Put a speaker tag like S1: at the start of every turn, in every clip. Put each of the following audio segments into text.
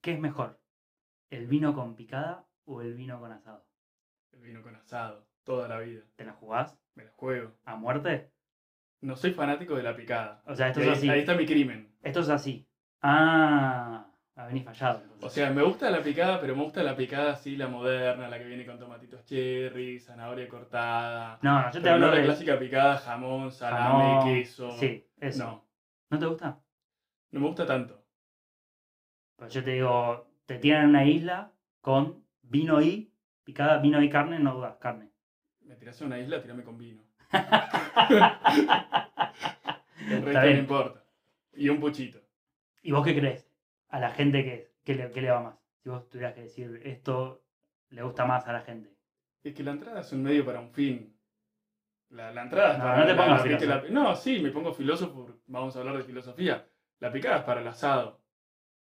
S1: ¿Qué es mejor? ¿El vino con picada o el vino con asado?
S2: El vino con asado, toda la vida.
S1: ¿Te la jugás
S2: Me la juego.
S1: a muerte?
S2: No soy fanático de la picada.
S1: O sea, esto
S2: ahí,
S1: es así.
S2: ahí está mi crimen.
S1: Esto es así. Ah, a venís fallado. entonces.
S2: O sea, me gusta la picada, pero me gusta la picada así, la moderna, la que viene con tomatitos cherry, zanahoria cortada.
S1: no, no, yo te
S2: Pero
S1: hablo
S2: no la
S1: de
S2: clásica picada, jamón, salame,
S1: jamón.
S2: queso.
S1: Sí, eso.
S2: No,
S1: ¿No te gusta?
S2: no me gusta tanto.
S1: Pues yo te digo, te tiran en una isla con vino y picada, vino y carne, no dudas, carne.
S2: Me tirás a una isla, tirame con vino. El resto no importa. Y un puchito.
S1: ¿Y vos qué crees? A la gente que, que, le, que le va más. Si vos tuvieras que decir esto le gusta más a la gente.
S2: Es que la entrada es un medio para un fin. La, la entrada es
S1: No,
S2: para
S1: no te
S2: la-
S1: pongas
S2: la- No, sí, me pongo filósofo. Vamos a hablar de filosofía. La picada es para el asado.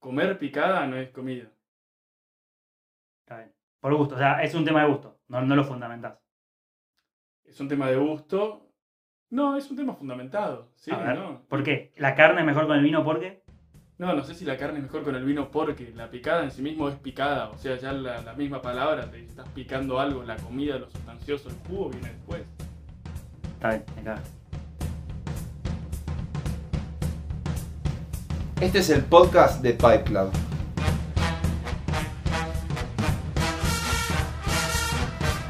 S2: Comer picada no es comida.
S1: Está bien. Por gusto, o sea, es un tema de gusto, no, no lo fundamentás.
S2: Es un tema de gusto. No, es un tema fundamentado. Sí,
S1: A ver,
S2: ¿no?
S1: ¿Por qué? ¿La carne es mejor con el vino? ¿Por qué?
S2: No, no sé si la carne es mejor con el vino porque la picada en sí mismo es picada. O sea, ya la, la misma palabra te estás picando algo, la comida, lo sustancioso, el jugo viene después.
S1: Está bien, me
S3: Este es el podcast de Pipe Club.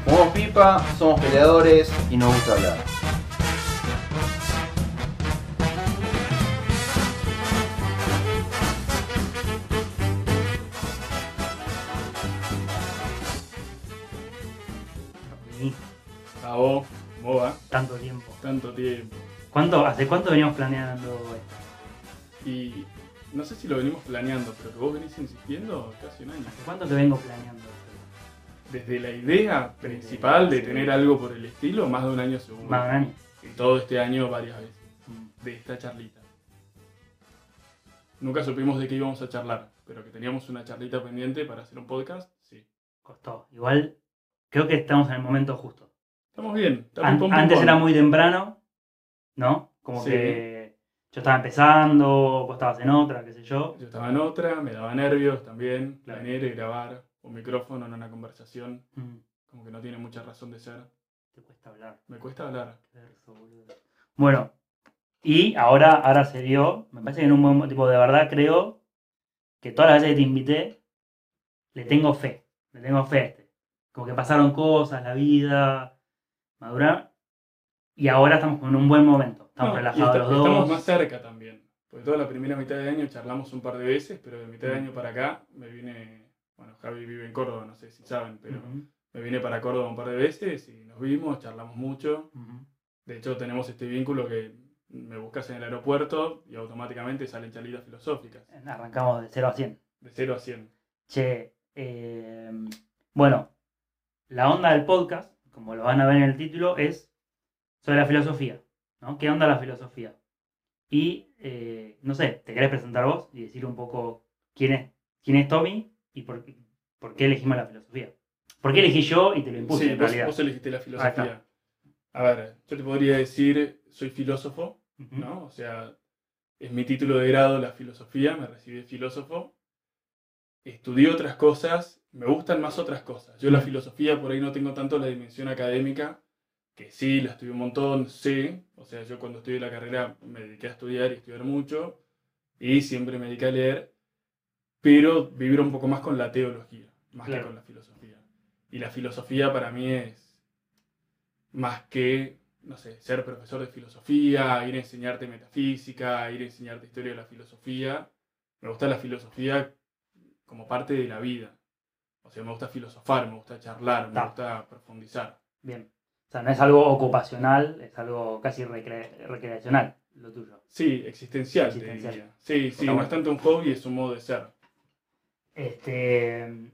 S3: Somos pipa, somos peleadores y nos gusta hablar.
S2: A vos, ¿cómo va?
S1: tanto tiempo.
S2: Tanto tiempo.
S1: ¿Cuánto, ¿Hace cuánto veníamos planeando esto?
S2: Y no sé si lo venimos planeando, pero que vos venís insistiendo casi un año.
S1: ¿Hace cuánto que vengo planeando?
S2: Desde la idea principal de tener algo por el estilo, más de un año seguro.
S1: Más de un año.
S2: Y todo este año varias veces. De esta charlita. Nunca supimos de qué íbamos a charlar, pero que teníamos una charlita pendiente para hacer un podcast, sí.
S1: Costó. Igual, creo que estamos en el momento justo.
S2: Estamos bien.
S1: An-
S2: pum,
S1: antes era muy temprano, ¿no? Como
S2: Sí.
S1: que yo estaba empezando, vos estabas en otra, qué sé yo.
S2: Yo estaba en otra, me daba nervios también,
S1: Claro.
S2: venir y grabar un micrófono en una conversación,
S1: Mm,
S2: como que no tiene mucha razón de ser.
S1: Te cuesta hablar.
S2: Me cuesta hablar.
S1: Verso. Bueno, y ahora, ahora se dio, me parece que en un buen tipo de verdad creo que todas las veces que te invité, le tengo fe, le tengo fe a este. Como que pasaron cosas, la vida, madurar, y ahora estamos en un buen momento. Estamos
S2: No,
S1: relajados
S2: está-
S1: los dos.
S2: Estamos más cerca también. Porque toda la primera mitad de año charlamos un par de veces, pero de mitad de año para acá me vine. Bueno, Javi vive en Córdoba, no sé si saben, pero me vine para Córdoba un par de veces y nos vimos, charlamos mucho. De hecho, tenemos este vínculo que me buscas en el aeropuerto y automáticamente salen charlitas filosóficas.
S1: Arrancamos de 0 a 100.
S2: De 0 a 100.
S1: Che, eh, bueno, la onda del podcast, como lo van a ver en el título, es sobre la filosofía, ¿no? ¿Qué onda la filosofía? Y, eh, no sé, ¿te querés presentar vos y decir un poco quién es, quién es Tommy y por, qué- por qué elegimos la filosofía? ¿Por qué elegí yo y te lo impuse
S2: Sí,
S1: en
S2: vos,
S1: realidad?
S2: vos elegiste la filosofía. A ver, yo te podría decir, soy filósofo. ¿no? O sea, es mi título de grado la filosofía, me recibí de filósofo. Estudié otras cosas, me gustan más otras cosas. Yo la filosofía por ahí no tengo tanto la dimensión académica, que sí, la estudié un montón, sé. O sea, yo cuando estudié la carrera me dediqué a estudiar y estudiar mucho, y siempre me dediqué a leer, pero vivir un poco más con la teología, más
S1: Claro.
S2: que con la filosofía. Y la filosofía para mí es más que, no sé, ser profesor de filosofía, ir a enseñarte metafísica, ir a enseñarte historia de la filosofía. Me gusta la filosofía como parte de la vida. O sea, me gusta filosofar, me gusta charlar, me
S1: Ta.
S2: gusta profundizar.
S1: Bien. O sea, no es algo ocupacional, es algo casi recre- recreacional, lo tuyo.
S2: Sí, existencial, te
S1: Existencial.
S2: diría. Sí, sí, no
S1: bueno.
S2: es tanto un hobby, es un modo de ser.
S1: Este.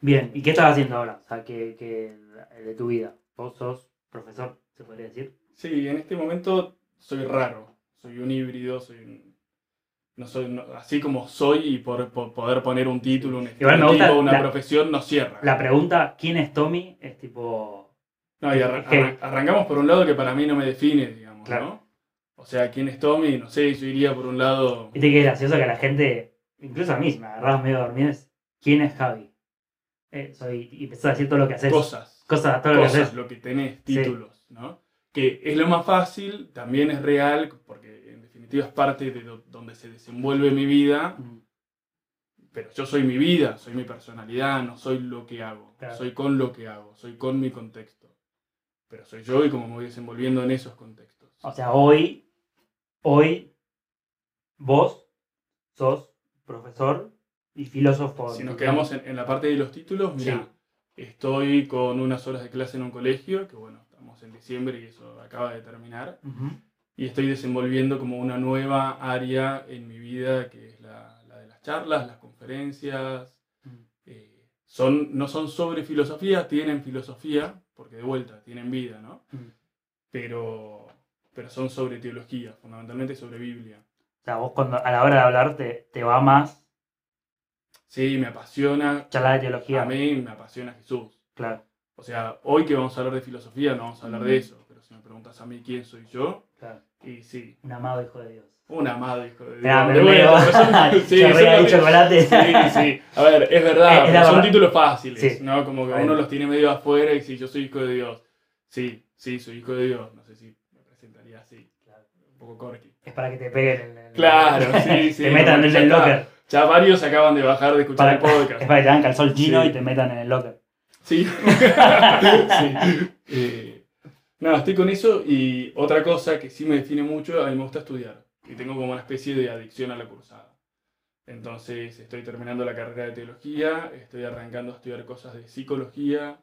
S1: Bien, ¿y qué estás haciendo ahora? O sea, que, que de tu vida. Vos sos profesor, se podría decir.
S2: Sí, en este momento soy raro, soy un híbrido, soy un... No soy, no- así como soy y por, por poder poner un título, un estereotipo, una
S1: la-
S2: profesión, no cierra.
S1: La pregunta, ¿quién es Tommy? Es tipo.
S2: No, y arran- arran- arrancamos por un lado que para mí no me define, digamos,
S1: Claro.
S2: ¿no? O sea, ¿quién es Tommy? No sé, yo iría por un lado...
S1: Viste que es gracioso que a la gente incluso a mí, si me agarrabas medio dormido, es ¿quién es Javi? Eh, soy, y empezás a decir todo lo que haces.
S2: Cosas.
S1: Cosas, todo lo que
S2: cosas,
S1: haces.
S2: lo que tenés, títulos, ¿no? Que es lo más fácil, también es real, porque en definitiva es parte de do- donde se desenvuelve mi vida,
S1: Mm,
S2: pero yo soy mi vida, soy mi personalidad, no soy lo que hago,
S1: Claro.
S2: soy con lo que hago, soy con mi contexto. Pero soy yo y cómo me voy desenvolviendo en esos contextos.
S1: O sea, hoy, hoy, vos sos profesor y filósofo.
S2: Si nos quedamos en, en la parte de los títulos, mira, estoy con unas horas de clase en un colegio, que bueno, estamos en diciembre y eso acaba de terminar. Y estoy desenvolviendo como una nueva área en mi vida que es la, la de las charlas, las conferencias.
S1: Mm.
S2: eh, son, no son sobre filosofía, tienen filosofía, porque de vuelta tienen vida, ¿no?
S1: Mm.
S2: Pero, pero son sobre teología, fundamentalmente sobre Biblia.
S1: O sea, vos cuando, a la hora de hablar te, te va más
S2: Sí, me apasiona,
S1: charlar de teología.
S2: a mí me apasiona Jesús.
S1: Claro,
S2: O sea, hoy que vamos a hablar de filosofía no vamos a hablar de eso, pero si me preguntas a mí quién soy yo,
S1: claro.
S2: y sí,
S1: Un amado hijo de Dios.
S2: Un amado hijo de Dios.
S1: Mirá, me
S2: De
S1: leo.
S2: vuelta, pero son- sí,
S1: chocolate.
S2: Sí, sí. A ver, es verdad,
S1: Es- es
S2: son títulos fáciles,
S1: Sí.
S2: ¿no? Como que
S1: Bueno.
S2: uno los tiene medio afuera y si yo soy hijo de Dios. Sí, sí, soy hijo de Dios. No sé si me presentaría así.
S1: Claro.
S2: Un poco corky.
S1: Es para que te peguen en el.
S2: Claro, sí, sí.
S1: te metan en el locker.
S2: Ya varios acaban de bajar de escuchar
S1: Para-
S2: el
S1: Es
S2: podcast.
S1: para que te hagan calzón chino
S2: Sí.
S1: y te metan en el locker.
S2: Sí. sí. Eh, no, estoy con eso y otra cosa que sí me define mucho, a mí me gusta estudiar. Y tengo como una especie de adicción a la cursada. Entonces estoy terminando la carrera de teología, estoy arrancando a estudiar cosas de psicología.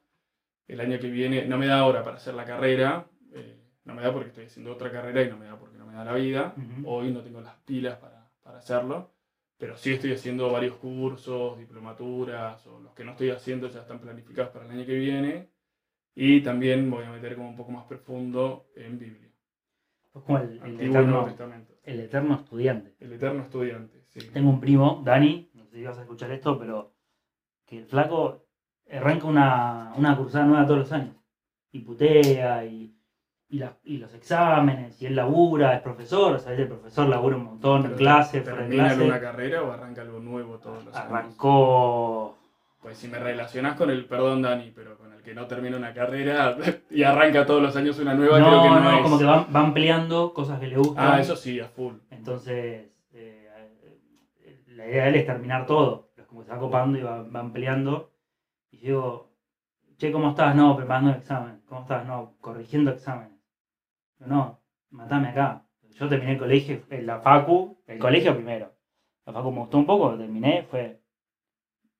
S2: El año que viene no me da ahora para hacer la carrera, eh, no me da porque estoy haciendo otra carrera y no me da porque no me da la vida. Hoy no tengo las pilas para, para hacerlo, pero sí estoy haciendo varios cursos, diplomaturas, o los que no estoy haciendo ya están planificados para el año que viene. Y también voy a meter como un poco más profundo en Biblia.
S1: Es como el, el eterno, el eterno estudiante.
S2: El eterno estudiante, sí.
S1: Tengo un primo, Dani, no sé si vas a escuchar esto, pero que el flaco arranca una, una cursada nueva todos los años. Y putea, y, y, los exámenes, y él labura, es profesor, o sea, el profesor labura un montón en clase, fuera de
S2: ¿Termina
S1: clase.
S2: una carrera o arranca algo nuevo todos los años?
S1: Arrancó.
S2: Pues si me relacionás con el, perdón Dani, pero que no termina una carrera y arranca todos los años una nueva, creo que no,
S1: no,
S2: es.
S1: como que van, van peleando cosas que le gustan.
S2: Ah, eso sí, a full.
S1: Entonces, eh, la idea de él es terminar todo. Pero es como que se va copando y va- van peleando. Y yo digo, che, ¿cómo estás? No, preparando el examen. ¿Cómo estás? No, corrigiendo exámenes. Yo, no, matame acá. Yo terminé el colegio, eh, la facu, el colegio primero. La facu me gustó un poco, lo terminé, fue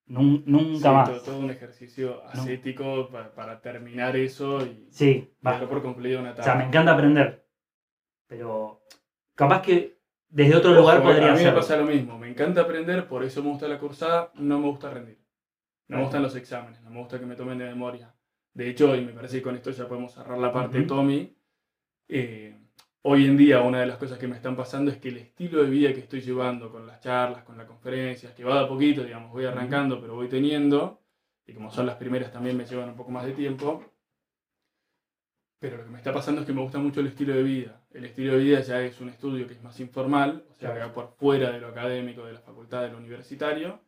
S1: nunca
S2: Sí,
S1: más.
S2: Todo, todo un ejercicio ascético para, para terminar eso y
S1: Sí,
S2: por concluido una
S1: O sea,
S2: etapa.
S1: me encanta aprender. Pero capaz que desde otro
S2: Ojo,
S1: lugar
S2: a
S1: podría
S2: mí me
S1: ser.
S2: pasa lo mismo. Me encanta aprender, por eso me gusta la cursada, no me gusta rendir. No me gustan los exámenes, no me gusta que me tomen de memoria. De hecho, y me parece que con esto ya podemos cerrar la parte de. Tommy, eh, hoy en día una de las cosas que me están pasando es que el estilo de vida que estoy llevando con las charlas, con las conferencias, que va de a poquito, digamos, voy arrancando, pero voy teniendo, y como son las primeras también me llevan un poco más de tiempo, pero lo que me está pasando es que me gusta mucho el estilo de vida. El estilo de vida ya es un estudio que es más informal, o sea, que va por fuera de lo académico, de la facultad, de lo universitario,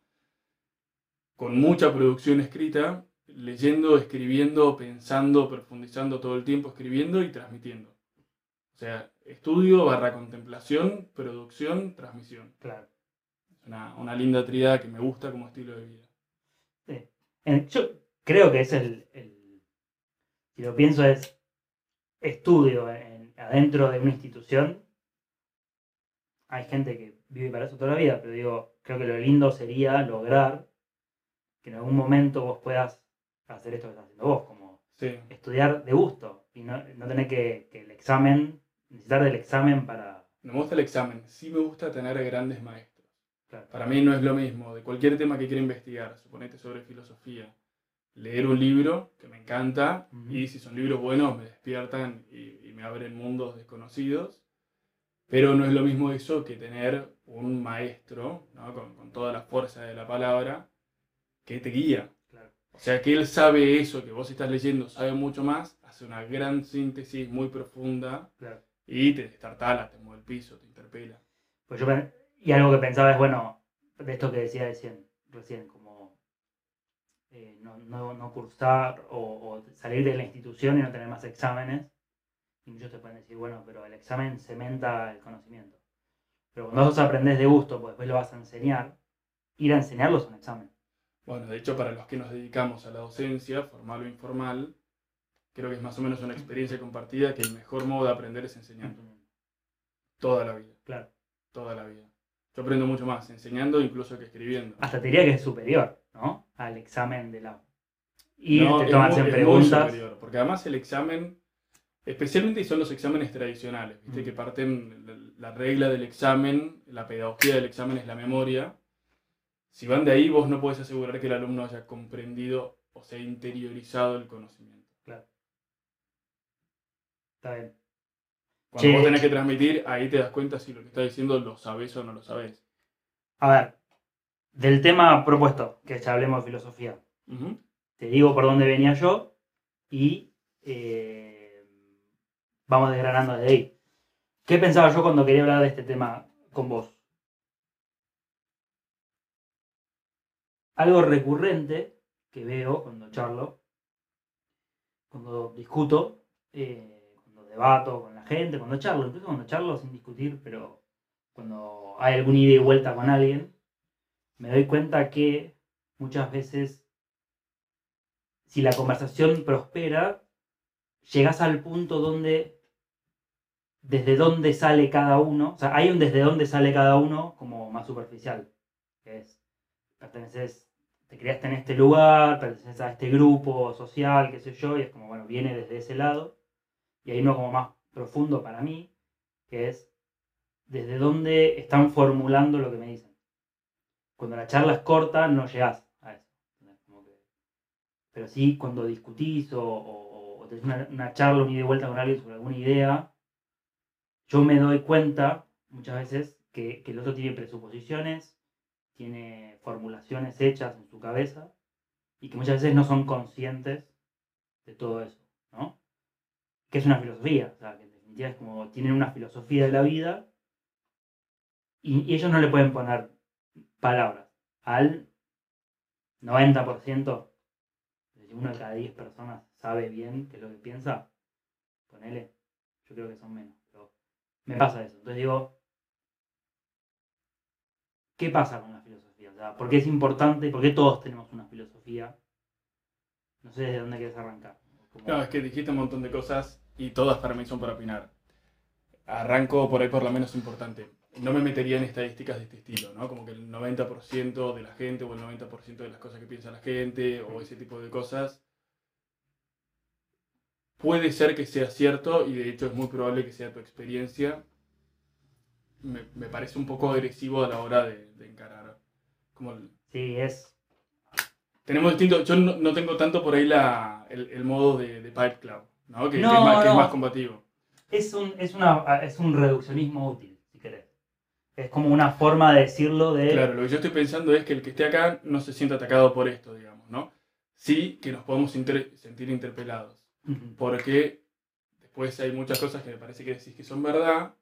S2: con mucha producción escrita, leyendo, escribiendo, pensando, profundizando todo el tiempo, escribiendo y transmitiendo. O sea, estudio barra contemplación, producción, transmisión.
S1: Claro.
S2: Es una, una linda tríada que me gusta como estilo de vida.
S1: En- yo creo que es el, el- si lo pienso es estudio en- adentro de una institución. Hay gente que vive para eso toda la vida, pero digo, creo que lo lindo sería lograr que en algún momento vos puedas hacer esto que estás haciendo vos, como
S2: Sí.
S1: estudiar de gusto y no, no tener que, que el examen, necesitar del examen para...
S2: No me gusta el examen, sí me gusta tener grandes maestros.
S1: Claro.
S2: Para mí no es lo mismo, de cualquier tema que quiera investigar, suponete sobre filosofía, leer un libro que me encanta y si son libros buenos me despiertan y, y me abren mundos desconocidos, pero no es lo mismo eso que tener un maestro, ¿no? con, con toda la fuerza de la palabra, que te guía.
S1: Claro.
S2: O sea, que él sabe eso que vos estás leyendo, sabe mucho más, hace una gran síntesis muy profunda
S1: Claro.
S2: Y te destartala, te mueve el piso, te interpela.
S1: Pues yo y algo que pensaba es, bueno, de esto que decía recién, recién como eh, no, no, no cursar o, o salir de la institución y no tener más exámenes. Y muchos te pueden decir, bueno, pero el examen cementa el conocimiento. Pero cuando vos aprendés de gusto, pues después lo vas a enseñar, ir a enseñarlo es un examen.
S2: Bueno, de hecho, para los que nos dedicamos a la docencia, formal o informal, creo que es más o menos una experiencia compartida que el mejor modo de aprender es enseñando. Toda la vida,
S1: Claro.
S2: toda la vida. Yo aprendo mucho más enseñando incluso que escribiendo.
S1: Hasta te diría que es superior, ¿no? Al examen de la... Y
S2: No,
S1: te toman
S2: muy
S1: preguntas.
S2: superior, porque además el examen, especialmente son los exámenes tradicionales, ¿viste?
S1: Mm.
S2: que parten la, la regla del examen, la pedagogía del examen es la memoria. Si van de ahí, vos no podés asegurar que el alumno haya comprendido o sea interiorizado el conocimiento.
S1: Está bien.
S2: Cuando vos tenés que transmitir, ahí te das cuenta si lo que estás diciendo lo sabés o no lo sabés.
S1: A ver, del tema propuesto, que ya hablemos de filosofía. Te digo por dónde venía yo y eh, vamos desgranando desde ahí. ¿Qué pensaba yo cuando quería hablar de este tema con vos? Algo recurrente que veo cuando charlo, cuando discuto, eh, debato con la gente, cuando charlo, incluso cuando charlo sin discutir, pero cuando hay alguna ida y vuelta con alguien, me doy cuenta que muchas veces si la conversación prospera, llegas al punto donde desde dónde sale cada uno, o sea, hay un desde dónde sale cada uno como más superficial, que es, perteneces, te criaste en este lugar, perteneces a este grupo social, qué sé yo, y es como, bueno, viene desde ese lado, y hay uno como más profundo para mí, que es desde dónde están formulando lo que me dicen. Cuando la charla es corta, no llegás a eso. pero sí, cuando discutís o, o- tenés una, una charla, un ida y vuelta con alguien sobre alguna idea, yo me doy cuenta muchas veces que el otro tiene presuposiciones, tiene formulaciones hechas en su cabeza y que muchas veces no son conscientes de todo eso, ¿no? Que es una filosofía, o sea, que en definitiva es como tienen una filosofía de la vida y, ellos no le pueden poner palabras al 90%, si uno de cada 10 personas sabe bien qué es lo que piensa, ponele, yo creo que son menos, pero me pasa eso. Entonces digo, ¿qué pasa con la filosofía? O sea, ¿por qué es importante? ¿Por qué todos tenemos una filosofía? No sé desde dónde quieres arrancar. Como-
S2: No, es que dijiste un montón de cosas y todas para mí son para opinar. Arranco por ahí por lo menos importante. No me metería en estadísticas de este estilo, ¿no? Como que el 90% de la gente o el 90% de las cosas que piensa la gente o ese tipo de cosas puede ser que sea cierto y de hecho es muy probable que sea tu experiencia. Me, me parece un poco agresivo a la hora de, de encarar. Como el-
S1: Sí, es...
S2: tenemos distinto, yo no, no tengo tanto por ahí la, el, el modo de, de Pipe Club, ¿no? Que, es más, que es más combativo.
S1: Es un, es, una, es un reduccionismo útil, si querés. Es como una forma de decirlo de...
S2: Claro, lo que yo estoy pensando es que el que esté acá no se sienta atacado por esto, digamos, ¿no? Sí que nos podemos inter- sentir interpelados, porque después hay muchas cosas que me parece que decís que son verdad.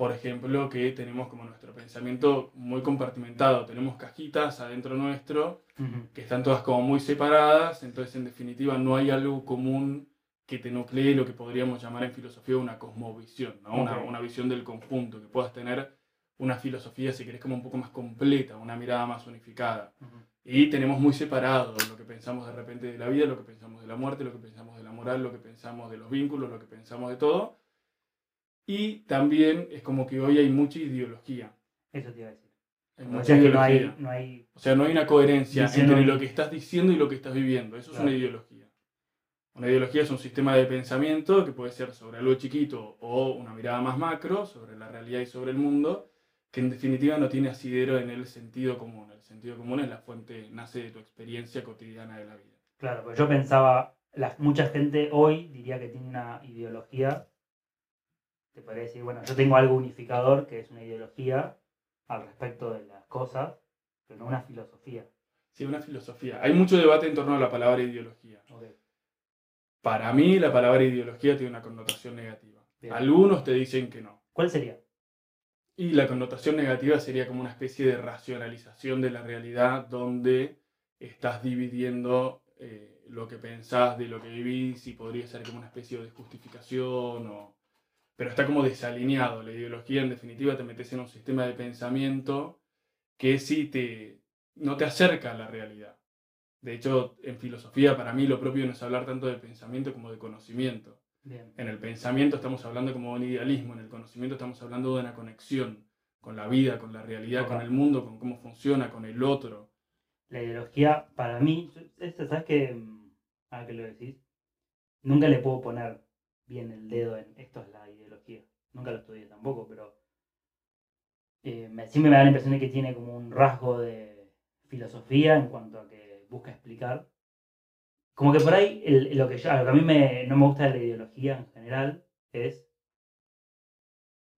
S2: Por ejemplo, que tenemos como nuestro pensamiento muy compartimentado, tenemos cajitas adentro nuestro
S1: Ujú.
S2: que están todas como muy separadas, entonces en definitiva no hay algo común que te nuclee lo que podríamos llamar en filosofía una cosmovisión, ¿no? una,
S1: Ok.
S2: una visión del conjunto, que puedas tener una filosofía, si querés, como un poco más completa, una mirada más unificada.
S1: Ujú.
S2: Y tenemos muy separado lo que pensamos de repente de la vida, lo que pensamos de la muerte, lo que pensamos de la moral, lo que pensamos de los vínculos, lo que pensamos de todo. Y también es como que hoy hay mucha ideología.
S1: Eso te iba a decir.
S2: Hay
S1: O sea que no hay, no hay...
S2: O sea, no hay una coherencia entre lo que estás diciendo y lo que estás viviendo. Eso es una ideología. Una ideología es un sistema de pensamiento que puede ser sobre algo chiquito o una mirada más macro, sobre la realidad y sobre el mundo, que en definitiva no tiene asidero en el sentido común. El sentido común es la fuente, nace de tu experiencia cotidiana de la vida.
S1: Claro, pues yo pensaba, la, mucha gente hoy diría que tiene una ideología, te podría decir, bueno, yo tengo algo unificador que es una ideología al respecto de las cosas, pero no una filosofía.
S2: Sí, una filosofía. Hay mucho debate en torno a la palabra ideología. Para mí, la palabra ideología tiene una connotación negativa.
S1: Bien.
S2: Algunos te dicen que no.
S1: ¿Cuál sería?
S2: Y la connotación negativa sería como una especie de racionalización de la realidad donde estás dividiendo eh, lo que pensás de lo que vivís y podría ser como una especie de justificación o... Pero está como desalineado. La ideología en definitiva te metes en un sistema de pensamiento que sí te, no te acerca a la realidad. De hecho, en filosofía para mí lo propio no es hablar tanto de pensamiento como de conocimiento. En el pensamiento estamos hablando como un idealismo, en el conocimiento estamos hablando de una conexión con la vida, con la realidad, con el mundo, con cómo funciona, con el otro.
S1: La ideología, para mí, ¿sabes qué? Mm, ahora que lo decís, nunca le puedo poner bien el dedo en esto es la ideología. Nunca lo estudié tampoco, pero eh, siempre me da la impresión de que tiene como un rasgo de filosofía en cuanto a que busca explicar como que por ahí lo, que yo, a mí me, no me gusta de la ideología en general es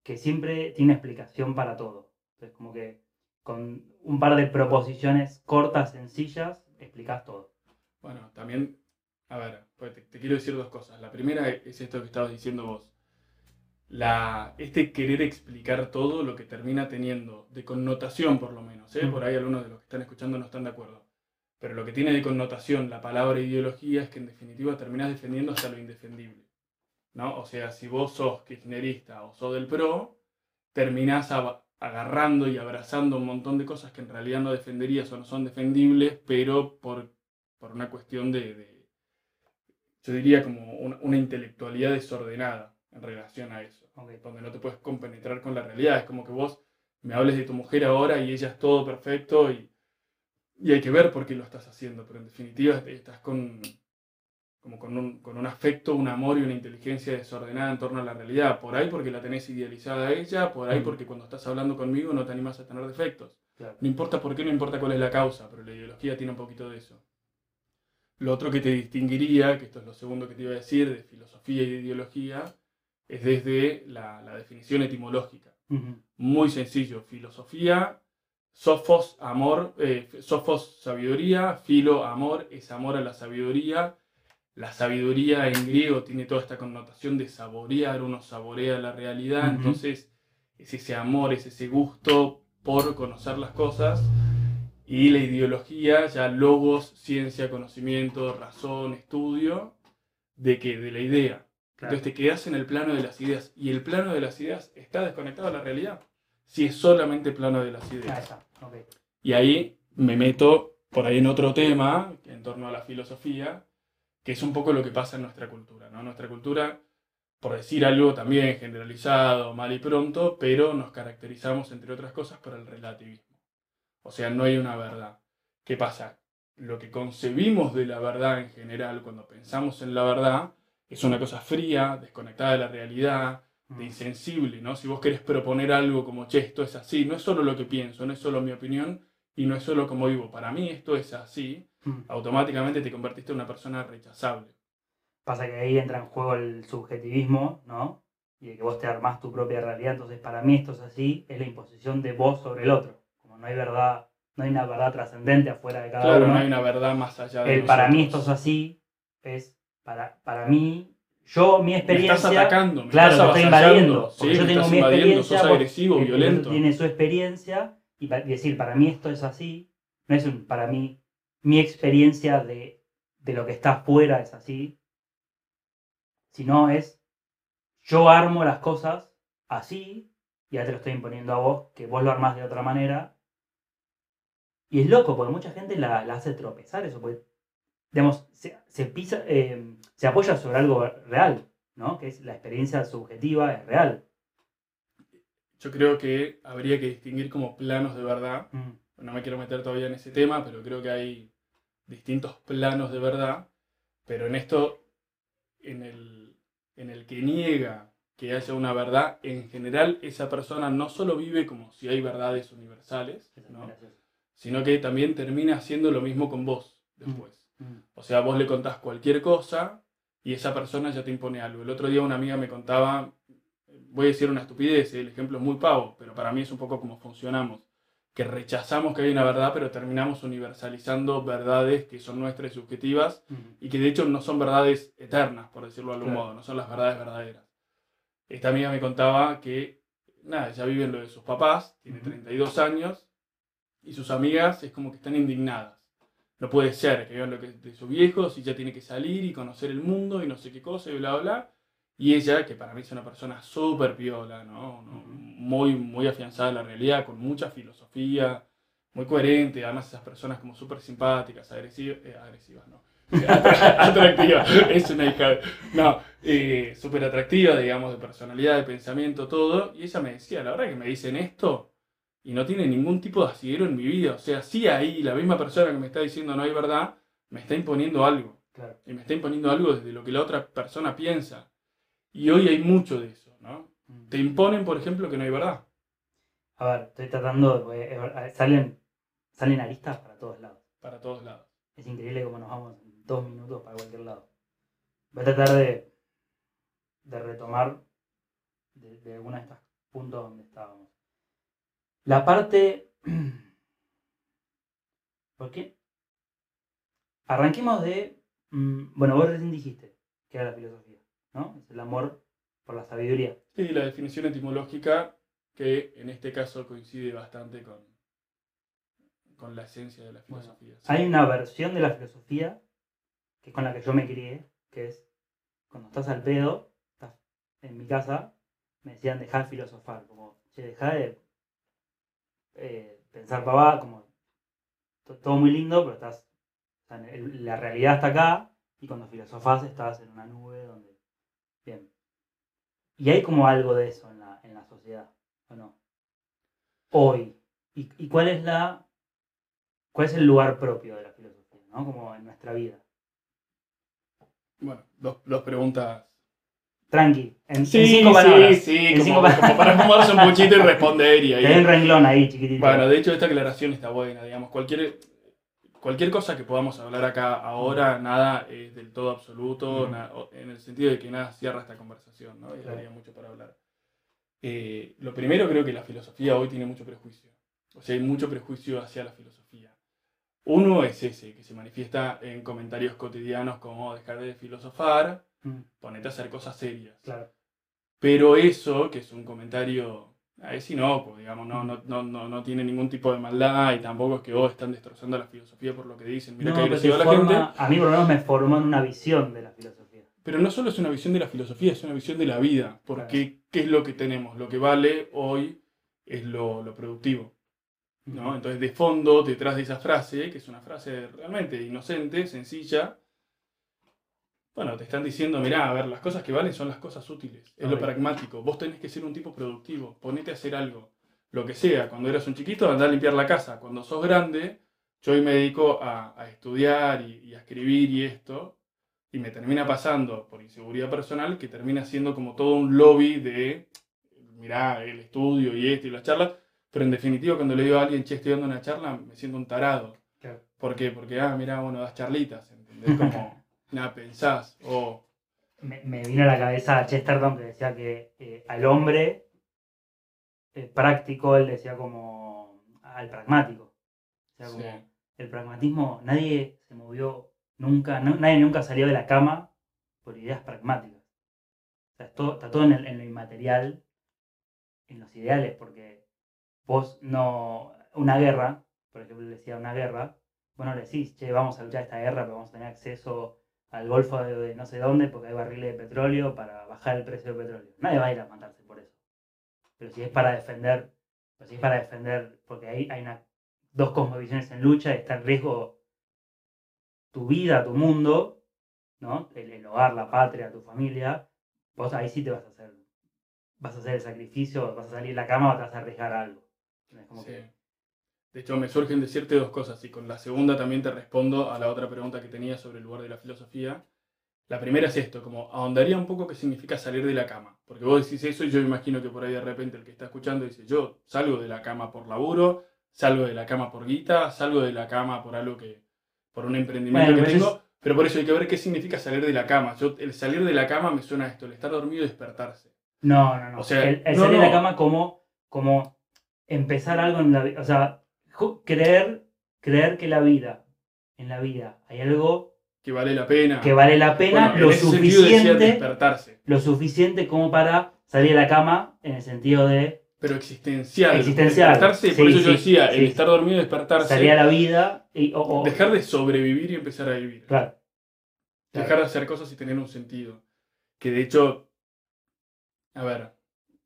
S1: que siempre tiene explicación para todo. Entonces, como que con un par de proposiciones cortas, sencillas, explicas todo.
S2: Bueno, también, a ver, pues te, quiero decir dos cosas. La primera es esto que estabas diciendo vos. La, este querer explicar todo lo que termina teniendo, de connotación por lo menos, ¿eh? por ahí algunos de los que están escuchando no están de acuerdo pero lo que tiene de connotación la palabra ideología es que en definitiva terminás defendiendo hasta lo indefendible. ¿no? O sea, si vos sos kirchnerista o sos del PRO, terminás agarrando y abrazando un montón de cosas que en realidad no defenderías o no son defendibles, pero por, por una cuestión de, yo diría como una, intelectualidad desordenada en relación a eso, donde no te puedes compenetrar con la realidad. Es como que vos me hables de tu mujer ahora y ella es todo perfecto y y hay que ver por qué lo estás haciendo, pero en definitiva estás con, como con, un, con un afecto, un amor y una inteligencia desordenada en torno a la realidad. Por ahí porque la tenés idealizada a ella, por ahí mm. porque cuando estás hablando conmigo no te animas a tener defectos. No importa por qué, no importa cuál es la causa, pero la ideología tiene un poquito de eso. Lo otro que te distinguiría, que esto es lo segundo que te iba a decir, de filosofía y de ideología, es desde la, la definición etimológica. Muy sencillo, filosofía Sofos, amor, eh, sofos, sabiduría, filo, amor, es amor a la sabiduría. La sabiduría en griego tiene toda esta connotación de saborear, uno saborea la realidad, entonces es ese amor, es ese gusto por conocer las cosas. Y la ideología, ya logos, ciencia, conocimiento, razón, estudio, de que de la idea. Entonces te quedas en el plano de las ideas y el plano de las ideas está desconectado de la realidad si es solamente plano de las ideas.
S1: Ah,
S2: y ahí me meto por ahí en otro tema, en torno a la filosofía, que es un poco lo que pasa en nuestra cultura. ¿no? Nuestra cultura, por decir algo también generalizado, mal y pronto, pero nos caracterizamos, entre otras cosas, por el relativismo. O sea, no hay una verdad. ¿Qué pasa? Lo que concebimos de la verdad en general, cuando pensamos en la verdad, es una cosa fría, desconectada de la realidad, de insensible, ¿no? Si vos querés proponer algo como, che, esto es así, no es solo lo que pienso, no es solo mi opinión y no es solo como vivo, para mí esto es así, automáticamente te convertiste en una persona rechazable.
S1: Pasa que ahí entra en juego el subjetivismo, ¿no? Y de que vos te armás tu propia realidad, entonces para mí esto es así, es la imposición de vos sobre el otro. Como no hay verdad, no hay una verdad trascendente afuera de cada
S2: uno.
S1: Claro,
S2: no hay una verdad más allá de
S1: el Para mí esto es así, es para, para mí yo, mi experiencia.
S2: Me estás atacando, me
S1: claro,
S2: estás
S1: estoy invadiendo.
S2: Sí,
S1: yo tengo
S2: mi experiencia. Sos agresivo,
S1: violento. Tiene su experiencia y decir, para mí esto es así, no es un, para mí, mi experiencia de, de lo que está afuera es así, sino es, yo armo las cosas así, y ya te lo estoy imponiendo a vos, que vos lo armás de otra manera. Y es loco, porque mucha gente la, la hace tropezar eso, porque digamos, se, pisa, eh, se apoya sobre algo real, ¿no? Que es la experiencia subjetiva, es real.
S2: Yo creo que habría que distinguir como planos de verdad. Mm. No me quiero meter todavía en ese tema, pero creo que hay distintos planos de verdad. Pero en esto, en el, en el que niega que haya una verdad, en general esa persona no solo vive como si hay verdades universales, sino que también termina haciendo lo mismo con vos después. Mm. O sea, vos le contás cualquier cosa y esa persona ya te impone algo. El otro día una amiga me contaba, voy a decir una estupidez, el ejemplo es muy pavo, pero para mí es un poco como funcionamos, que rechazamos que hay una verdad, pero terminamos universalizando verdades que son nuestras y subjetivas y que de hecho no son verdades eternas, por decirlo de algún modo, no son las verdades verdaderas. Esta amiga me contaba que nada, ella vive en lo de sus papás, tiene
S1: Ujú.
S2: 32 años, y sus amigas es como que están indignadas. No puede ser que vean lo que de sus viejos y ya tiene que salir y conocer el mundo y no sé qué cosa y bla, bla. Y ella, que para mí es una persona súper piola, ¿no? ¿no? Muy, muy afianzada en la realidad, con mucha filosofía, muy coherente, además esas personas como súper simpáticas, agresivas, eh, agresivas, ¿no? atractiva, es una hija, no, eh, súper atractiva, digamos, de personalidad, de pensamiento, todo, y ella me decía, la verdad que me dicen esto, y no tiene ningún tipo de asidero en mi vida, o sea, sí ahí, la misma persona que me está diciendo no hay verdad, me está imponiendo algo,
S1: Claro.
S2: y me está imponiendo algo desde lo que la otra persona piensa, y hoy hay mucho de eso, ¿no?
S1: Mm.
S2: Te imponen, por ejemplo, que no hay verdad,
S1: A ver, estoy tratando, de- porque, eh, salen, salen aristas para todos lados.
S2: para todos lados.
S1: Es increíble cómo nos vamos en dos minutos para cualquier lado. Voy a tratar de, de retomar de, de algunos de estos puntos donde estábamos. La parte... ¿Por qué? Arranquemos de... mm, Bueno, vos recién dijiste que era la filosofía, ¿no? Es el amor por la sabiduría.
S2: Sí, la definición etimológica que en este caso coincide bastante con, con la esencia de la filosofía.
S1: Hay una versión de la filosofía que es con la que yo me crié, que es cuando estás al pedo, estás en mi casa, me decían dejar de filosofar, como, che, dejá de eh, pensar pavada, como to- todo muy lindo, pero estás, la realidad está acá, y cuando filosofás estás en una nube donde, bien. Y hay como algo de eso en la, en la sociedad, ¿o no? Hoy. ¿Y, y cuál es la cuál es el lugar propio de la filosofía, ¿no? Como en nuestra vida.
S2: Bueno, dos, dos preguntas.
S1: Tranqui, en, en
S2: Sí,
S1: cinco
S2: sí,
S1: palabras.
S2: sí,
S1: En
S2: como,
S1: cinco
S2: como para fumarse un puchito y responder y
S1: doy un
S2: ahí.
S1: renglón ahí, chiquitito.
S2: Bueno, de hecho esta aclaración está buena, digamos, cualquier, cualquier cosa que podamos hablar acá ahora, nada es del todo absoluto,
S1: Mm.
S2: na- o- en el sentido de que nada cierra esta conversación, ¿no? Y
S1: Claro.
S2: habría mucho para hablar. Eh, lo primero creo que la filosofía hoy tiene mucho prejuicio, o sea, hay mucho prejuicio hacia la filosofía. Uno es ese, que se manifiesta en comentarios cotidianos como dejar de filosofar,
S1: Mm,
S2: ponete a hacer cosas serias.
S1: claro.
S2: Pero eso, que es un comentario a es inocuo, digamos, no, no, no, no, no tiene ningún tipo de maldad y tampoco es que vos están destrozando la filosofía por lo que dicen. Mira
S1: No,
S2: que
S1: te
S2: la gente.
S1: forma- A mí por lo menos me formó en una visión de la filosofía.
S2: Pero no solo es una visión de la filosofía, es una visión de la vida. Porque, ¿qué es lo que tenemos? Lo que vale hoy es lo, lo productivo. ¿no? Entonces, de fondo, detrás de esa frase, que es una frase realmente inocente, sencilla, bueno, te están diciendo, mirá, a ver, las cosas que valen son las cosas útiles, es lo pragmático. Vos tenés que ser un tipo productivo, ponete a hacer algo, lo que sea. Cuando eras un chiquito, andá a limpiar la casa. Cuando sos grande, yo hoy me dedico a, a estudiar y, y a escribir y esto, y me termina pasando por inseguridad personal que termina siendo como todo un lobby de, mirá, el estudio y esto y las charlas, pero en definitiva cuando le digo a alguien, che, estoy dando una charla, me siento un tarado.
S1: Claro.
S2: ¿Por qué? Porque, ah, mirá, bueno, das charlitas, ¿entendés? Como, nada, pensás, o...
S1: Me, me vino a la cabeza Chesterton que decía que eh, al hombre eh, práctico, él decía como al pragmático. O sea, como
S2: Sí.
S1: el pragmatismo, nadie se movió nunca, no- nadie nunca salió de la cama por ideas pragmáticas. O sea, es todo- está todo en, el- en lo inmaterial, en los ideales, porque vos no. Una guerra, por ejemplo, él decía una guerra, vos no le decís, che, vamos a luchar esta guerra, pero vamos a tener acceso al golfo de, no sé dónde porque hay barriles de petróleo para bajar el precio del petróleo. Nadie va a ir a matarse por eso. Pero si es para defender, pero si es para defender, porque ahí hay una, dos cosmovisiones en lucha está en riesgo tu vida, tu mundo, ¿no? El, el hogar, la patria, tu familia, vos ahí sí te vas a hacer, vas a hacer el sacrificio, vas a salir de la cama vas a arriesgar algo. Es como
S2: Sí.
S1: que-
S2: De hecho, me surgen decirte dos cosas y con la segunda también te respondo a la otra pregunta que tenía sobre el lugar de la filosofía. La primera es esto, como ahondaría un poco qué significa salir de la cama. Porque vos decís eso y yo imagino que por ahí de repente el que está escuchando dice, yo salgo de la cama por laburo, salgo de la cama por guita, salgo de la cama por algo que, por un emprendimiento
S1: Bueno,
S2: que tengo. Pero por eso hay que ver qué significa salir de la cama. Yo, el salir de la cama me suena a esto, el estar dormido y despertarse.
S1: No, no, no.
S2: O sea,
S1: el, el
S2: no,
S1: salir de la
S2: no.
S1: cama como, como empezar algo en la vida. O sea, creer, creer que la vida, en la vida, hay algo
S2: Que vale la pena.
S1: que vale la pena
S2: Bueno,
S1: lo suficiente, lo suficiente como para salir de la cama en el sentido de
S2: pero existencial.
S1: Existencial,
S2: Despertarse,
S1: sí,
S2: por eso yo
S1: sí,
S2: decía, el
S1: sí.
S2: estar dormido y despertarse.
S1: Salía a la vida y. o- o-
S2: Dejar de sobrevivir y empezar a vivir.
S1: Claro. Claro.
S2: Dejar de hacer cosas y tener un sentido. Que de hecho, a ver,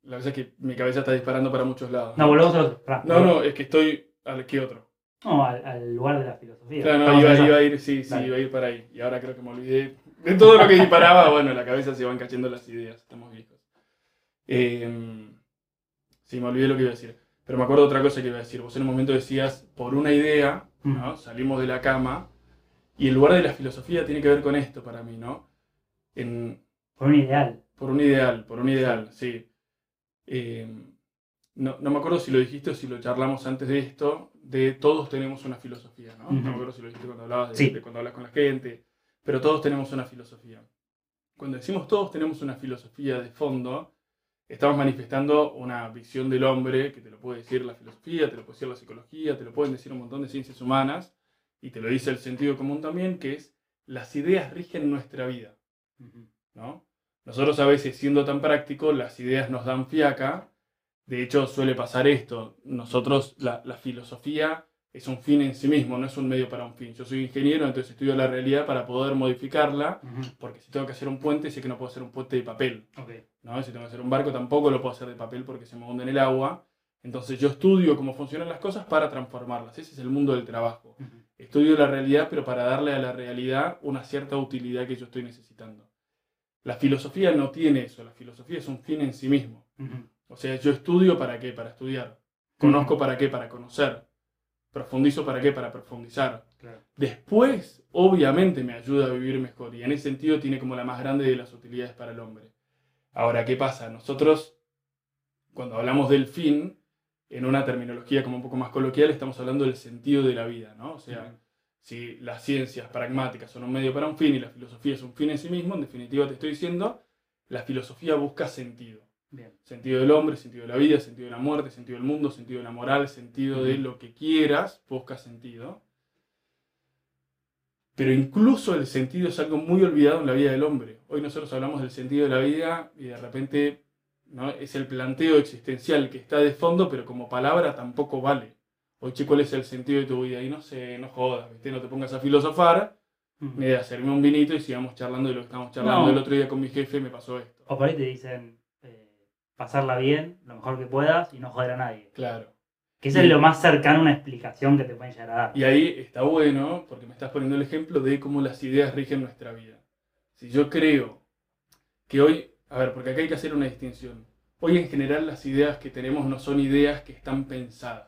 S2: la verdad es que mi cabeza está disparando para muchos lados.
S1: No, volvemos a otro.
S2: no, no, es que estoy. ¿Al qué otro?
S1: No, al, al lugar de la filosofía.
S2: Claro, no, iba, iba a ir, sí, sí,
S1: Dale.
S2: iba a ir para ahí. Y ahora creo que me olvidé de todo lo que disparaba. Bueno, en la cabeza se van cayendo las ideas, estamos viejos. Eh, sí, me olvidé lo que iba a decir. Pero me acuerdo otra cosa que iba a decir. Vos en un momento decías, por una idea, ¿no? Salimos de la cama. Y el lugar de la filosofía tiene que ver con esto para mí, ¿no? En,
S1: Por un ideal.
S2: por un ideal, por un ideal, sí. Eh, no, no me acuerdo si lo dijiste o si lo charlamos antes de esto, de todos tenemos una filosofía, ¿no? No me acuerdo si lo dijiste cuando hablabas de,
S1: Sí.
S2: de cuando hablas con la gente, pero todos tenemos una filosofía. Cuando decimos todos tenemos una filosofía de fondo, estamos manifestando una visión del hombre que te lo puede decir la filosofía, te lo puede decir la psicología, te lo pueden decir un montón de ciencias humanas, y te lo dice el sentido común también, que es las ideas rigen nuestra vida. ¿no? Nosotros a veces, siendo tan prácticos, las ideas nos dan fiaca. De hecho, suele pasar esto. Nosotros, la, la filosofía es un fin en sí mismo, no es un medio para un fin. Yo soy ingeniero, entonces estudio la realidad para poder modificarla, porque si tengo que hacer un puente, sé que no puedo hacer un puente de papel. ¿no? Si tengo que hacer un barco, tampoco lo puedo hacer de papel porque se me hunde en el agua. Entonces yo estudio cómo funcionan las cosas para transformarlas. Ese es el mundo del trabajo. Estudio la realidad, pero para darle a la realidad una cierta utilidad que yo estoy necesitando. La filosofía no tiene eso, la filosofía es un fin en sí mismo. O sea, yo estudio para qué, para estudiar. Conozco para qué, para conocer. Profundizo para qué, para profundizar.
S1: Claro.
S2: Después, obviamente, me ayuda a vivir mejor y en ese sentido tiene como la más grande de las utilidades para el hombre. Ahora, ¿qué pasa? Nosotros, cuando hablamos del fin, en una terminología como un poco más coloquial, estamos hablando del sentido de la vida, ¿no? O sea, si las ciencias pragmáticas son un medio para un fin y la filosofía es un fin en sí mismo, en definitiva te estoy diciendo, la filosofía busca sentido.
S1: Bien.
S2: Sentido del hombre, sentido de la vida, sentido de la muerte, sentido del mundo, sentido de la moral, sentido de lo que quieras, busca sentido. Pero incluso el sentido es algo muy olvidado en la vida del hombre. Hoy nosotros hablamos del sentido de la vida y de repente ¿no? es el planteo existencial que está de fondo, pero como palabra tampoco vale. Hoy, che, ¿cuál es el sentido de tu vida? Y no sé, no jodas, ¿viste? no te pongas a filosofar, ni de hacerme un vinito y sigamos charlando de lo que estamos charlando.
S1: No.
S2: El otro día con mi jefe me pasó esto.
S1: O por ahí te dicen pasarla bien, lo mejor que puedas y no joder a nadie.
S2: Claro.
S1: Que eso es lo más cercano a una explicación que te pueden llegar a dar.
S2: Y ahí está bueno, porque me estás poniendo el ejemplo de cómo las ideas rigen nuestra vida. Si yo creo que hoy, a ver, porque acá hay que hacer una distinción. Hoy en general las ideas que tenemos no son ideas que están pensadas.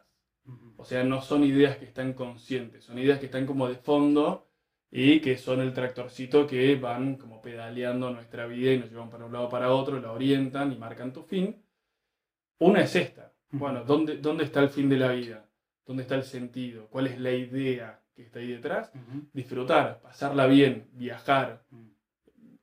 S2: O sea, no son ideas que están conscientes, son ideas que están como de fondo y que son el tractorcito que van como pedaleando nuestra vida y nos llevan para un lado para otro, la orientan y marcan tu fin. Una es esta. Bueno, ¿dónde, ¿dónde está el fin de la vida? ¿Dónde está el sentido? ¿Cuál es la idea que está ahí detrás? Disfrutar, pasarla bien, viajar,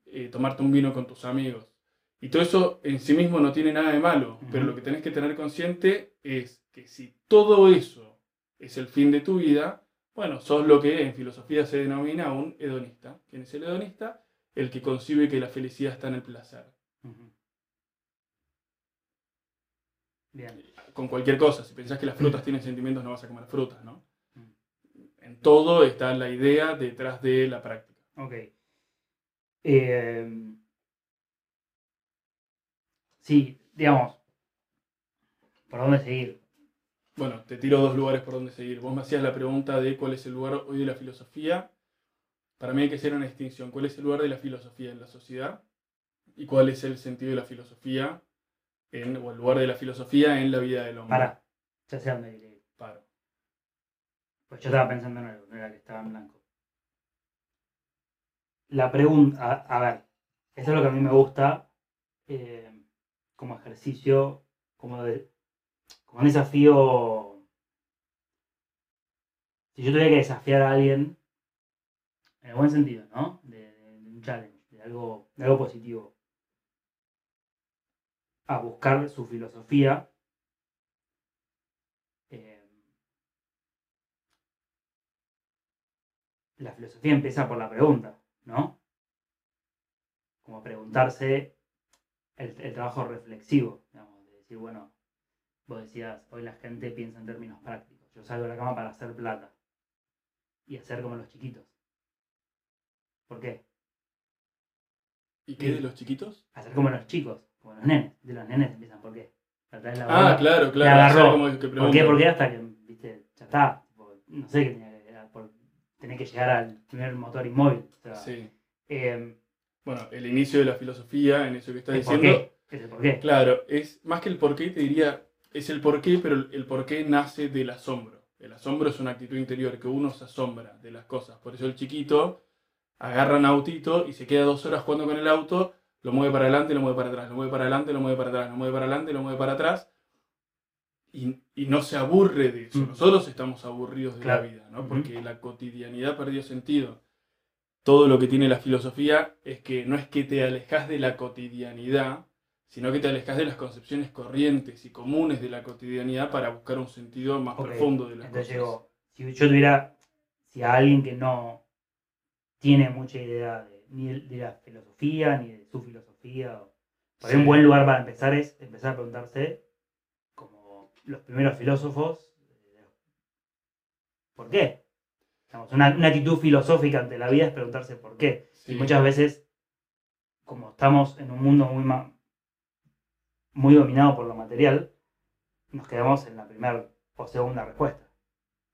S2: eh, tomarte un vino con tus amigos. Y todo eso en sí mismo no tiene nada de malo, pero lo que tenés que tener consciente es que si todo eso es el fin de tu vida, bueno, sos lo que en filosofía se denomina un hedonista. ¿Quién es el hedonista? El que concibe que la felicidad está en el placer.
S1: Bien.
S2: Con cualquier cosa, si pensás que las frutas tienen sentimientos, no vas a comer frutas, ¿no?
S1: Mm.
S2: En todo está la idea detrás de la práctica.
S1: Ok. Eh, sí, digamos, ¿por dónde seguir?
S2: Bueno, te tiro dos lugares por donde seguir. Vos me hacías la pregunta de cuál es el lugar hoy de la filosofía. Para mí hay que hacer una distinción. ¿Cuál es el lugar de la filosofía en la sociedad? ¿Y cuál es el sentido de la filosofía en, o el lugar de la filosofía en la vida del hombre?
S1: Para, ya sé dónde ir.
S2: Paro.
S1: Pues yo estaba pensando en algo, no era que estaba en blanco. La pregunta, a, a ver, esto es lo que a mí me gusta eh, como ejercicio, como, de, un desafío. Si yo tuviera que desafiar a alguien, en el buen sentido, ¿no? De, un challenge, de algo, de algo positivo, a buscar su filosofía. eh, la filosofía empieza por la pregunta, ¿no? Como preguntarse el trabajo reflexivo, digamos, de decir, bueno, vos decías, hoy la gente piensa en términos prácticos. Yo salgo de la cama para hacer plata y hacer como los chiquitos. ¿Por qué?
S2: ¿Y qué de los chiquitos?
S1: Hacer como los chicos, como los nenes. De los nenes empiezan, ¿por qué? Tratar de la
S2: Ah, claro, claro.
S1: agarró.
S2: hacer como que
S1: ¿Por qué? ¿Por qué? Hasta que, viste, ya está. No sé qué tenía que era por tener que llegar al primer motor inmóvil. O sea,
S2: Sí.
S1: eh,
S2: Bueno, el inicio de la filosofía, en eso que estás
S1: el por
S2: diciendo,
S1: qué. Es el por qué.
S2: Claro, es más que el porqué, te diría, es el porqué, pero el porqué nace del asombro. El asombro es una actitud interior, que uno se asombra de las cosas. Por eso el chiquito agarra un autito y se queda dos horas jugando con el auto, lo mueve para adelante, lo mueve para atrás, lo mueve para adelante, lo mueve para atrás, lo mueve para adelante, lo mueve para atrás. Y, y no se aburre de eso.
S1: Mm.
S2: Nosotros estamos aburridos de
S1: Claro.
S2: la vida, ¿no? Porque la cotidianidad perdió sentido. Todo lo que tiene la filosofía es que no es que te alejas de la cotidianidad, sino que te alejas de las concepciones corrientes y comunes de la cotidianidad para buscar un sentido más profundo de las
S1: Entonces
S2: cosas.
S1: llegó, si yo tuviera, si a alguien que no tiene mucha idea de, ni de, de la filosofía, ni de su filosofía, ahí
S2: Sí.
S1: un buen lugar para empezar es empezar a preguntarse, como los primeros filósofos, eh, ¿por qué? Digamos, una, una actitud filosófica ante la vida es preguntarse por qué.
S2: Sí.
S1: Y muchas veces, como estamos en un mundo muy, muy dominado por lo material, nos quedamos en la primera o segunda respuesta.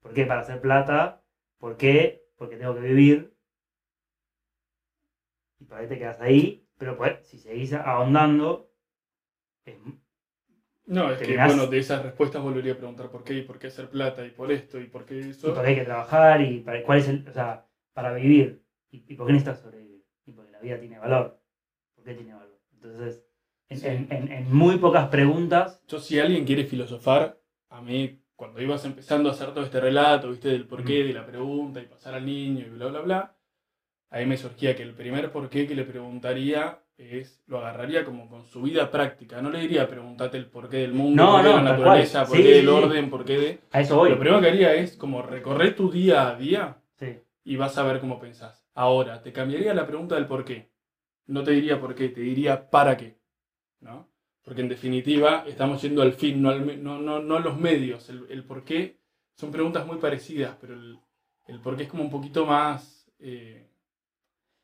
S1: ¿Por qué? Para hacer plata. ¿Por qué? Porque tengo que vivir. Y por ahí te quedas ahí. Pero pues, si seguís ahondando, es-
S2: No, es
S1: te
S2: que, bueno, de esas respuestas volvería a preguntar por qué, y por qué hacer plata, y por esto, y por qué
S1: y
S2: eso.
S1: porque hay que trabajar, y para, cuál es el, o sea, para vivir, y, y por qué necesitas sobrevivir, y porque la vida tiene valor. ¿Por qué tiene valor? Entonces, en, muy pocas preguntas,
S2: Yo, si alguien quiere filosofar, a mí, cuando ibas empezando a hacer todo este relato, viste, del porqué, de la pregunta, y pasar al niño, y bla, bla, bla, ahí me surgía que el primer porqué que le preguntaría es, lo agarraría como con su vida práctica. No le diría, pregúntate el porqué del mundo,
S1: No,
S2: porqué de
S1: no,
S2: la naturaleza,
S1: cual.
S2: porqué
S1: Sí,
S2: del
S1: sí, sí.
S2: orden, porqué de...
S1: a eso voy.
S2: Lo primero que haría es como recorrer tu día a día y vas a ver cómo pensás. Ahora, te cambiaría la pregunta del por qué. No te diría por qué, te diría para qué. ¿No? Porque en definitiva estamos yendo al fin, no, al no, no, no a los medios. El, el por qué son preguntas muy parecidas, pero el, el por qué es como un poquito más... eh,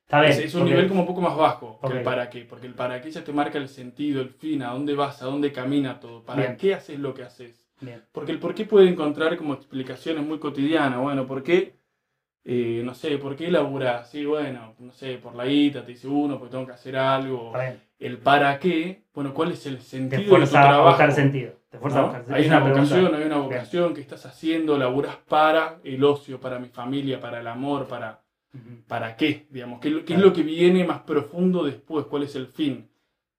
S1: Está bien.
S2: es, es un nivel como un poco más bajo que el para qué. Porque el para qué ya te marca el sentido, el fin, a dónde vas, a dónde camina todo. ¿Para
S1: Bien.
S2: qué haces lo que haces?
S1: Bien.
S2: Porque el por qué puede encontrar como explicaciones muy cotidianas. Bueno, ¿por qué? Eh, no sé, ¿por qué laburás? Sí, bueno, no sé, por la guita, te dice uno, porque tengo que hacer algo. El para qué, bueno, ¿cuál es el
S1: Te
S2: sentido de tu
S1: fuerza a
S2: trabajo?
S1: buscar sentido. Te fuerza a buscar sentido.
S2: Hay una
S1: pregunta.
S2: vocación, hay una vocación que estás haciendo, laburás para el ocio, para mi familia, para el amor, para, para qué, digamos, ¿qué, es lo que viene más profundo después? ¿Cuál es el fin?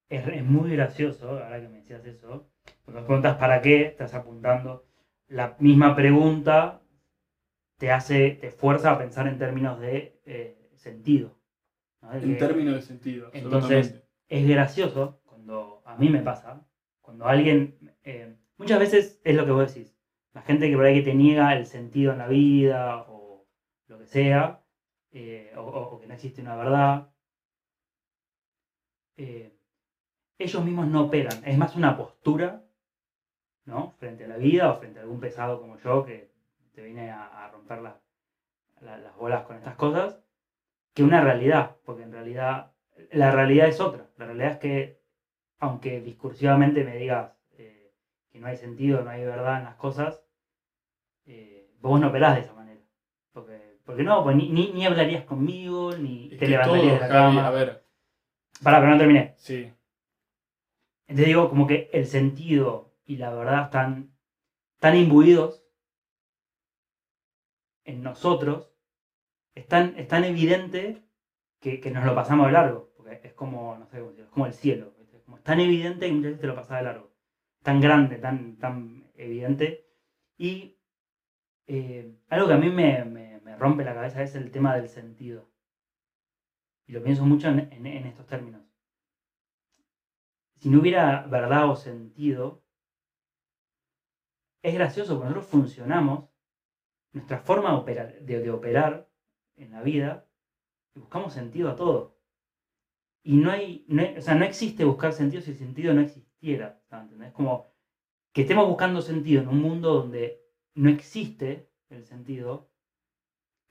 S1: Es, es muy gracioso, ahora que me decías eso, cuando preguntas para qué, estás apuntando. La misma pregunta te hace, te fuerza a pensar en términos de eh, sentido. ¿no? De
S2: En
S1: que
S2: términos de sentido,
S1: Entonces, es gracioso cuando a mí me pasa, cuando alguien, eh, muchas veces es lo que vos decís, la gente que por ahí que te niega el sentido en la vida o lo que sea, eh, o, o- o que no existe una verdad, eh, ellos mismos no operan, es más una postura, ¿no? Frente a la vida o frente a algún pesado como yo que te viene a, a romper la- la- las bolas con estas cosas, que una realidad, porque en realidad la realidad es otra. La realidad es que, aunque discursivamente me digas eh, que no hay sentido, no hay verdad en las cosas, eh, vos no operás de esa manera. Porque, porque no, pues ni, ni, ni hablarías conmigo, ni
S2: Es
S1: te levantarías
S2: todo,
S1: de la cama.
S2: a ver,
S1: Pará, pero no terminé.
S2: sí,
S1: Entonces digo, como que el sentido y la verdad están tan imbuidos en nosotros, es tan, es tan evidente que, que nos lo pasamos de largo. Porque es como, no sé es como el cielo. Es, tan evidente que muchas veces te lo pasas de largo. Tan grande, tan, tan evidente. Y eh, algo que a mí me, me- me rompe la cabeza es el tema del sentido. Y lo pienso mucho en- en- en estos términos si no hubiera verdad o sentido, es gracioso porque nosotros funcionamos, nuestra forma de operar, de, de operar en la vida, y buscamos sentido a todo. Y no hay, no hay- o sea, no existe buscar sentido si el sentido no existiera. ¿entendés? Como que estemos buscando sentido en un mundo donde no existe el sentido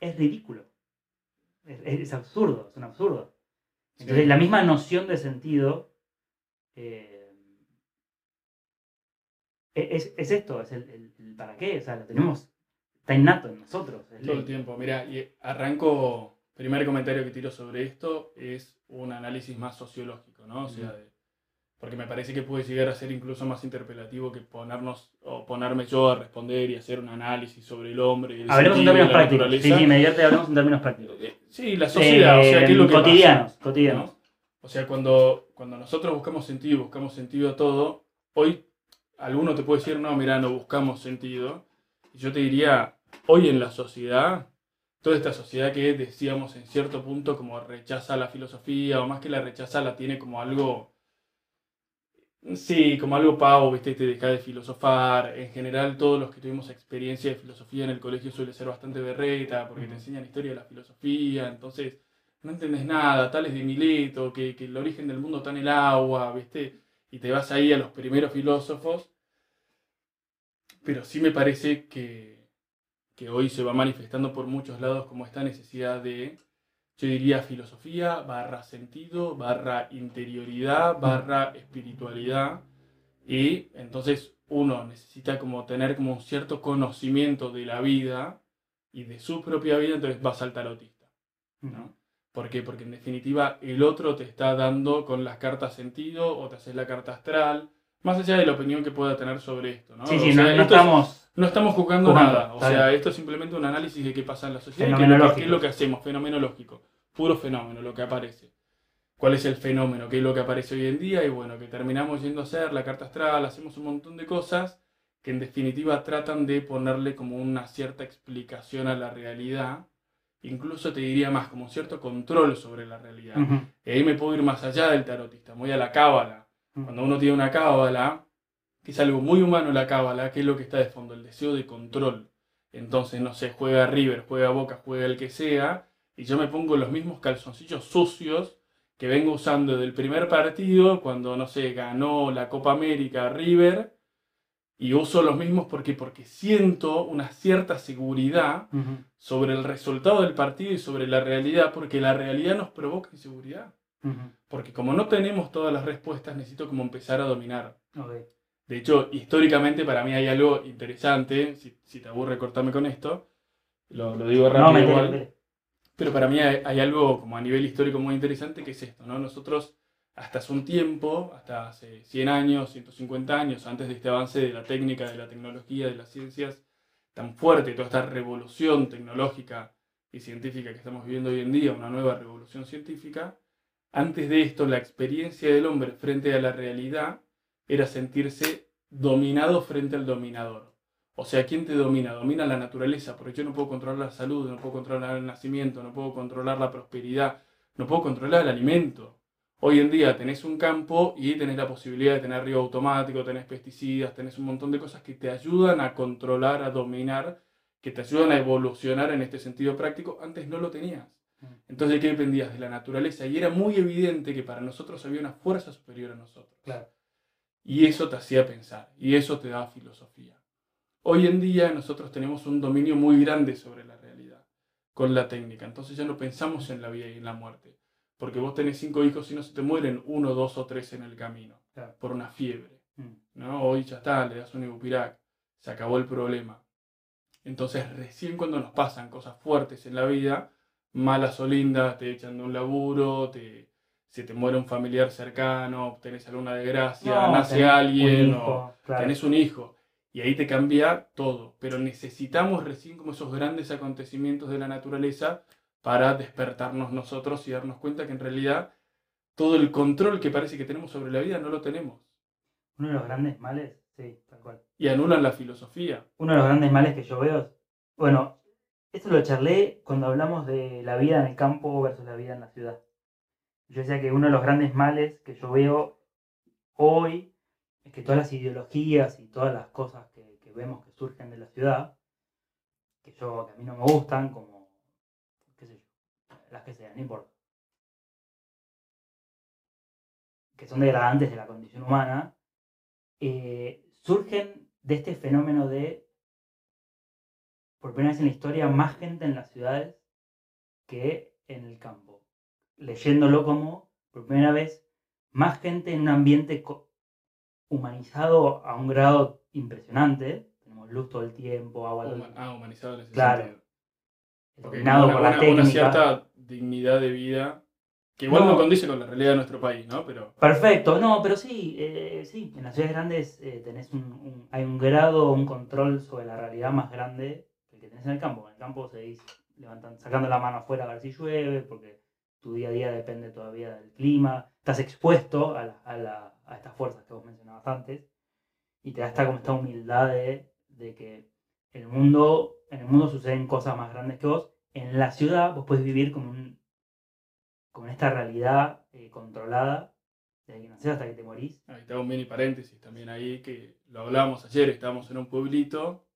S1: es ridículo. Es, es absurdo, es un absurdo. Entonces,
S2: Sí.
S1: la misma noción de sentido eh, e, es, es esto, es el, el- el para qué, o sea, lo tenemos, está innato en nosotros.
S2: Todo el
S1: ley.
S2: tiempo. Mira, y arranco, primer comentario que tiro sobre esto es un análisis más sociológico, ¿no? O sea, de- porque me parece que puede llegar a ser incluso más interpelativo que ponernos o ponerme yo a responder y hacer un análisis sobre el hombre el
S1: Hablemos en términos prácticos. Sí, sí, me divierte, hablemos en términos prácticos.
S2: Eh, Sí, la sociedad, o sea, ¿qué es lo
S1: Eh,
S2: que pasa?
S1: cotidianos, cotidianos.
S2: ¿no? O sea, cuando, cuando nosotros buscamos sentido, buscamos sentido a todo, hoy alguno te puede decir, no, mira, no buscamos sentido. Y yo te diría, hoy en la sociedad, toda esta sociedad que decíamos en cierto punto como rechaza la filosofía, o más que la rechaza, la tiene como algo, sí, como algo pavo, viste, te deja de filosofar. En general, todos los que tuvimos experiencia de filosofía en el colegio suele ser bastante berreta, porque te enseñan historia de la filosofía, entonces no entendés nada, tales de Mileto, que, que el origen del mundo está en el agua, ¿viste? Y te vas ahí a los primeros filósofos. Pero sí me parece que, que hoy se va manifestando por muchos lados como esta necesidad de, yo diría, filosofía, barra sentido, barra interioridad, barra espiritualidad. Y entonces uno necesita como tener como un cierto conocimiento de la vida y de su propia vida, entonces vas al tarotista. ¿no? ¿Por qué? Porque en definitiva el otro te está dando con las cartas sentido o te haces la carta astral, más allá de la opinión que pueda tener sobre esto. ¿no?
S1: Sí,
S2: O
S1: sí,
S2: sea,
S1: no, no
S2: esto es-
S1: estamos.
S2: no estamos juzgando
S1: Juzgando,
S2: nada. O sea,
S1: bien.
S2: esto es simplemente un análisis de qué pasa en la sociedad qué es lo que- qué es lo
S1: Fenomenológico.
S2: que hacemos, fenomenológico. Puro fenómeno, lo que aparece. ¿Cuál es el fenómeno? ¿Qué es lo que aparece hoy en día? Y bueno, que terminamos yendo a hacer la carta astral, hacemos un montón de cosas que en definitiva tratan de ponerle como una cierta explicación a la realidad. Incluso te diría más, como un cierto control sobre la realidad. Y ahí me puedo ir más allá del tarotista, voy a la cábala. Cuando uno tiene una cábala, que es algo muy humano la cábala, que es lo que está de fondo, el deseo de control. Entonces, no sé, juega River, juega Boca, juega el que sea, y yo me pongo los mismos calzoncillos sucios que vengo usando del primer partido, cuando, no sé, ganó la Copa América River, y uso los mismos porque, porque siento una cierta seguridad sobre el resultado del partido y sobre la realidad, porque la realidad nos provoca inseguridad. Porque como no tenemos todas las respuestas, necesito como empezar a dominar. De hecho, históricamente para mí hay algo interesante, si, si te aburre cortarme con esto, lo, lo digo rápido
S1: No,
S2: igual, pero para mí hay, hay algo como a nivel histórico muy interesante que es esto, ¿no? Nosotros hasta hace un tiempo, hasta hace 100 años, 150 años, antes de este avance de la técnica, de la tecnología, de las ciencias tan fuerte, toda esta revolución tecnológica y científica que estamos viviendo hoy en día, una nueva revolución científica, antes de esto la experiencia del hombre frente a la realidad era sentirse dominado frente al dominador. O sea, ¿quién te domina? Domina la naturaleza, porque yo no puedo controlar la salud, no puedo controlar el nacimiento, no puedo controlar la prosperidad, no puedo controlar el alimento. Hoy en día tenés un campo y tenés la posibilidad de tener río automático, tenés pesticidas, tenés un montón de cosas que te ayudan a controlar, a dominar, que te ayudan a evolucionar en este sentido práctico. Antes no lo tenías. Entonces, ¿de qué dependías? De la naturaleza. Y era muy evidente que para nosotros había una fuerza superior a nosotros.
S1: Claro.
S2: Y eso te hacía pensar, y eso te daba filosofía. Hoy en día nosotros tenemos un dominio muy grande sobre la realidad, con la técnica. Entonces ya no pensamos en la vida y en la muerte. Porque vos tenés cinco hijos y no se te mueren uno, dos o tres en el camino,
S1: Claro.
S2: por una fiebre.
S1: Mm.
S2: ¿no? Hoy ya está, le das un ibupirac, se acabó el problema. Entonces recién cuando nos pasan cosas fuertes en la vida, malas o lindas, te echan de un laburo, te, se te muere un familiar cercano, tenés alguna desgracia,
S1: No,
S2: nace alguien o
S1: claro.
S2: tenés un hijo. Y ahí te cambia todo. Pero necesitamos recién como esos grandes acontecimientos de la naturaleza para despertarnos nosotros y darnos cuenta que en realidad todo el control que parece que tenemos sobre la vida no lo tenemos.
S1: Uno de los grandes males, sí, tal cual.
S2: Y anulan la filosofía.
S1: Uno de los grandes males que yo veo bueno, esto lo charlé cuando hablamos de la vida en el campo versus la vida en la ciudad. Yo decía que uno de los grandes males que yo veo hoy es que todas las ideologías y todas las cosas que, vemos que surgen de la ciudad, que yo que a mí no me gustan, como, qué sé yo, las que sean, no importa. Que son degradantes de la condición humana, eh, surgen de este fenómeno de, por primera vez en la historia, más gente en las ciudades que en el campo. Leyéndolo como, por primera vez, más gente en un ambiente humanizado a un grado impresionante. Tenemos luz todo el tiempo, agua todo el
S2: Huma- ah, humanizado en ese
S1: Claro.
S2: sentido.
S1: Iluminado
S2: una,
S1: por la
S2: una- una cierta dignidad de vida que igual no.
S1: No.
S2: condice con la realidad de nuestro país, ¿no? Pero
S1: Perfecto, no, pero sí, eh, sí, en las ciudades grandes eh, tenés un, un- hay un grado, un control sobre la realidad más grande en el campo. En el campo seguís levantan, sacando la mano afuera a ver si llueve, porque tu día a día depende todavía del clima, estás expuesto a, la- a la- a estas fuerzas que vos mencionabas antes, y te da esta, como esta humildad de, de que el mundo, en el mundo suceden cosas más grandes que vos. En la ciudad vos puedes vivir con, un, con esta realidad eh, controlada desde que nacés hasta que te morís.
S2: ahí te hago un mini paréntesis también ahí, que lo hablábamos ayer, estábamos en un pueblito,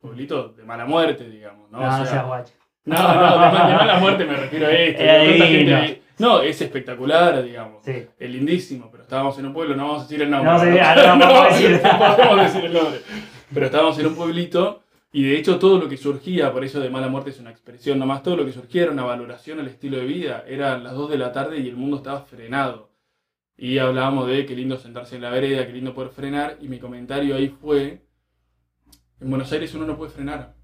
S2: pueblito de mala muerte, digamos, ¿no?
S1: No,
S2: O sea,
S1: seas guacho.
S2: no, no, de, de mala muerte me refiero a esto. Gente. No, es espectacular, digamos.
S1: Sí.
S2: Es lindísimo, pero estábamos en un pueblo, no vamos a decir el nombre.
S1: No, sí, ah, no, no vamos decir.
S2: no podemos decir el nombre. Pero estábamos en un pueblito y de hecho todo lo que surgía, por eso de mala muerte es una expresión nomás, todo lo que surgía era una valoración al estilo de vida. Eran las 2 de la tarde y el mundo estaba frenado. Y hablábamos de qué lindo sentarse en la vereda, qué lindo poder frenar. Y mi comentario ahí fue, en Buenos Aires uno no puede frenar.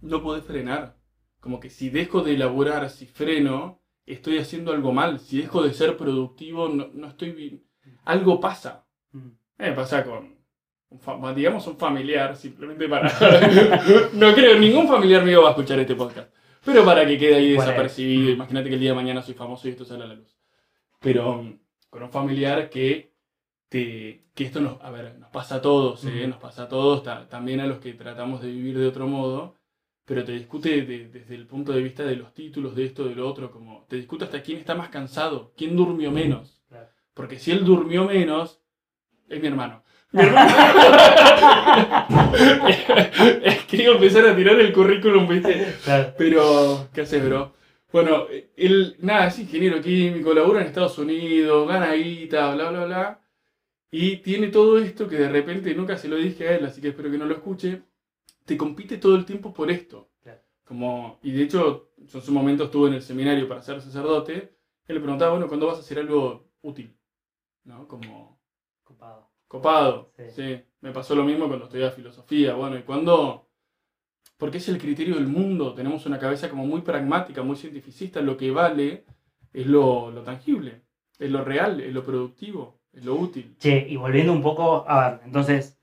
S2: No podés frenar. Como que si dejo de elaborar, si freno, estoy haciendo algo mal. Si dejo de ser productivo, no, no estoy bien. Algo pasa.
S1: Mm.
S2: Me pasa con, un digamos, un familiar, simplemente para... no creo, ningún familiar mío va a escuchar este podcast. Pero para que quede ahí desapercibido, imagínate que el día de mañana soy famoso y esto sale a la luz. Pero con un familiar que, te, que esto nos, a ver, nos pasa a todos, ¿eh?
S1: Ujú.
S2: nos pasa a todos, ta- también a los que tratamos de vivir de otro modo, pero te discute de- desde el punto de vista de los títulos, de esto, de lo otro, como te discute hasta quién está más cansado, quién durmió menos.
S1: Claro.
S2: Porque si él durmió menos, es mi hermano. es que iba a empezar a tirar el currículum, ¿viste?
S1: Claro.
S2: Pero, ¿qué haces, bro? Bueno, él, nada, es ingeniero químico, labura en Estados Unidos, gana guita, bla, bla, bla. Y tiene todo esto que de repente nunca se lo dije a él, así que espero que no lo escuche. Te compite todo el tiempo por esto.
S1: Claro.
S2: Como, y de hecho, yo en su momento estuve en el seminario para ser sacerdote. Él le preguntaba, bueno, ¿cuándo vas a hacer algo útil? ¿No? Como,
S1: Copado.
S2: Copado,
S1: Sí.
S2: sí. Me pasó lo mismo cuando estudiaba filosofía. Bueno, ¿y cuándo? Porque es el criterio del mundo. Tenemos una cabeza como muy pragmática, muy cientificista. Lo que vale es lo, lo tangible, es lo real, es lo productivo, lo útil.
S1: Che, y volviendo un poco, a ver, entonces,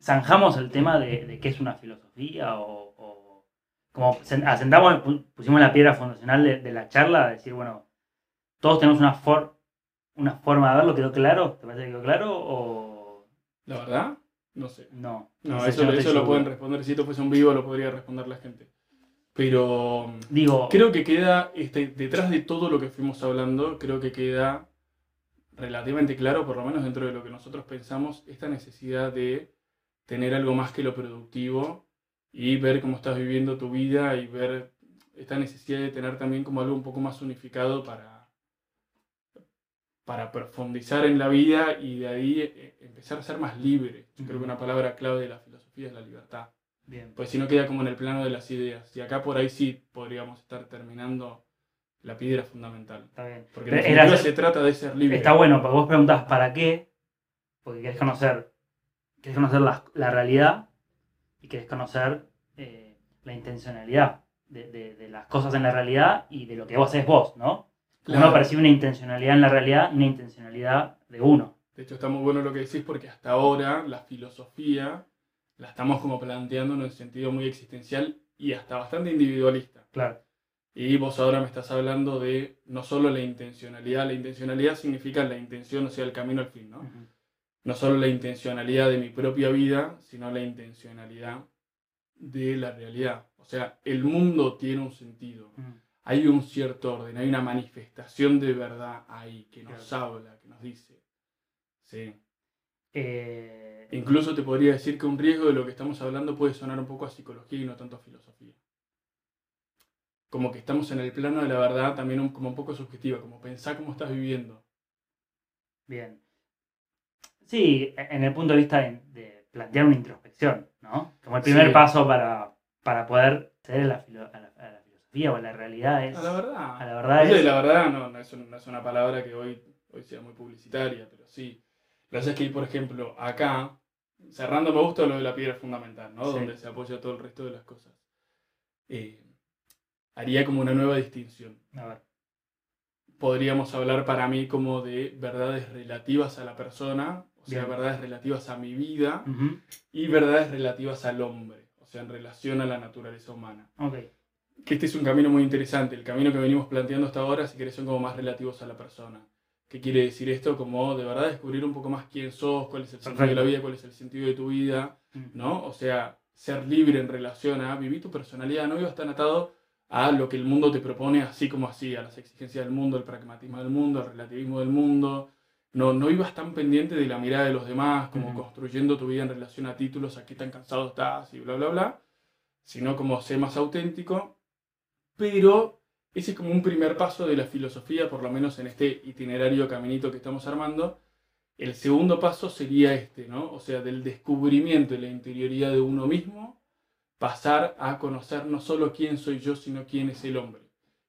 S1: zanjamos el tema de, de qué es una filosofía o, o- como sen- asentamos, pu- pusimos la piedra fundacional de, de la charla, de decir, bueno, todos tenemos una, for- una forma de verlo, ¿quedó claro? ¿Te parece que quedó claro o
S2: La verdad, no sé.
S1: no?
S2: No,
S1: sé,
S2: eso,
S1: no
S2: eso lo pueden responder. Si esto fuese un vivo, lo podría responder la gente. Pero
S1: Digo,
S2: creo que queda, este, detrás de todo lo que fuimos hablando, creo que queda relativamente claro, por lo menos dentro de lo que nosotros pensamos, esta necesidad de tener algo más que lo productivo y ver cómo estás viviendo tu vida y ver esta necesidad de tener también como algo un poco más unificado para, para profundizar en la vida y de ahí eh, empezar a ser más libre. Yo creo que una palabra clave de la filosofía es la libertad.
S1: Bien,
S2: Pues si no queda como en el plano de las ideas. Y acá por ahí sí podríamos estar terminando la piedra fundamental.
S1: está bien.
S2: Porque en
S1: Pero era-
S2: se trata de ser libre.
S1: Está bueno, porque vos preguntás para qué, porque querés conocer, querés conocer la, la realidad y querés conocer eh, la intencionalidad de, de- de las cosas en la realidad y de lo que vos haces vos, ¿no?
S2: Claro.
S1: Uno percibe una intencionalidad en la realidad y una intencionalidad de uno.
S2: De hecho está muy bueno lo que decís porque hasta ahora la filosofía la estamos como planteando en un sentido muy existencial y hasta bastante individualista.
S1: Claro.
S2: Y vos ahora me estás hablando de no solo la intencionalidad, la intencionalidad significa la intención, o sea, el camino al fin, ¿no? no solo la intencionalidad de mi propia vida, sino la intencionalidad de la realidad. O sea, el mundo tiene un sentido, hay un cierto orden, hay una manifestación de verdad ahí que nos habla, que nos dice. Sí.
S1: Eh,
S2: Incluso te podría decir que un riesgo de lo que estamos hablando puede sonar un poco a psicología y no tanto a filosofía. Como que estamos en el plano de la verdad también un- como un poco subjetiva, como pensar cómo estás viviendo.
S1: bien. Sí, en el punto de vista de, de plantear una introspección, ¿no? Como el primer
S2: Sí.
S1: paso para, para poder acceder a la, filo- a, la, a la filosofía o a la realidad es...
S2: A la verdad.
S1: a la verdad es-
S2: la verdad no, no, es, un- no es una palabra que hoy, hoy sea muy publicitaria, pero sí. Lo que pasa es que, por ejemplo, acá, cerrando me gusta lo de la piedra fundamental, ¿no?
S1: Sí.
S2: Donde se apoya todo el resto de las cosas. Eh, haría como una nueva distinción.
S1: A ver,
S2: Podríamos hablar para mí como de verdades relativas a la persona, o sea,
S1: Bien.
S2: verdades relativas a mi vida y verdades relativas al hombre, o sea, en relación a la naturaleza humana.
S1: ok,
S2: que este es un camino muy interesante. El camino que venimos planteando hasta ahora, si querés, son como más relativos a la persona. ¿Qué quiere decir esto? Como de verdad descubrir un poco más quién sos, cuál es el sentido de la vida, cuál es el sentido de tu vida,
S1: mm,
S2: ¿no? O sea, ser libre en relación a vivir tu personalidad, no ibas tan atado a lo que el mundo te propone así como así, a las exigencias del mundo, al pragmatismo del mundo, al relativismo del mundo. No, no ibas tan pendiente de la mirada de los demás, como construyendo tu vida en relación a títulos, a qué tan cansado estás y bla, bla, bla, sino como ser más auténtico. Pero ese es como un primer paso de la filosofía, por lo menos en este itinerario caminito que estamos armando. El segundo paso sería este, ¿no? O sea, del descubrimiento de la interioridad de uno mismo, pasar a conocer no solo quién soy yo, sino quién es el hombre.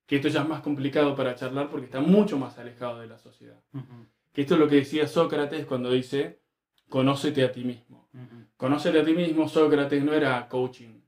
S2: Que esto ya es más complicado para charlar porque está mucho más alejado de la sociedad. Que esto es lo que decía Sócrates cuando dice, conócete a ti mismo.
S1: ujú.
S2: Conócete a ti mismo, Sócrates no era coaching.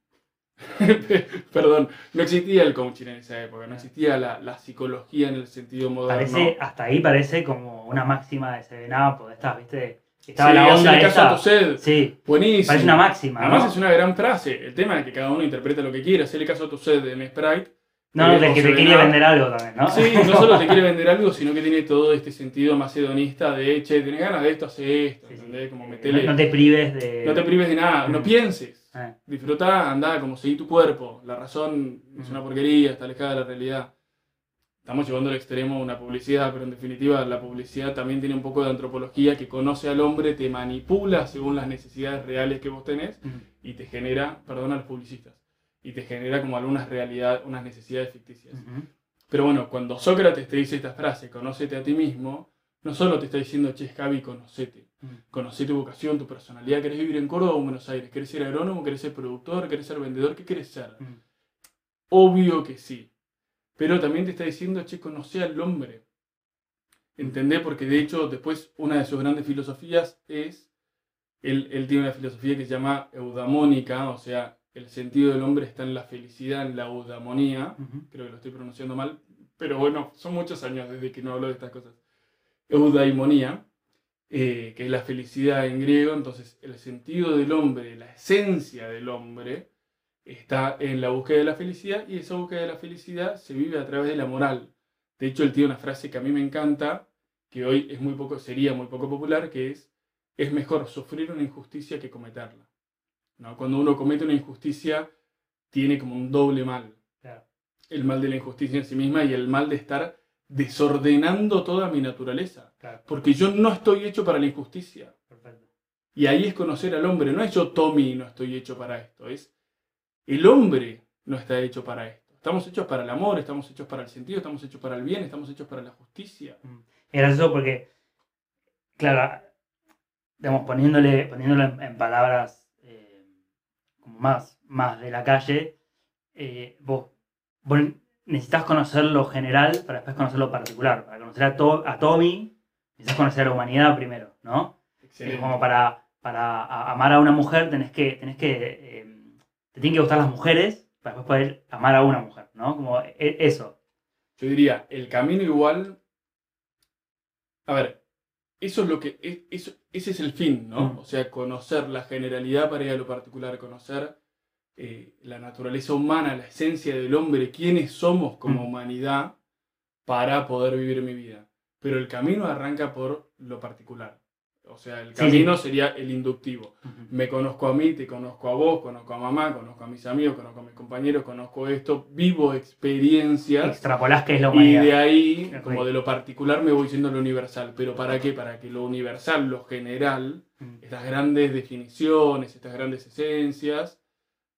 S2: Perdón, no existía el coaching en esa época, no existía la, la psicología en el sentido moderno.
S1: Parece, hasta ahí parece como una máxima de Seven Up o de estas, ¿viste? Estaba
S2: Sí,
S1: la onda
S2: hacerle caso a
S1: esa.
S2: tu sed.
S1: Sí,
S2: Buenísimo.
S1: parece una máxima,
S2: Además
S1: ¿no?
S2: es una gran frase. El tema es que cada uno interpreta lo que quiera. Hacerle caso a tu sed en Sprite.
S1: No, no,
S2: Eh,
S1: del
S2: o
S1: que te
S2: Up.
S1: vender algo también, ¿no?
S2: Sí, no solo te quiere vender algo, sino que tiene todo este sentido más hedonista de, che, tenés ganas de esto, hace esto,
S1: Sí.
S2: ¿entendés? Como metele-
S1: no, no te prives de.
S2: no te prives de nada, no
S1: Mm.
S2: pienses.
S1: Eh,
S2: Disfruta, anda, como seguí tu cuerpo. La razón es
S1: Mm.
S2: una porquería, está alejada de la realidad. Estamos llevando al extremo una publicidad, pero en definitiva la publicidad también tiene un poco de antropología que conoce al hombre, te manipula según las necesidades reales que vos tenés
S1: mm,
S2: y te genera, perdón a los publicistas, y te genera como algunas realidades, unas necesidades ficticias. Pero bueno, cuando Sócrates te dice esta frase, conócete a ti mismo, no solo te está diciendo, che, Javi, conocete. Conocé tu vocación, tu personalidad. ¿Querés vivir en Córdoba o en Buenos Aires? ¿Querés ser agrónomo? ¿Querés ser productor? ¿Querés ser vendedor? ¿Qué querés ser?
S1: Mm.
S2: Obvio que sí. Pero también te está diciendo, che, conocé al hombre. ¿Entendés? Porque de hecho, después, una de sus grandes filosofías es. Él, él tiene una filosofía que se llama eudamónica, o sea, el sentido del hombre está en la felicidad, en la eudamonía.
S1: Ujú.
S2: Creo que lo estoy pronunciando mal, pero bueno, son muchos años desde que no hablo de estas cosas. Eudaimonía, eh, que es la felicidad en griego, entonces el sentido del hombre, la esencia del hombre, está en la búsqueda de la felicidad y esa búsqueda de la felicidad se vive a través de la moral. De hecho, él tiene una frase que a mí me encanta, que hoy es muy poco, sería muy poco popular, que es, es mejor sufrir una injusticia que cometerla. ¿No? Cuando uno comete una injusticia, tiene como un doble mal.
S1: Claro.
S2: El mal de la injusticia en sí misma y el mal de estar desordenando toda mi naturaleza.
S1: Claro,
S2: Porque yo no estoy hecho para la injusticia.
S1: perfecto.
S2: Y ahí es conocer al hombre. No es yo, Tommy, no estoy hecho para esto. Es el hombre no está hecho para esto. Estamos hechos para el amor, estamos hechos para el sentido, estamos hechos para el bien, estamos hechos para la justicia.
S1: Es gracioso porque, claro, digamos, poniéndole, poniéndolo en, en palabras eh, como más, más de la calle, eh, vos, vos necesitas conocer lo general para después conocer lo particular. Para conocer a, To- a Tommy, necesitas conocer a la humanidad primero, ¿no?
S2: Excelente.
S1: como para, para a- amar a una mujer tenés que, tenés que, eh, te tienen que gustar las mujeres para después poder amar a una mujer, ¿no? Como e- eso.
S2: Yo diría, el camino igual. A ver, eso es lo que. es- Eso, ese es el fin, ¿no?
S1: Mm.
S2: O sea, conocer la generalidad para ir a lo particular, conocer eh, la naturaleza humana, la esencia del hombre, quiénes somos como
S1: Mm.
S2: humanidad para poder vivir mi vida. Pero el camino arranca por lo particular. O sea, el
S1: Sí,
S2: camino sería el inductivo.
S1: Ujú.
S2: Me conozco a mí, te conozco a vos, conozco a mamá, conozco a mis amigos, conozco a mis compañeros, conozco esto, vivo experiencias.
S1: Extrapolás que es la
S2: Y
S1: humanidad.
S2: de ahí, como de lo particular, me voy yendo a lo universal. ¿Pero para qué? Para que lo universal, lo general,
S1: Mm.
S2: estas grandes definiciones, estas grandes esencias,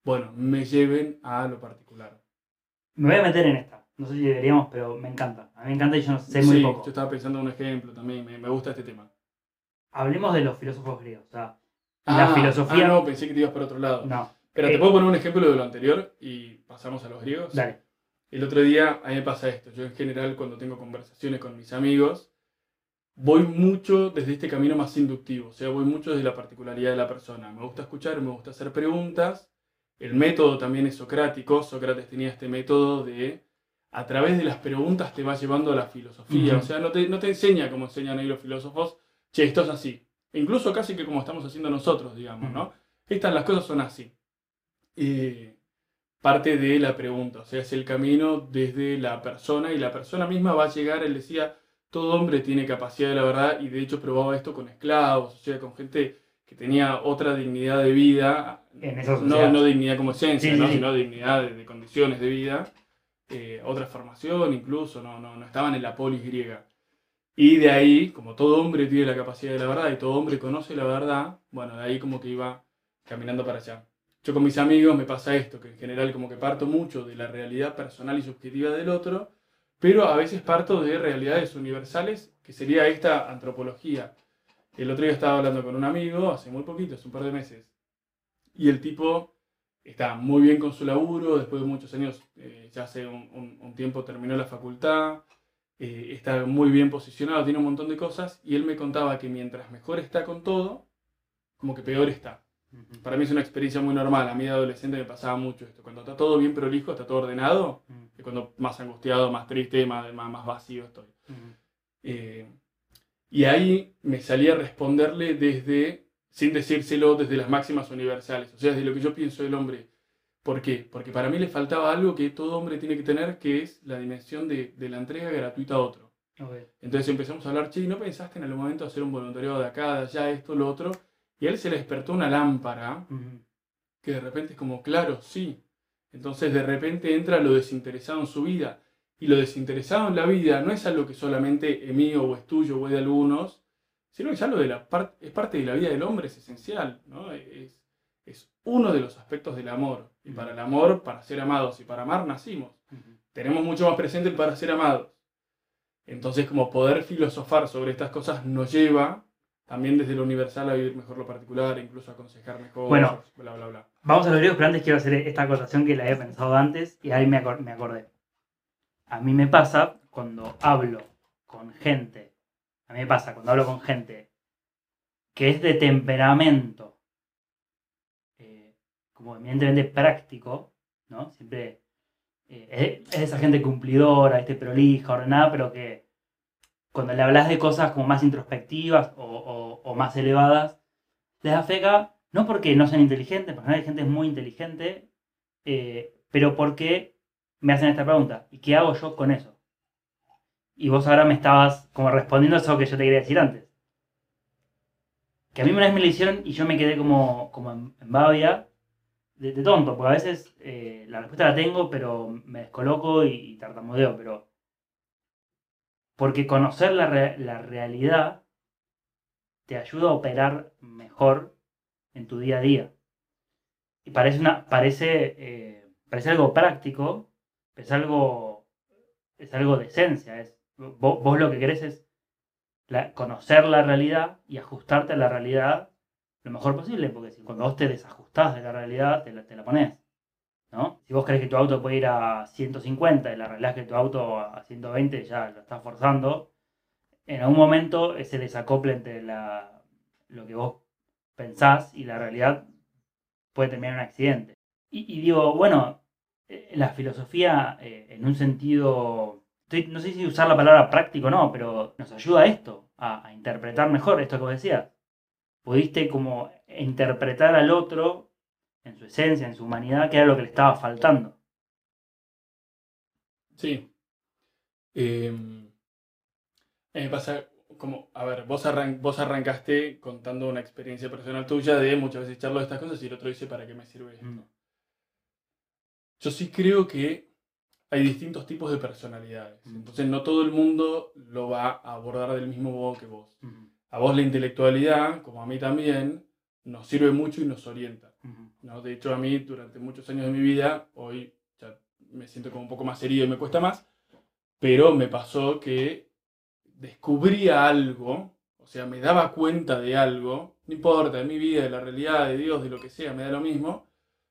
S2: bueno, me lleven a lo particular.
S1: Me voy a meter en esta. No sé si deberíamos, pero me encanta. A mí me encanta y yo no sé muy
S2: sí,
S1: poco.
S2: yo estaba pensando en un ejemplo también, me, me gusta este tema.
S1: hablemos de los filósofos griegos. O sea, la
S2: Ah,
S1: filosofía.
S2: ah, no, pensé que te ibas por otro lado.
S1: no.
S2: Pero
S1: Eh,
S2: te puedo poner un ejemplo de lo anterior y pasamos a los griegos.
S1: Dale.
S2: El otro día a mí me pasa esto. Yo en general cuando tengo conversaciones con mis amigos, voy mucho desde este camino más inductivo. O sea, voy mucho desde la particularidad de la persona. Me gusta escuchar, me gusta hacer preguntas. El método también es socrático. Sócrates tenía este método de, a través de las preguntas te va llevando a la filosofía. O sea, no te, no te enseña como enseñan ahí los filósofos, che, esto es así. E incluso casi que como estamos haciendo nosotros, digamos, ¿no? Estas las cosas son así. Eh, parte de la pregunta, o sea, es el camino desde la persona y la persona misma va a llegar, él decía, todo hombre tiene capacidad de la verdad y de hecho probaba esto con esclavos, o sea, con gente que tenía otra dignidad de vida,
S1: En esa
S2: no,
S1: sociedad.
S2: no dignidad como esencia,
S1: Sí,
S2: ¿no?
S1: sí.
S2: sino dignidad de, de condiciones de vida, eh, otra formación incluso, no, no, no estaban en la polis griega. Y de ahí, como todo hombre tiene la capacidad de la verdad y todo hombre conoce la verdad, bueno, de ahí como que iba caminando para allá. Yo con mis amigos me pasa esto, que en general como que parto mucho de la realidad personal y subjetiva del otro, pero a veces parto de realidades universales, que sería esta antropología. El otro día estaba hablando con un amigo, hace muy poquito, hace un par de meses, y el tipo está muy bien con su laburo, después de muchos años, eh, ya hace un, un- un tiempo terminó la facultad, eh, está muy bien posicionado, tiene un montón de cosas, y él me contaba que mientras mejor está con todo, como que peor está. Para mí es una experiencia muy normal, a mí de adolescente me pasaba mucho esto, cuando está todo bien prolijo, está todo ordenado, y cuando más angustiado, más triste, más, más, vacío estoy. Eh, y ahí me salía a responderle desde, sin decírselo, desde las máximas universales, o sea, desde lo que yo pienso del hombre. ¿Por qué? Porque para mí le faltaba algo que todo hombre tiene que tener, que es la dimensión de, de la entrega gratuita a otro. Entonces empezamos a hablar, che, ¿no pensaste en algún momento hacer un voluntariado de acá, de allá, esto, lo otro? Y a él se le despertó una lámpara que de repente es como, claro, sí. Entonces de repente entra lo desinteresado en su vida. Y lo desinteresado en la vida no es algo que solamente es mío o es tuyo o es de algunos, sino que es algo de la par- es parte de la vida del hombre, es esencial, ¿no? Es, es uno de los aspectos del amor. Y para el amor, para ser amados y para amar nacimos.
S1: Ujú.
S2: Tenemos mucho más presente el para ser amados. Entonces, como poder filosofar sobre estas cosas nos lleva también desde lo universal a vivir mejor lo particular, incluso a aconsejar mejor,
S1: Bueno.
S2: bla, bla, bla.
S1: Vamos a los griegos, pero antes quiero hacer esta acotación que la he pensado antes y ahí me acordé. A mí me pasa cuando hablo con gente, a mí me pasa cuando hablo con gente que es de temperamento, eh, como evidentemente práctico, ¿no? Siempre eh, es, es esa gente cumplidora, este prolija, ordenada, pero que cuando le hablas de cosas como más introspectivas o más elevadas, les afecta no porque no sean inteligentes, porque hay gente muy inteligente, eh, pero porque me hacen esta pregunta, ¿y qué hago yo con eso? Y vos ahora me estabas como respondiendo eso que yo te quería decir antes. Que a mí una vez me lo hicieron y yo me quedé como, como en, babia, de, tonto, porque a veces eh, la respuesta la tengo, pero me descoloco y, y tartamudeo, pero... Porque conocer la, la realidad te ayuda a operar mejor en tu día a día. Y parece, una, parece, eh, parece algo práctico, es algo, es algo de esencia. Es, vos, vos lo que querés es conocer la realidad y ajustarte a la realidad lo mejor posible, porque si cuando vos te desajustás de la realidad, te la, pones. ¿no? Si vos crees que tu auto puede ir a 150 y la realidad es que tu auto a 120 ya lo estás forzando, en algún momento ese desacople entre la, lo que vos pensás y la realidad puede terminar en un accidente. Y, y digo, bueno, eh, la filosofía eh, en un sentido, estoy- no sé si usar la palabra práctico o no, pero nos ayuda a esto, a, a interpretar mejor esto que vos decías. Pudiste como interpretar al otro en su esencia, en su humanidad, que era lo que le estaba faltando.
S2: Sí. Eh, mí me pasa como, a ver, vos, arran- vos arrancaste contando una experiencia personal tuya de muchas veces charlo de estas cosas y el otro dice, ¿para qué me sirve esto?
S1: Mm.
S2: Yo sí creo que hay distintos tipos de personalidades.
S1: Mm.
S2: Entonces no todo el mundo lo va a abordar del mismo modo que vos. A vos la intelectualidad, como a mí también, nos sirve mucho y nos orienta. ¿no? De hecho, a mí durante muchos años de mi vida, hoy ya me siento como un poco más herido y me cuesta más, pero me pasó que descubría algo, O sea, me daba cuenta de algo, no importa, de mi vida, de la realidad, de Dios, de lo que sea, me da lo mismo,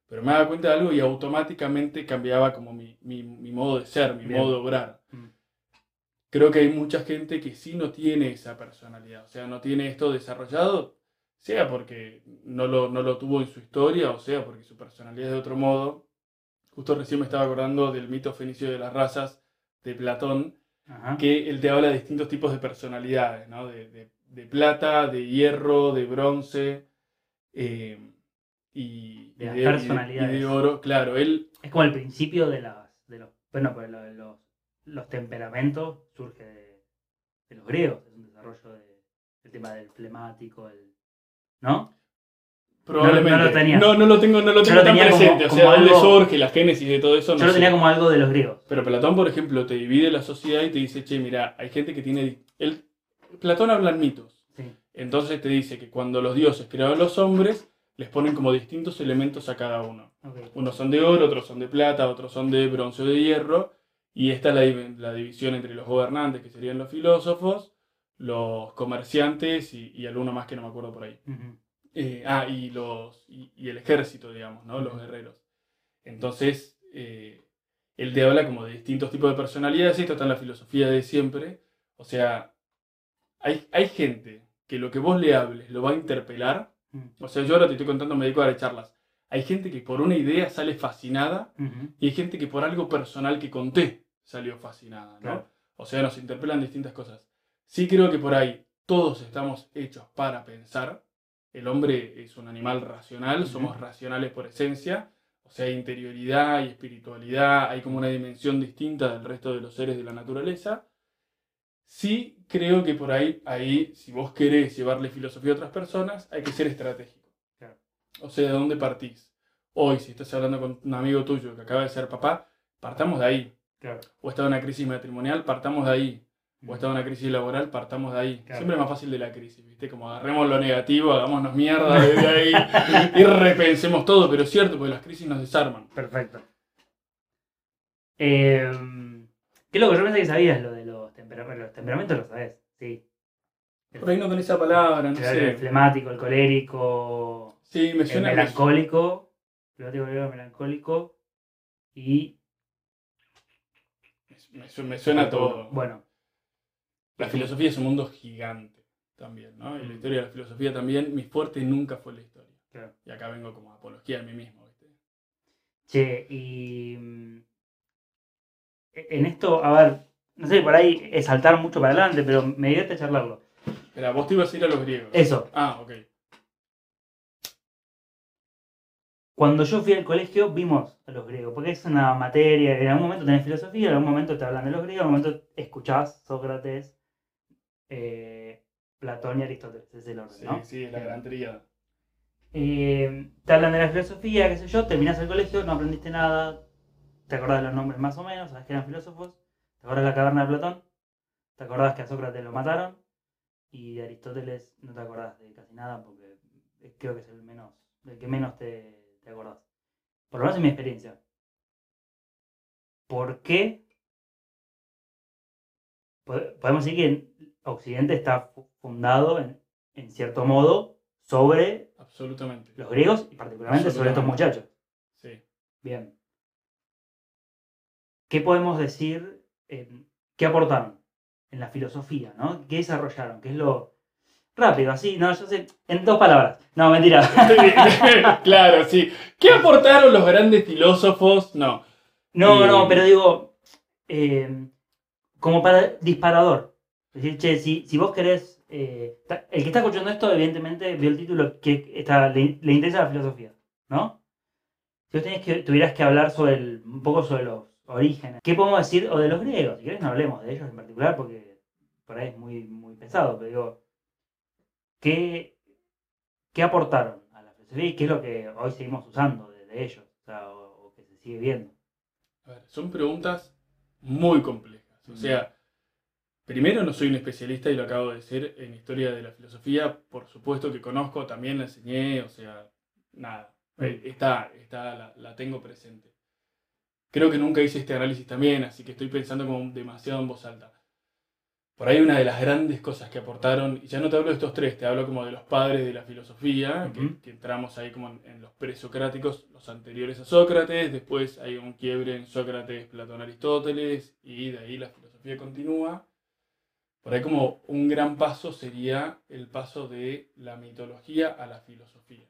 S2: pero me daba cuenta de algo y automáticamente cambiaba como mi, mi- mi modo de ser, mi
S1: Bien.
S2: modo de obrar.
S1: Mm.
S2: Creo que hay mucha gente que sí no tiene esa personalidad, o sea, no tiene esto desarrollado, sea porque no lo, no lo tuvo en su historia, o sea porque su personalidad es de otro modo. Justo recién me estaba acordando del mito fenicio de las razas de Platón,
S1: Ajá.
S2: que él te habla de distintos tipos de personalidades, ¿no? De, de- de plata, de hierro, de bronce eh, y,
S1: De
S2: y
S1: las
S2: de, y de-
S1: personalidades.
S2: y de oro. Claro, él,
S1: Es como el principio de las de los bueno, pues lo- los, los temperamentos surge de, de los griegos, es un desarrollo de, del tema del flemático, el, ¿no?
S2: probablemente.
S1: no lo tenía.
S2: No, no lo tengo, no lo tengo
S1: lo
S2: tan
S1: tenía como-
S2: presente. o
S1: como
S2: sea, dónde
S1: algo-
S2: surge la génesis de todo eso.
S1: Yo
S2: no
S1: lo
S2: sé.
S1: tenía como algo de los griegos.
S2: Pero Platón, por ejemplo, te divide la sociedad y te dice, che, mira, hay gente que tiene... Él, Platón habla en mitos.
S1: Sí.
S2: Entonces te dice que cuando los dioses crearon los hombres, les ponen como distintos elementos a cada uno. Unos son de oro, otros son de plata, otros son de bronce o de hierro. Y esta es la, div- la división entre los gobernantes, que serían los filósofos, los comerciantes y, y alguno más que no me acuerdo por ahí.
S1: Ujú.
S2: Eh, ah, y, los, y, y el ejército, digamos, ¿no? Los guerreros. Entonces, eh, él te habla como de distintos tipos de personalidades, y esto está en la filosofía de siempre. O sea, hay, hay gente que lo que vos le hables lo va a interpelar. O sea, yo ahora te estoy contando, me dedico a dar charlas. Hay gente que por una idea sale fascinada
S1: Ujú.
S2: y hay gente que por algo personal que conté salió fascinada, ¿no?
S1: Claro.
S2: O sea, nos interpelan distintas cosas. Sí creo que por ahí todos estamos hechos para pensar. El hombre es un animal racional,
S1: Ujú.
S2: somos racionales por esencia. O sea, hay interioridad y espiritualidad, hay como una dimensión distinta del resto de los seres de la naturaleza. Sí creo que por ahí, ahí, si vos querés llevarle filosofía a otras personas, hay que ser estratégico.
S1: Claro.
S2: O sea, ¿de dónde partís? Hoy, si estás hablando con un amigo tuyo que acaba de ser papá, partamos de ahí.
S1: Claro.
S2: O está en una crisis matrimonial, partamos de ahí. O está en una crisis laboral, partamos de ahí.
S1: Claro.
S2: Siempre es más fácil de la crisis, ¿viste? Como agarremos lo negativo, hagámonos mierda desde ahí y repensemos todo. Pero es cierto, porque las crisis nos desarman.
S1: Perfecto. Eh, ¿Qué es lo que yo pensé que sabías? Lo los temperamentos. Lo sabes, sí.
S2: Por ahí no con esa palabra, no
S1: El,
S2: sé.
S1: el flemático, el colérico,
S2: Sí, me
S1: el
S2: suena. me-
S1: melancólico. Flemático, colérico, melancólico. Y.
S2: Me, su- me suena todo.
S1: Bueno,
S2: La filosofía es un mundo gigante también, ¿no? Y la historia de la filosofía también. Mi fuerte nunca fue la historia.
S1: claro.
S2: Y acá vengo como apología de mí mismo, ¿viste?
S1: Che, y. mm, En esto, a ver, no sé, por ahí es saltar mucho para adelante, pero me divierte charlarlo.
S2: Espera, vos te ibas a ir a los griegos.
S1: Eso,
S2: Ah, ok.
S1: cuando yo fui al colegio vimos a los griegos, porque es una materia, en algún momento tenés filosofía, en algún momento te hablan de los griegos, en algún momento escuchás Sócrates, eh, Platón y Aristóteles, es el orden,
S2: Sí,
S1: ¿no?
S2: sí, es la gran tríada.
S1: Eh, te hablan de la filosofía, qué sé yo, terminás el colegio, no aprendiste nada, te acordás de los nombres más o menos, sabes que eran filósofos, te de la caverna de Platón, te acordás que a Sócrates lo mataron, y de Aristóteles no te acordás de casi nada porque creo que es el menos, el que menos te, te acordás. Por lo menos en mi experiencia. ¿Por qué? Pod- Podemos decir que Occidente está fu- fundado en, en cierto modo sobre
S2: Absolutamente.
S1: los griegos y particularmente sobre estos muchachos.
S2: Sí.
S1: Bien. ¿Qué podemos decir? ¿Qué aportaron en la filosofía? ¿no? ¿Qué desarrollaron? ¿Qué es lo rápido? Así, no, yo sé. En dos palabras. No, mentira.
S2: claro, sí. ¿Qué aportaron los grandes filósofos? No.
S1: No,
S2: Y-
S1: no, pero digo, eh, como para disparador. Es decir, che, si, si vos querés, eh, el que está escuchando esto, evidentemente vio el título que está, le, le interesa la filosofía, ¿no? Si vos tenés que, tuvieras que hablar sobre el- un poco sobre los orígenes, ¿qué podemos decir? O de los griegos, si querés no hablemos de ellos en particular, porque por ahí es muy, muy pesado, pero digo, ¿qué, qué aportaron a la filosofía y qué es lo que hoy seguimos usando de, de ellos? O, sea, o- o que se sigue viendo.
S2: A ver, son preguntas muy complejas. O sea, primero no soy un especialista y lo acabo de decir en historia de la filosofía. Por supuesto que conozco, también la enseñé, o sea, nada. Está, está la, la tengo presente. Creo que nunca hice este análisis también, así que estoy pensando como demasiado en voz alta. por ahí una de las grandes cosas que aportaron, y ya no te hablo de estos tres, te hablo como de los padres de la filosofía, que- entramos ahí como en, en los presocráticos, los anteriores a Sócrates, después hay un quiebre en Sócrates, Platón, Aristóteles, y de ahí la filosofía continúa. Por ahí como un gran paso sería el paso de la mitología a la filosofía.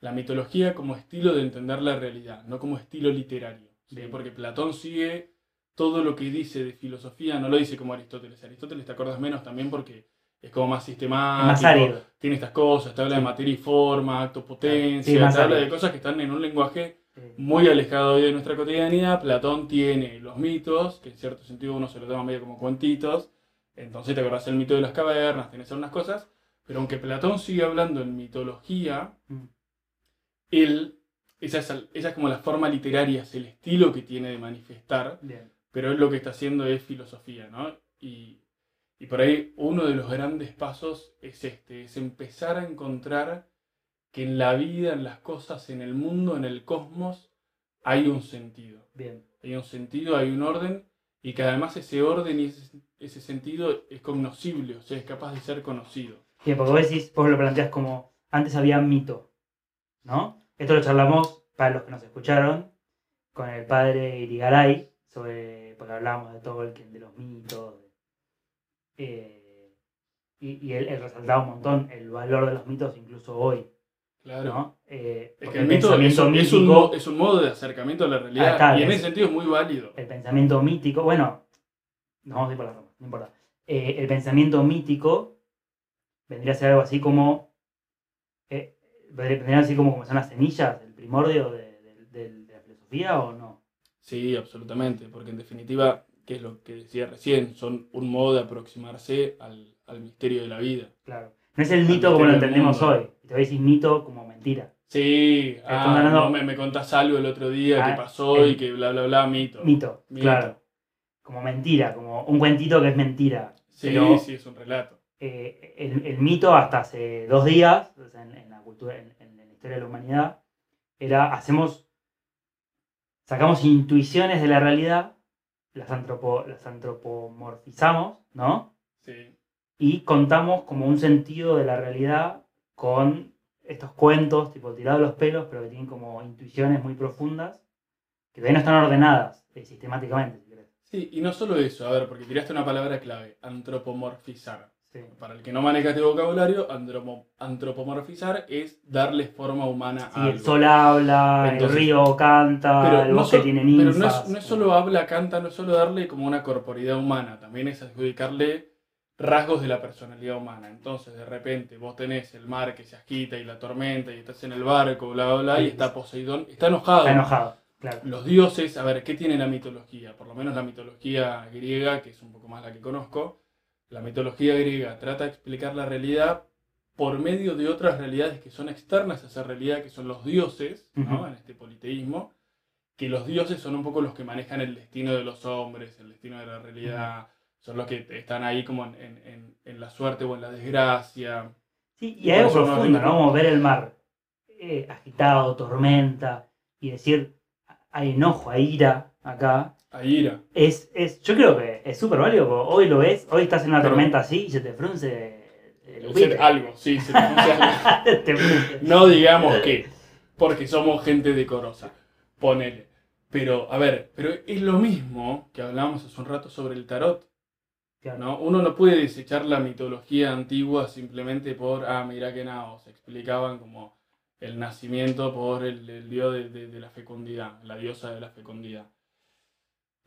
S2: La mitología como estilo de entender la realidad, no como estilo literario. ¿Sí? Porque Platón sigue todo lo que dice de filosofía, no lo dice como Aristóteles. Aristóteles te acuerdas menos también porque es como más sistemático.
S1: más árido.
S2: Tiene estas cosas, te habla de materia y forma, acto potencia,
S1: Sí,
S2: te habla de cosas que están en un lenguaje muy alejado hoy de nuestra cotidianidad. Platón tiene los mitos, que en cierto sentido uno se lo toma medio como cuentitos. Entonces te acordás el mito de las cavernas, tenés algunas cosas. Pero aunque Platón sigue hablando en mitología,
S1: mm,
S2: él, esa es, esa es como la forma literaria, es el estilo que tiene de manifestar,
S1: bien.
S2: pero él lo que está haciendo es filosofía, ¿no? Y, y por ahí uno de los grandes pasos es este, es empezar a encontrar que en la vida, en las cosas, en el mundo, en el cosmos, hay un sentido.
S1: Bien.
S2: Hay un sentido, hay un orden, y que además ese orden y ese, ese sentido es cognoscible, o sea, es capaz de ser conocido.
S1: Bien, porque vos decís, vos lo planteás como antes había mito, ¿no? Esto lo charlamos para los que nos escucharon con el padre Irigaray, sobre, porque hablábamos de Tolkien, de los mitos, eh, y, y él, él resaltaba un montón el valor de los mitos incluso hoy,
S2: Claro.
S1: ¿no? Eh,
S2: Es que el mito es, un,
S1: mítico-
S2: es un modo de acercamiento a la realidad
S1: está,
S2: y en
S1: es-
S2: ese sentido es muy válido.
S1: el pensamiento mítico, bueno, nos vamos a ir por la rama, no importa. Eh, el pensamiento mítico vendría a ser algo así como, eh, vendría así como, como son las semillas, el primordio de, de- la filosofía o no.
S2: Sí, absolutamente, porque en definitiva, ¿qué es lo que decía recién? Son un modo de aproximarse al, al misterio de la vida.
S1: Claro. No es el mito como lo entendemos hoy. Te voy a decir mito como mentira.
S2: Sí, ah,
S1: hablando-
S2: no, me, me contás algo el otro día
S1: Ah,
S2: que pasó
S1: el-
S2: y que bla, bla, bla, mito.
S1: Mito,
S2: Mito.
S1: claro. Como mentira, como un cuentito que es mentira.
S2: Sí,
S1: pero-
S2: sí, es un relato.
S1: Eh, el, el mito hasta hace dos días, en, en la cultura, en, en la historia de la humanidad, era hacemos, sacamos intuiciones de la realidad, las, antropo, las antropomorfizamos, ¿no?
S2: Sí.
S1: Y contamos como un sentido de la realidad con estos cuentos, tipo tirados los pelos, pero que tienen como intuiciones muy profundas, que todavía no están ordenadas eh, sistemáticamente, si.
S2: Sí, y no solo eso, a ver, porque tiraste una palabra clave, antropomorfizar.
S1: Sí.
S2: Para el que no maneja este vocabulario, antropomorfizar es darle forma humana
S1: Sí,
S2: a
S1: el
S2: algo.
S1: sol habla,
S2: Entonces-
S1: el río canta, el
S2: no
S1: bosque
S2: so-
S1: tiene
S2: pero
S1: ninfas.
S2: no es, no es solo habla, canta, no es solo darle como una corporidad humana, también es adjudicarle rasgos de la personalidad humana. Entonces, de repente, vos tenés el mar que se agita y la tormenta y estás en el barco, bla, bla, bla, y está Poseidón, está enojado.
S1: Está enojado, claro.
S2: Los dioses, a ver, ¿qué tiene la mitología? Por lo menos la mitología griega, que es un poco más la que conozco, la mitología griega trata de explicar la realidad por medio de otras realidades que son externas a esa realidad, que son los dioses, ¿no? En este politeísmo, que los dioses son un poco los que manejan el destino de los hombres, el destino de la realidad, son los que están ahí como en, en- en- en la suerte o en la desgracia.
S1: Sí,
S2: Y
S1: hay algo profundo, ¿no? Como ver el mar eh, agitado, tormenta, y decir, hay enojo, hay ira acá.
S2: A ira.
S1: Es, es, yo creo que es súper válido, hoy lo ves, hoy estás en una
S2: Pero-
S1: tormenta así y se te frunce el
S2: Ser algo, sí, se algo.
S1: Te frunce.
S2: No digamos que, porque somos gente decorosa. Ponele. Pero, a ver, pero es lo mismo que hablábamos hace un rato sobre el tarot.
S1: Claro.
S2: ¿no? Uno no puede desechar la mitología antigua simplemente por, ah, mira que nada, se explicaban como el nacimiento por el, el dios de, de- de la fecundidad, la diosa de la fecundidad.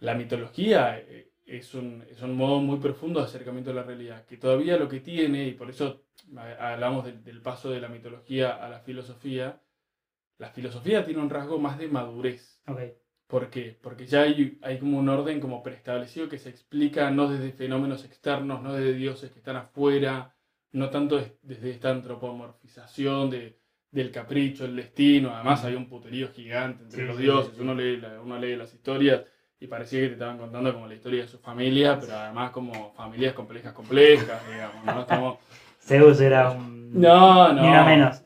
S2: La mitología eh, es un, es un modo muy profundo de acercamiento a la realidad, que todavía lo que tiene, y por eso hablamos del, del paso de la mitología a la filosofía, la filosofía tiene un rasgo más de madurez.
S1: Ok,
S2: ¿Por qué? Porque ya hay, hay como un orden como preestablecido que se explica no desde fenómenos externos, no desde dioses que están afuera, no tanto des- desde esta antropomorfización de, del capricho, el destino. Además hay un puterío gigante entre
S1: Sí,
S2: los dioses.
S1: sí, sí.
S2: Uno, lee la- uno lee las historias y parecía que te estaban contando como la historia de su familia, pero además como familias complejas, complejas, digamos. ¿no? Estamos,
S1: Zeus era un...
S2: no, no.
S1: Ni una menos.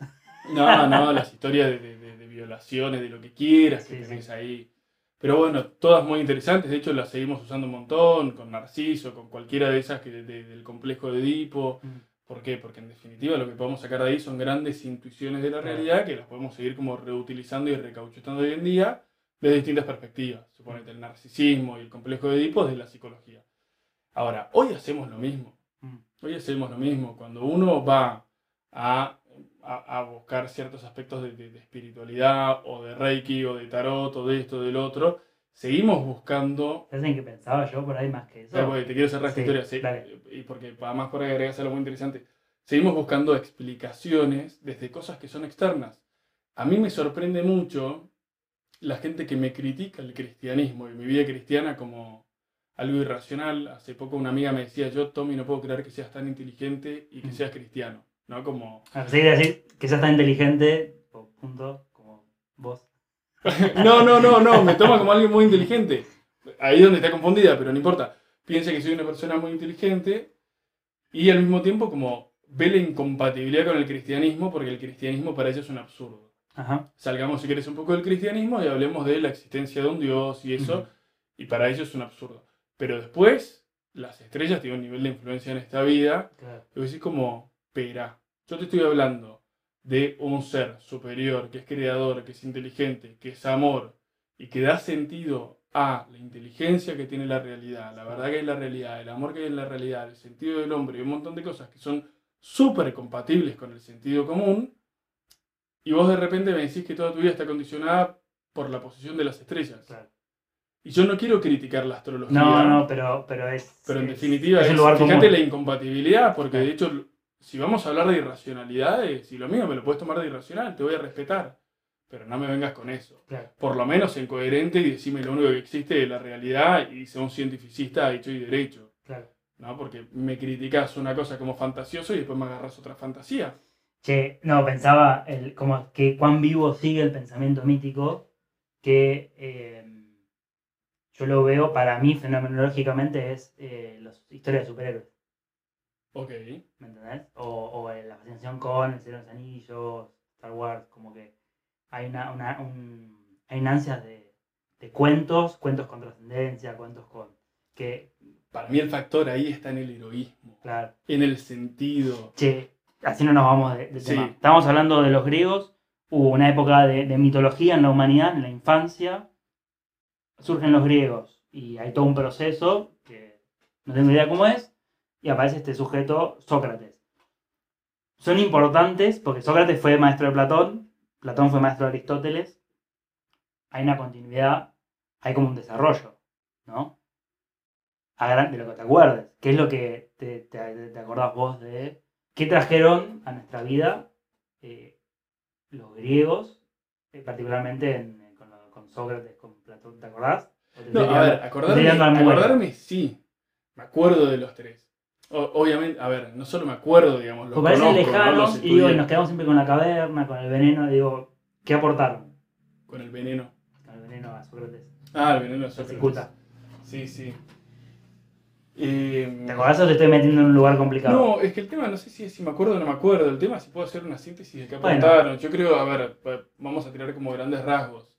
S2: No, no, las historias de, de- de- violaciones, de lo que quieras que
S1: Sí, sí.
S2: tenés ahí. Pero bueno, todas muy interesantes, de hecho las seguimos usando un montón, con Narciso, con cualquiera de esas que de- del complejo de Edipo.
S1: Mm.
S2: ¿Por qué? Porque en definitiva lo que podemos sacar de ahí son grandes intuiciones de la realidad que las podemos seguir como reutilizando y recauchutando hoy en día desde distintas perspectivas. Suponete el narcisismo y el complejo de Edipo desde la psicología. Ahora, hoy hacemos lo mismo.
S1: Mm.
S2: Hoy hacemos lo mismo. Cuando uno va a, a- a buscar ciertos aspectos de, de- de espiritualidad o de Reiki o de tarot o de esto, del otro, seguimos buscando...
S1: ¿Sabes en qué pensaba yo por ahí más que eso?
S2: Porque te quiero cerrar esta
S1: Sí,
S2: historia, sí,
S1: dale.
S2: y porque además por ahí agregas algo muy interesante. Seguimos buscando explicaciones desde cosas que son externas. A mí me sorprende mucho la gente que me critica el cristianismo y mi vida cristiana como algo irracional. Hace poco una amiga me decía, yo, Tommy, no puedo creer que seas tan inteligente y que
S1: Mm.
S2: seas cristiano. ¿No? Como,
S1: Así de decir que seas tan inteligente, punto, como vos.
S2: no, no, no, no, me toma como alguien muy inteligente. Ahí es donde está confundida, pero no importa. Piensa que soy una persona muy inteligente y al mismo tiempo como ve la incompatibilidad con el cristianismo porque el cristianismo para ella es un absurdo.
S1: Ajá.
S2: Salgamos si quieres un poco del cristianismo y hablemos de la existencia de un Dios y eso, y para ellos es un absurdo. Pero después, las estrellas tienen un nivel de influencia en esta vida
S1: Claro.
S2: vos decís como, espera, yo te estoy hablando de un ser superior, que es creador, que es inteligente, que es amor, y que da sentido a la inteligencia que tiene la realidad, la verdad que hay en la realidad, el amor que hay en la realidad, el sentido del hombre y un montón de cosas que son súper compatibles con el sentido común, y vos de repente me decís que toda tu vida está condicionada por la posición de las estrellas.
S1: Claro.
S2: Y yo no quiero criticar la astrología.
S1: No, no, pero, pero es.
S2: Pero en
S1: es-
S2: definitiva,
S1: es
S2: es,
S1: lugar
S2: fíjate
S1: común.
S2: la incompatibilidad, porque de hecho, si vamos a hablar de irracionalidades, si lo mío me lo puedes tomar de irracional, te voy a respetar. Pero no me vengas con eso.
S1: Claro.
S2: Por lo menos en coherente y decime lo único que existe de la realidad y sea un cientificista hecho y derecho.
S1: Claro.
S2: ¿no? Porque me criticas una cosa como fantasioso y después me agarras otra fantasía.
S1: Che, no, pensaba el, como que cuán vivo sigue el pensamiento mítico, que eh, yo lo veo, para mí, fenomenológicamente, es eh, las historias de superhéroes,
S2: Ok.
S1: ¿me entendés? O, o eh, la fascinación con El Señor de los Anillos, Star Wars, como que hay una, una un- hay ansias de, de cuentos, cuentos con trascendencia, cuentos con... que,
S2: Para mí el factor ahí está en el heroísmo,
S1: claro,
S2: en el sentido.
S1: Che, así no nos vamos de, de
S2: Sí.
S1: tema. Estamos hablando de los griegos. Hubo una época de, de mitología en la humanidad, en la infancia. Surgen los griegos y hay todo un proceso que no tengo idea cómo es. Y aparece este sujeto, Sócrates. Son importantes porque Sócrates fue maestro de Platón, Platón fue maestro de Aristóteles. Hay una continuidad, hay como un desarrollo, ¿no? A gran- de lo que te acuerdes. ¿Qué es lo que te, te, te acordás vos de ¿Qué trajeron a nuestra vida eh, los griegos, eh, particularmente en- en- con, Sócrates, con Platón? ¿Te acordás? ¿O te
S2: No, a ver, acordarme, acordarme sí. Me acuerdo de los tres. O- obviamente, a ver, no solo me acuerdo, digamos, los
S1: Porque parecen
S2: conozco, ¿no?
S1: lejanos
S2: Los
S1: y digo, y nos quedamos siempre con la caverna, con el veneno, digo, ¿qué aportaron?
S2: con el veneno.
S1: Con el veneno a Sócrates.
S2: Ah, el veneno
S1: La
S2: Sócrates. Sí, sí. Eh,
S1: ¿Te acordás o te estoy metiendo en un lugar complicado?
S2: No, es que el tema, no sé si, si me acuerdo o no me acuerdo. El tema, si puedo hacer una síntesis de qué
S1: Bueno.
S2: aportaron. Yo creo, a ver, vamos a tirar como grandes rasgos.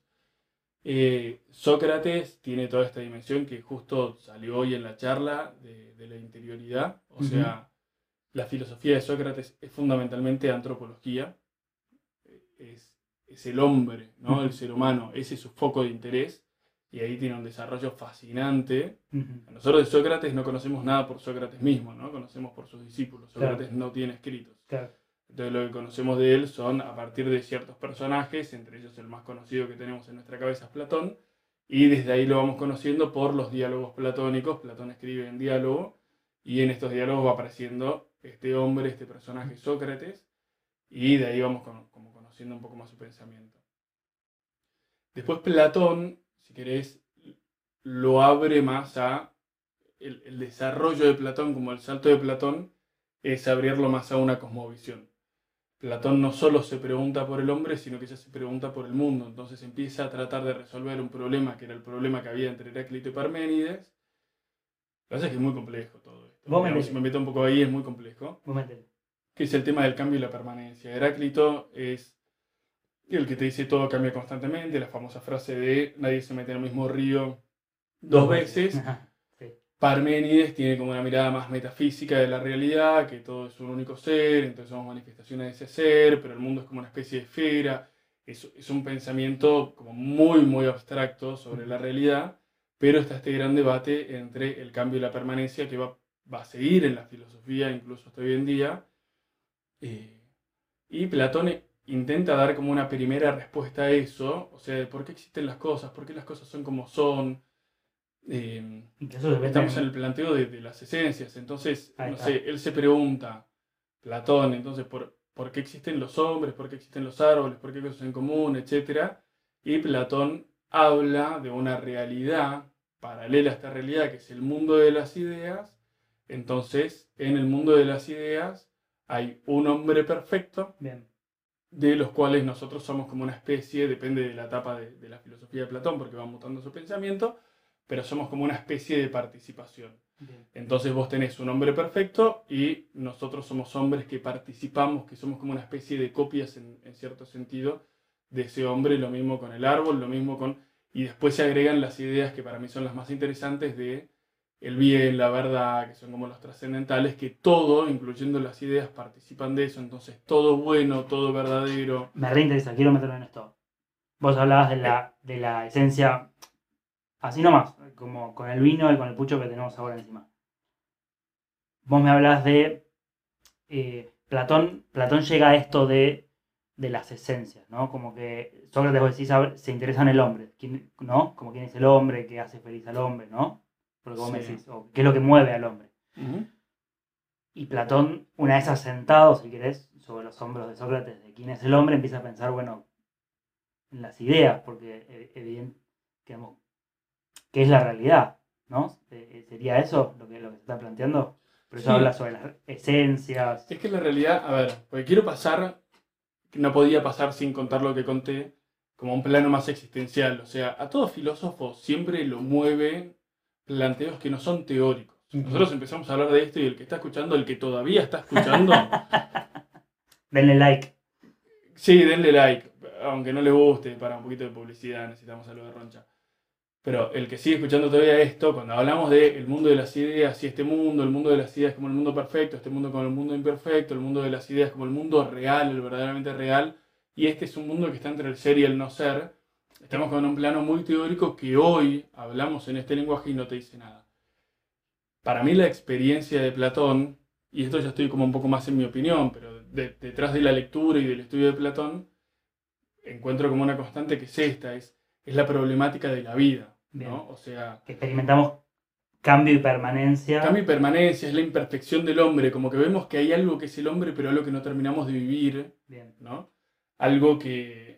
S2: Eh, Sócrates tiene toda esta dimensión que justo salió hoy en la charla de, de la interioridad. O sea, la filosofía de Sócrates es fundamentalmente antropología. Es, es el hombre, ¿no? El ser humano. Ese es su foco de interés. Y ahí tiene un desarrollo fascinante. Nosotros de Sócrates no conocemos nada por Sócrates mismo, ¿no? Conocemos por sus discípulos.
S1: Claro.
S2: Sócrates no tiene escritos.
S1: Claro.
S2: Entonces lo que conocemos de él son a partir de ciertos personajes, entre ellos el más conocido que tenemos en nuestra cabeza es Platón, y desde ahí lo vamos conociendo por los diálogos platónicos. Platón escribe en diálogo, y en estos diálogos va apareciendo este hombre, este personaje Sócrates, y de ahí vamos con- como conociendo un poco más su pensamiento. Después Platón, si querés, lo abre más a el, el desarrollo de Platón, como el salto de Platón, es abrirlo más a una cosmovisión. Platón no solo se pregunta por el hombre, sino que ya se pregunta por el mundo. Entonces empieza a tratar de resolver un problema que era el problema que había entre Heráclito y Parménides. Lo que pasa es que es muy complejo todo esto.
S1: Vos
S2: Digamos,
S1: metele.
S2: si me meto un poco ahí, es muy complejo
S1: Vos
S2: que es el tema del cambio y la permanencia. Heráclito es el que te dice todo cambia constantemente, la famosa frase de nadie se mete en el mismo río dos veces.
S1: Ajá, sí.
S2: Parménides tiene como una mirada más metafísica de la realidad, que todo es un único ser, entonces somos manifestaciones de ese ser, pero el mundo es como una especie de esfera. Es, es un pensamiento como muy, muy abstracto sobre la realidad, pero está este gran debate entre el cambio y la permanencia que va, va a seguir en la filosofía, incluso hasta hoy en día. Eh, y Platón intenta dar como una primera respuesta a eso, o sea, de por qué existen las cosas, por qué las cosas son como son. Eh,
S1: eso depende
S2: Estamos en el planteo de, de las esencias. Entonces, no sé, él se pregunta, Platón, entonces, por, por qué existen los hombres, por qué existen los árboles, por qué hay cosas en común, etcétera? Y Platón habla de una realidad paralela a esta realidad, que es el mundo de las ideas. Entonces, en el mundo de las ideas hay un hombre perfecto,
S1: Bien.
S2: De los cuales nosotros somos como una especie, depende de la etapa de, de la filosofía de Platón, porque va mutando su pensamiento, pero somos como una especie de participación.
S1: bien.
S2: Entonces vos tenés un hombre perfecto y nosotros somos hombres que participamos, que somos como una especie de copias en, en cierto sentido de ese hombre, lo mismo con el árbol, lo mismo con... Y después se agregan las ideas que para mí son las más interesantes de el bien, la verdad, que son como los trascendentales, que todo, incluyendo las ideas, participan de eso. Entonces todo bueno, todo verdadero.
S1: Me reinteresa, quiero meterme en esto. Vos hablabas de la, de la esencia, así nomás, como con el vino y con el pucho que tenemos ahora encima. Vos me hablas de eh, Platón, Platón llega a esto de, de las esencias, ¿no? Como que Sócrates, vos decís, se interesa en el hombre, ¿quién- ¿no? Como quién es el hombre, qué hace feliz al hombre, ¿no? Porque vos me
S2: Sí.
S1: decís, o qué es lo que mueve al hombre. Y Platón, una vez asentado, si querés, sobre los hombros de Sócrates de quién es el hombre, empieza a pensar, bueno, en las ideas, porque eh, evidente, digamos, ¿qué es la realidad? ¿No? Eh, eh, ¿Sería eso lo que, lo que se está planteando? Por eso
S2: Sí.
S1: habla sobre las esencias.
S2: Es que la realidad, a ver, porque quiero pasar, no podía pasar sin contar lo que conté, como un plano más existencial. O sea, a todo filósofo siempre lo mueven planteos que no son teóricos. Nosotros empezamos a hablar de esto y el que está escuchando, el que todavía está escuchando,
S1: Denle like.
S2: sí, denle like, aunque no le guste, para un poquito de publicidad, necesitamos algo de roncha. Pero el que sigue escuchando todavía esto, cuando hablamos del mundo de las ideas y este mundo, el mundo de las ideas como el mundo perfecto, este mundo como el mundo imperfecto, el mundo de las ideas como el mundo real, el verdaderamente real, y este es un mundo que está entre el ser y el no ser, estamos con un plano muy teórico que hoy hablamos en este lenguaje y no te dice nada. Para mí la experiencia de Platón, y esto ya estoy como un poco más en mi opinión, pero de- detrás de la lectura y del estudio de Platón, encuentro como una constante que es esta, es, es la problemática de la vida. ¿no? O sea,
S1: Que experimentamos cambio y permanencia.
S2: cambio y permanencia, es la imperfección del hombre, como que vemos que hay algo que es el hombre, pero algo que no terminamos de vivir,
S1: Bien.
S2: ¿no? Algo que,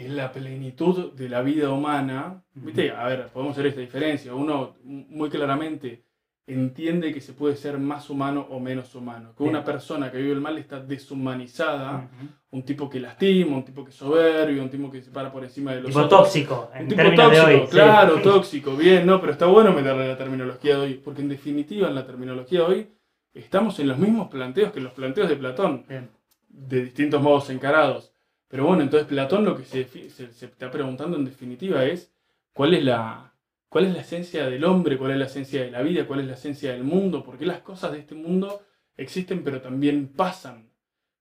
S2: que- es la plenitud de la vida humana. ¿Viste? A ver, podemos hacer esta diferencia. Uno muy claramente entiende que se puede ser más humano o menos humano. Que
S1: Bien.
S2: una persona que vive el mal está deshumanizada. Un tipo que lastima, un tipo que es soberbio, un tipo que se para por encima de los
S1: Tipo
S2: otros.
S1: tóxico, en
S2: Un tipo tóxico,
S1: de hoy. sí.
S2: claro, tóxico, bien, no, pero está bueno meterle la terminología de hoy, porque en definitiva en la terminología de hoy estamos en los mismos planteos que en los planteos de Platón,
S1: Bien.
S2: de distintos modos encarados. Pero bueno, entonces Platón lo que se, se está preguntando en definitiva es cuál es, la, cuál es la esencia del hombre, cuál es la esencia de la vida, cuál es la esencia del mundo, por qué las cosas de este mundo existen pero también pasan.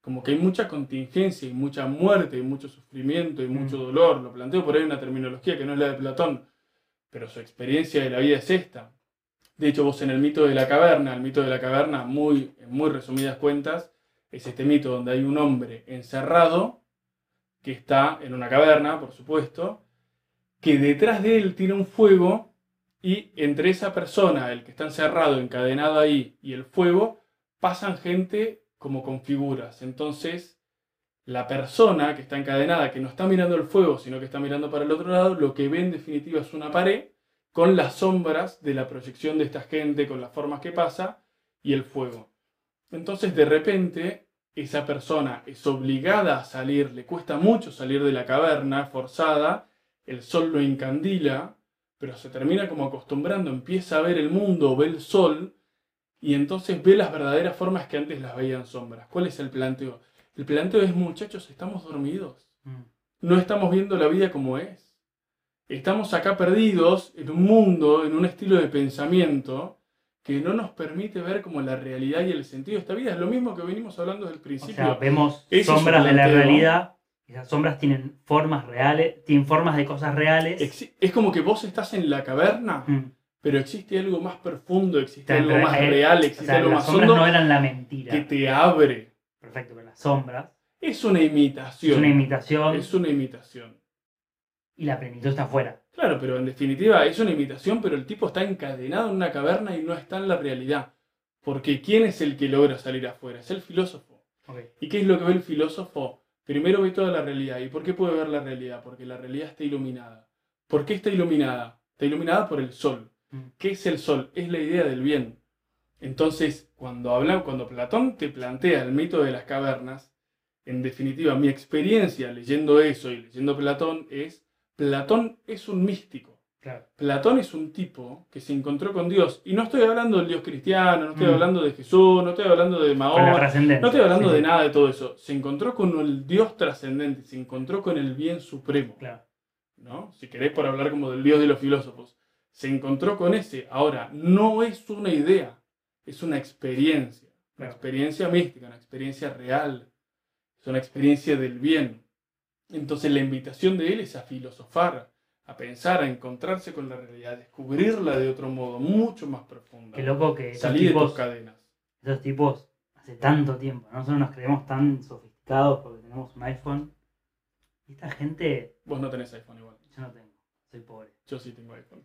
S2: Como que hay mucha contingencia y mucha muerte y mucho sufrimiento y mucho
S1: Mm.
S2: dolor. Lo planteo por ahí una terminología que no es la de Platón, pero su experiencia de la vida es esta. De hecho, vos en el mito de la caverna, el mito de la caverna, muy, en muy resumidas cuentas, es este mito donde hay un hombre encerrado que está en una caverna, por supuesto, que detrás de él tiene un fuego y entre esa persona, el que está encerrado, encadenado ahí, y el fuego, pasan gente como con figuras. Entonces, la persona que está encadenada, que no está mirando el fuego, sino que está mirando para el otro lado, lo que ve en definitiva es una pared con las sombras de la proyección de esta gente, con las formas que pasa, y el fuego. Entonces, de repente, esa persona es obligada a salir, le cuesta mucho salir de la caverna, forzada, el sol lo encandila, pero se termina como acostumbrando, empieza a ver el mundo, ve el sol, y entonces ve las verdaderas formas que antes las veían sombras. ¿Cuál es el planteo? El planteo es, muchachos, estamos dormidos.
S1: Mm.
S2: No estamos viendo la vida como es. Estamos acá perdidos en un mundo, en un estilo de pensamiento que no nos permite ver como la realidad y el sentido de esta vida. Es lo mismo que venimos hablando desde el
S1: O
S2: principio.
S1: sea, vemos
S2: Ese
S1: sombras de la realidad. y Esas sombras tienen formas reales, tienen formas de cosas reales.
S2: Es como que vos estás en la caverna,
S1: Mm.
S2: pero existe algo más profundo, existe algo más real,
S1: O
S2: existe
S1: sea,
S2: algo
S1: las
S2: más
S1: sombras
S2: hondo
S1: no eran la mentira.
S2: que te abre.
S1: Perfecto, pero las sombras
S2: Es una imitación.
S1: es una imitación
S2: Es una imitación.
S1: y la plenitud está afuera.
S2: Claro, pero en definitiva es una imitación, pero el tipo está encadenado en una caverna y no está en la realidad. Porque ¿quién es el que logra salir afuera? Es el filósofo. ¿Y qué es lo que ve el filósofo? Primero ve toda la realidad. ¿Y por qué puede ver la realidad? Porque la realidad está iluminada. ¿Por qué está iluminada? Está iluminada por el sol.
S1: Mm.
S2: ¿Qué es el sol? Es la idea del bien. Entonces, cuando habla, cuando Platón te plantea el mito de las cavernas, en definitiva, mi experiencia leyendo eso y leyendo Platón es, Platón es un místico.
S1: Claro.
S2: Platón es un tipo que se encontró con Dios. Y no estoy hablando del Dios cristiano, no estoy
S1: Mm.
S2: hablando de Jesús, no estoy hablando de Mahoma, no estoy hablando
S1: Sí,
S2: de nada de todo eso. Se encontró con el Dios trascendente, se encontró con el bien supremo.
S1: Claro.
S2: ¿no? Si querés por hablar como del Dios de los filósofos. Se encontró con ese. Ahora, no es una idea, es una experiencia. Una
S1: Claro.
S2: experiencia mística, una experiencia real. Es una experiencia del bien. Entonces la invitación de él es a filosofar, a pensar, a encontrarse con la realidad, a descubrirla de otro modo, mucho más profunda.
S1: Qué loco que
S2: Salir de tus cadenas.
S1: esos tipos hace tanto tiempo, ¿no? nosotros nos creemos tan sofisticados porque tenemos un iPhone. Y esta gente,
S2: Vos no tenés iPhone igual.
S1: yo no tengo, soy pobre.
S2: Yo sí tengo iPhone.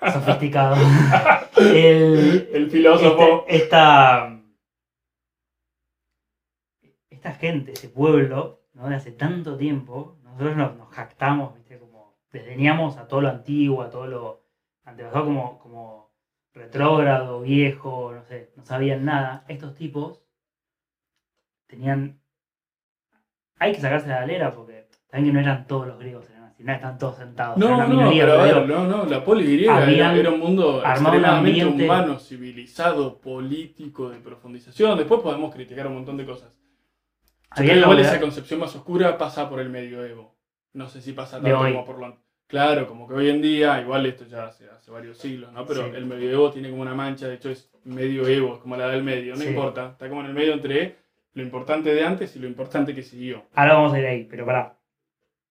S1: Sofisticado. El,
S2: El filósofo.
S1: este- esta, esta gente, ese pueblo, ¿no? de hace tanto tiempo, nosotros nos, nos jactamos, ¿viste? como desdeñamos a todo lo antiguo, a todo lo antepasado como, como retrógrado, viejo, no sé, no sabían nada. Estos tipos tenían... Hay que sacarse la galera porque también que no eran todos los griegos, eran así, no están todos sentados.
S2: No, no,
S1: minoría,
S2: pero a
S1: pero
S2: ver,
S1: digo,
S2: no, no, la poli griega era, era un mundo
S1: armado un
S2: extremadamente
S1: ambiente-
S2: humano, civilizado, político, de profundización. Después podemos criticar un montón de cosas. Igual esa concepción más oscura pasa por el medioevo. No sé si pasa tanto como por lo... Claro, como que hoy en día, igual esto ya hace, hace varios siglos, ¿no? Pero
S1: Sí.
S2: el medioevo tiene como una mancha, de hecho es medioevo, es como la del medio, no
S1: Sí.
S2: importa. Está como en el medio entre lo importante de antes y lo importante que siguió.
S1: Ahora vamos a ir ahí, pero pará.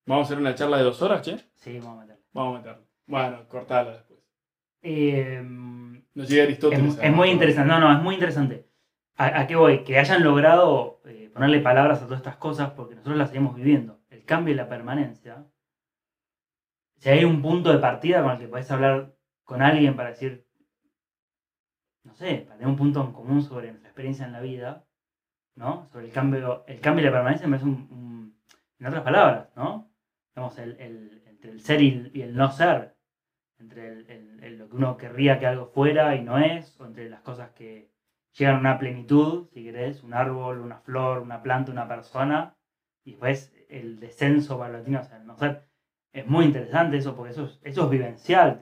S2: Vamos a hacer una charla de dos horas, che.
S1: Sí, vamos a meterle.
S2: Vamos a meterla. Bueno, cortala después.
S1: Eh,
S2: Nos llega
S1: es,
S2: Aristóteles.
S1: es muy
S2: ¿no?
S1: interesante. No, no, es muy interesante. ¿A, a qué voy? Que hayan logrado eh, ponerle palabras a todas estas cosas porque nosotros las seguimos viviendo. El cambio y la permanencia. Si hay un punto de partida con el que podés hablar con alguien para decir, no sé, para tener un punto en común sobre nuestra experiencia en la vida, ¿no? Sobre el cambio, el cambio y la permanencia me es un, en otras palabras, ¿no? Digamos, el, entre el ser y el, no ser, entre lo que uno querría que algo fuera y no es, o entre las cosas que llegan a una plenitud, si querés, un árbol, una flor, una planta, una persona, y después el descenso paulatino hacia el no ser. Es muy interesante eso, porque eso es, eso es vivencial.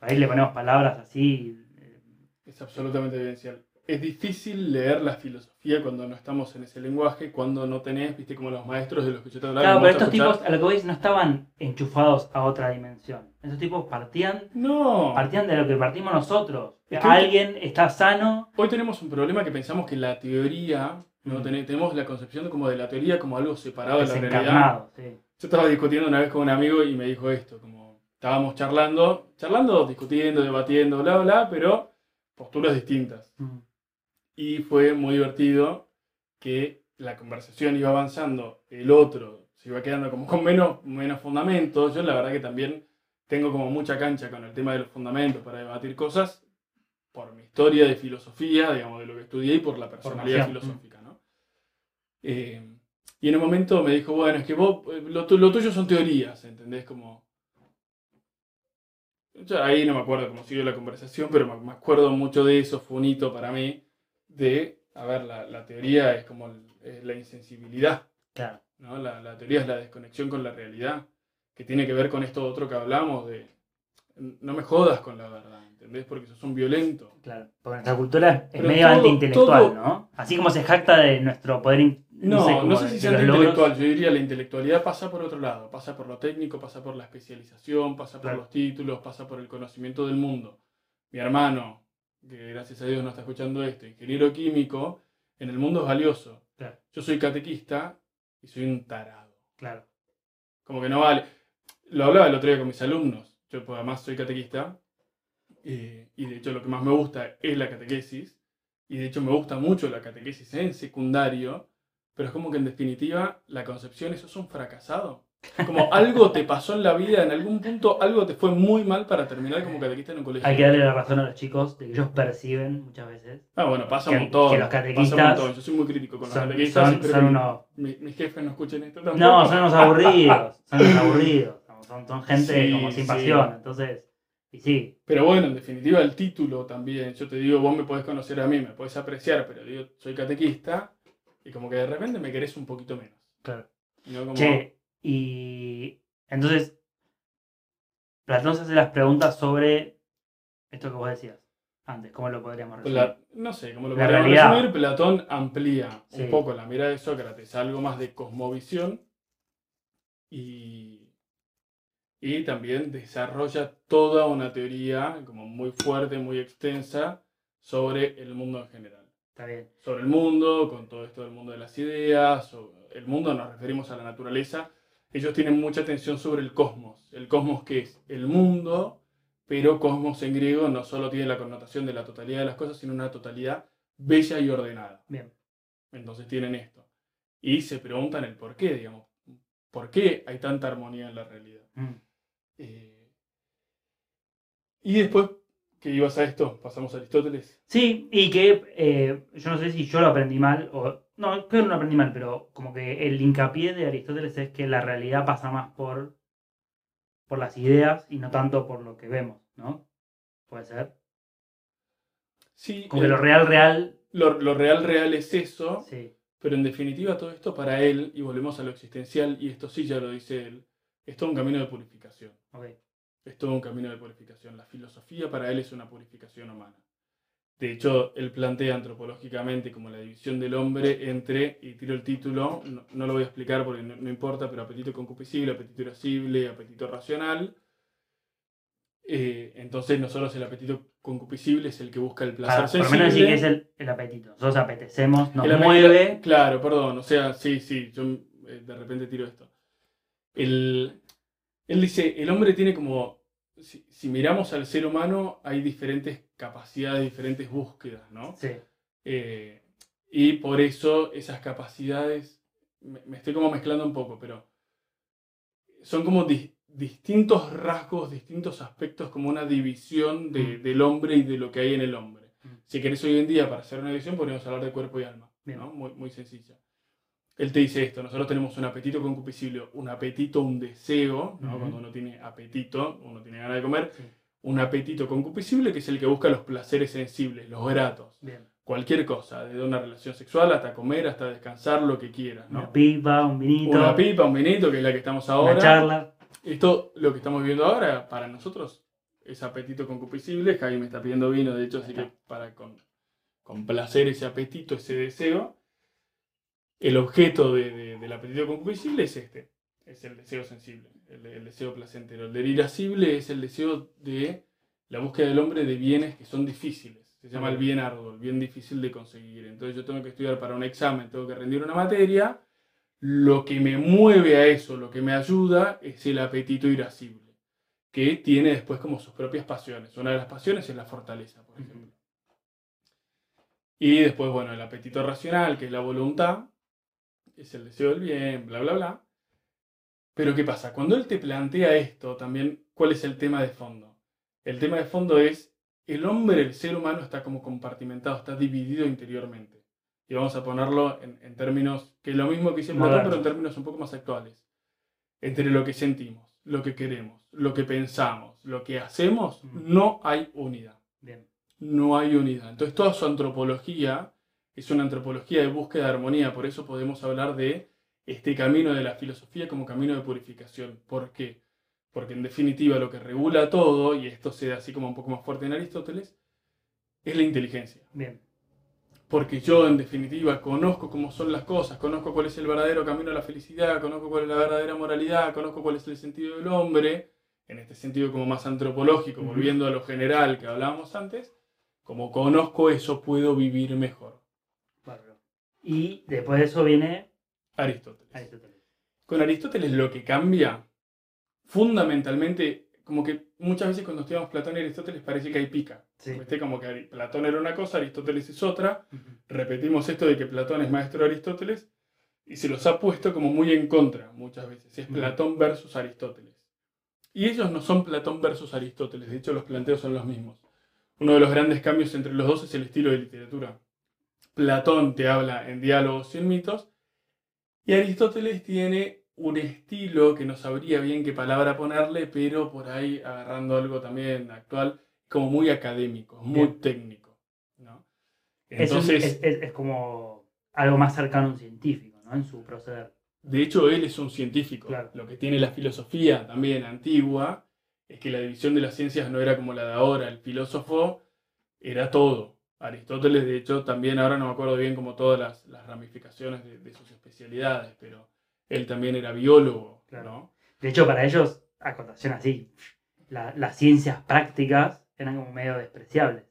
S1: Ahí le ponemos palabras así. eh,
S2: Es absolutamente evidencial. Es difícil leer la filosofía cuando no estamos en ese lenguaje, cuando no tenés, viste, como los maestros de los que yo te hablaba.
S1: Claro, pero estos
S2: escuchar.
S1: tipos, a lo que veis, no estaban enchufados a otra dimensión. Esos tipos partían,
S2: No.
S1: partían de lo que partimos nosotros.
S2: Es que-
S1: Alguien está sano.
S2: Hoy tenemos un problema que pensamos que la teoría, ¿no?
S1: Mm.
S2: Ten- tenemos la concepción como de la teoría como algo separado de la realidad.
S1: Sí.
S2: Yo estaba discutiendo una vez con un amigo y me dijo esto, como estábamos charlando, charlando, discutiendo, debatiendo, bla, bla, pero posturas distintas.
S1: Mm.
S2: Y fue muy divertido que la conversación iba avanzando, el otro se iba quedando como con menos, menos fundamentos. Yo la verdad que también tengo como mucha cancha con el tema de los fundamentos para debatir cosas por mi historia de filosofía, digamos, de lo que estudié y por la personalidad
S1: Formación.
S2: filosófica, ¿no? Eh, y en un momento me dijo, bueno, es que vos, eh, lo, tu- lo tuyo son teorías, ¿entendés? Como... Yo ahí no me acuerdo cómo siguió la conversación, pero me, me acuerdo mucho de eso, fue un hito para mí, de, a ver, la, la teoría es como es la insensibilidad,
S1: Claro.
S2: ¿no? La, la teoría es la desconexión con la realidad, que tiene que ver con esto otro que hablamos de no me jodas con la verdad, ¿entendés? Porque sos un violento.
S1: Claro, porque nuestra cultura es
S2: Pero
S1: medio
S2: todo-
S1: antiintelectual,
S2: todo-
S1: ¿no? Así como se jacta de nuestro poder.
S2: No, no, sé
S1: de-
S2: si
S1: de
S2: sea
S1: logros.
S2: intelectual, yo diría la intelectualidad pasa por otro lado, pasa por lo técnico, pasa por la especialización, pasa por
S1: Claro.
S2: los títulos, pasa por el conocimiento del mundo. Mi hermano, que gracias a Dios no está escuchando esto, ingeniero químico, en el mundo es valioso.
S1: Claro.
S2: Yo soy catequista y soy un tarado.
S1: Claro.
S2: Como que no vale. Lo hablaba el otro día con mis alumnos. Yo pues, además soy catequista. eh, y de hecho lo que más me gusta es la catequesis. Y de hecho me gusta mucho la catequesis en secundario. Pero es como que en definitiva la concepción es sos un fracasado. Como algo te pasó en la vida, en algún punto algo te fue muy mal para terminar como catequista en un colegio.
S1: Hay que darle la razón a los chicos de que ellos perciben muchas veces.
S2: Ah, bueno, pasa
S1: que-
S2: un montón.
S1: que los
S2: pasa un
S1: catequistas
S2: montón. Yo soy muy crítico con los
S1: Son,
S2: catequistas.
S1: son- unos.
S2: mi- mis jefes no escuchen esto tampoco.
S1: No, son unos aburridos. Son unos aburridos. Son, son gente
S2: Sí,
S1: como sin
S2: sí.
S1: pasión. Entonces, y sí,
S2: Pero bueno, en definitiva el título también, yo te digo, vos me podés conocer a mí, me podés apreciar, pero digo, soy catequista y como que de repente me querés un poquito menos.
S1: claro.
S2: ¿no? Como-
S1: Che, y entonces, Platón se hace las preguntas sobre esto que vos decías antes, ¿cómo lo podríamos resumir?
S2: No sé, como lo
S1: La
S2: podríamos
S1: realidad.
S2: resumir, Platón amplía
S1: Sí.
S2: un poco la mirada de Sócrates, a algo más de cosmovisión y, y también desarrolla toda una teoría como muy fuerte, muy extensa sobre el mundo en general.
S1: Está bien.
S2: sobre el mundo, con todo esto del mundo de las ideas, sobre el mundo nos referimos a la naturaleza, ellos tienen mucha atención sobre el cosmos, el cosmos que es el mundo, pero cosmos en griego no solo tiene la connotación de la totalidad de las cosas, sino una totalidad bella y ordenada.
S1: Bien.
S2: Entonces tienen esto. Y se preguntan el por qué, digamos, ¿por qué hay tanta armonía en la realidad?
S1: Mm.
S2: Eh, y después, que ibas a esto, pasamos a Aristóteles.
S1: Sí, y que eh, yo no sé si yo lo aprendí mal o... No, creo que no aprendí mal, pero como que el hincapié de Aristóteles es que la realidad pasa más por, por las ideas y no tanto por lo que vemos, ¿no? Puede ser.
S2: Sí,
S1: Como que
S2: el-
S1: lo real, real,
S2: lo, lo real, real es eso,
S1: sí.
S2: pero en definitiva todo esto para él, y volvemos a lo existencial, y esto sí ya lo dice él, es todo un camino de purificación. Es todo un camino de purificación. La filosofía para él es una purificación humana. De hecho, él plantea antropológicamente como la división del hombre entre, y tiro el título, no, no lo voy a explicar porque no, no importa, pero apetito concupiscible, apetito irascible, apetito racional. Eh, entonces, no solo es el apetito concupiscible, es el que busca el placer
S1: Claro, por lo menos decir que es el, el apetito. Nosotros apetecemos, nos
S2: El apetito-
S1: mueve.
S2: Claro, perdón, o sea, sí, sí, yo eh, de repente tiro esto. El, él dice, el hombre tiene como, si, si miramos al ser humano, hay diferentes capacidades, diferentes búsquedas, ¿no?
S1: Sí,
S2: Eh, y por eso esas capacidades, me, me estoy como mezclando un poco, pero son como dis- distintos rasgos, distintos aspectos, como una división de-
S1: Mm.
S2: del hombre y de lo que hay en el hombre.
S1: Mm.
S2: Si querés hoy en día, para hacer una división, podríamos hablar de cuerpo y alma,
S1: Bien.
S2: ¿no? Muy, muy sencilla. Él te dice esto, nosotros tenemos un apetito concupiscible, un apetito, un deseo, ¿no?
S1: Ujú.
S2: Cuando uno tiene apetito, uno tiene ganas de comer,
S1: sí.
S2: un apetito concupiscible que es el que busca los placeres sensibles, los gratos
S1: Bien.
S2: cualquier cosa, desde una relación sexual hasta comer, hasta descansar, lo que quieras,
S1: Una pipa, un vinito,
S2: Una pipa, un vinito, que es la que estamos
S1: una
S2: ahora.
S1: charla.
S2: Esto, lo que estamos viendo ahora, para nosotros, es apetito concupiscible. Javi me está pidiendo vino, de hecho, así que para con, complacer ese apetito, ese deseo, el objeto de- de- del apetito concupiscible es este, es el deseo sensible, el, el deseo placentero. El del irascible es el deseo de la búsqueda del hombre de bienes que son difíciles. Se llama el bien arduo, el bien difícil de conseguir. Entonces yo tengo que estudiar para un examen, tengo que rendir una materia. Lo que me mueve a eso, lo que me ayuda, es el apetito irascible, que tiene después como sus propias pasiones. Una de las pasiones es la fortaleza, por ejemplo. Y después, bueno, el apetito racional, que es la voluntad, es el deseo del bien, bla, bla, bla. Pero ¿qué pasa? Cuando él te plantea esto, también, ¿cuál es el tema de fondo? El tema de fondo es, el hombre, el ser humano está como compartimentado, está dividido interiormente. Y vamos a ponerlo en, en términos, que es lo mismo que dice Platón,
S1: Modernos.
S2: pero en términos un poco más actuales. Entre lo que sentimos, lo que queremos, lo que pensamos, lo que hacemos,
S1: Ujú.
S2: no hay unidad
S1: Bien.
S2: no hay unidad. Entonces toda su antropología es una antropología de búsqueda de armonía, por eso podemos hablar de este camino de la filosofía como camino de purificación. ¿Por qué? porque en definitiva lo que regula todo, y esto se da así como un poco más fuerte en Aristóteles, es la inteligencia.
S1: Bien.
S2: Porque yo en definitiva conozco cómo son las cosas, conozco cuál es el verdadero camino a la felicidad, conozco cuál es la verdadera moralidad, conozco cuál es el sentido del hombre, en este sentido como más antropológico, volviendo a lo general que hablábamos antes, como conozco eso puedo vivir mejor.
S1: Y después de eso viene
S2: Aristóteles.
S1: Aristóteles.
S2: Con Aristóteles lo que cambia, fundamentalmente, como que muchas veces cuando estudiamos Platón y Aristóteles parece que hay pica.
S1: Sí.
S2: ¿Viste? Como que Platón era una cosa, Aristóteles es otra. Repetimos esto de que Platón es maestro de Aristóteles y se los ha puesto como muy en contra muchas veces. Es. Platón versus Aristóteles. Y ellos no son Platón versus Aristóteles, de hecho los planteos son los mismos. Uno de los grandes cambios entre los dos es el estilo de literatura. Platón te habla en diálogos y en mitos, y Aristóteles tiene un estilo que no sabría bien qué palabra ponerle, pero por ahí agarrando algo también actual, como muy académico, muy
S1: Bien.
S2: técnico. ¿no? Entonces,
S1: es, es- es como algo más cercano a un científico, ¿no? En su proceder.
S2: de hecho, él es un científico.
S1: Claro.
S2: Lo que tiene la filosofía también antigua es que la división de las ciencias no era como la de ahora. El filósofo era todo. Aristóteles, de hecho, también ahora no me acuerdo bien como todas las, las ramificaciones de, de sus especialidades, pero él también era biólogo,
S1: Claro.
S2: ¿no?
S1: De hecho, para ellos, acotación así, la- las ciencias prácticas eran como medio despreciables.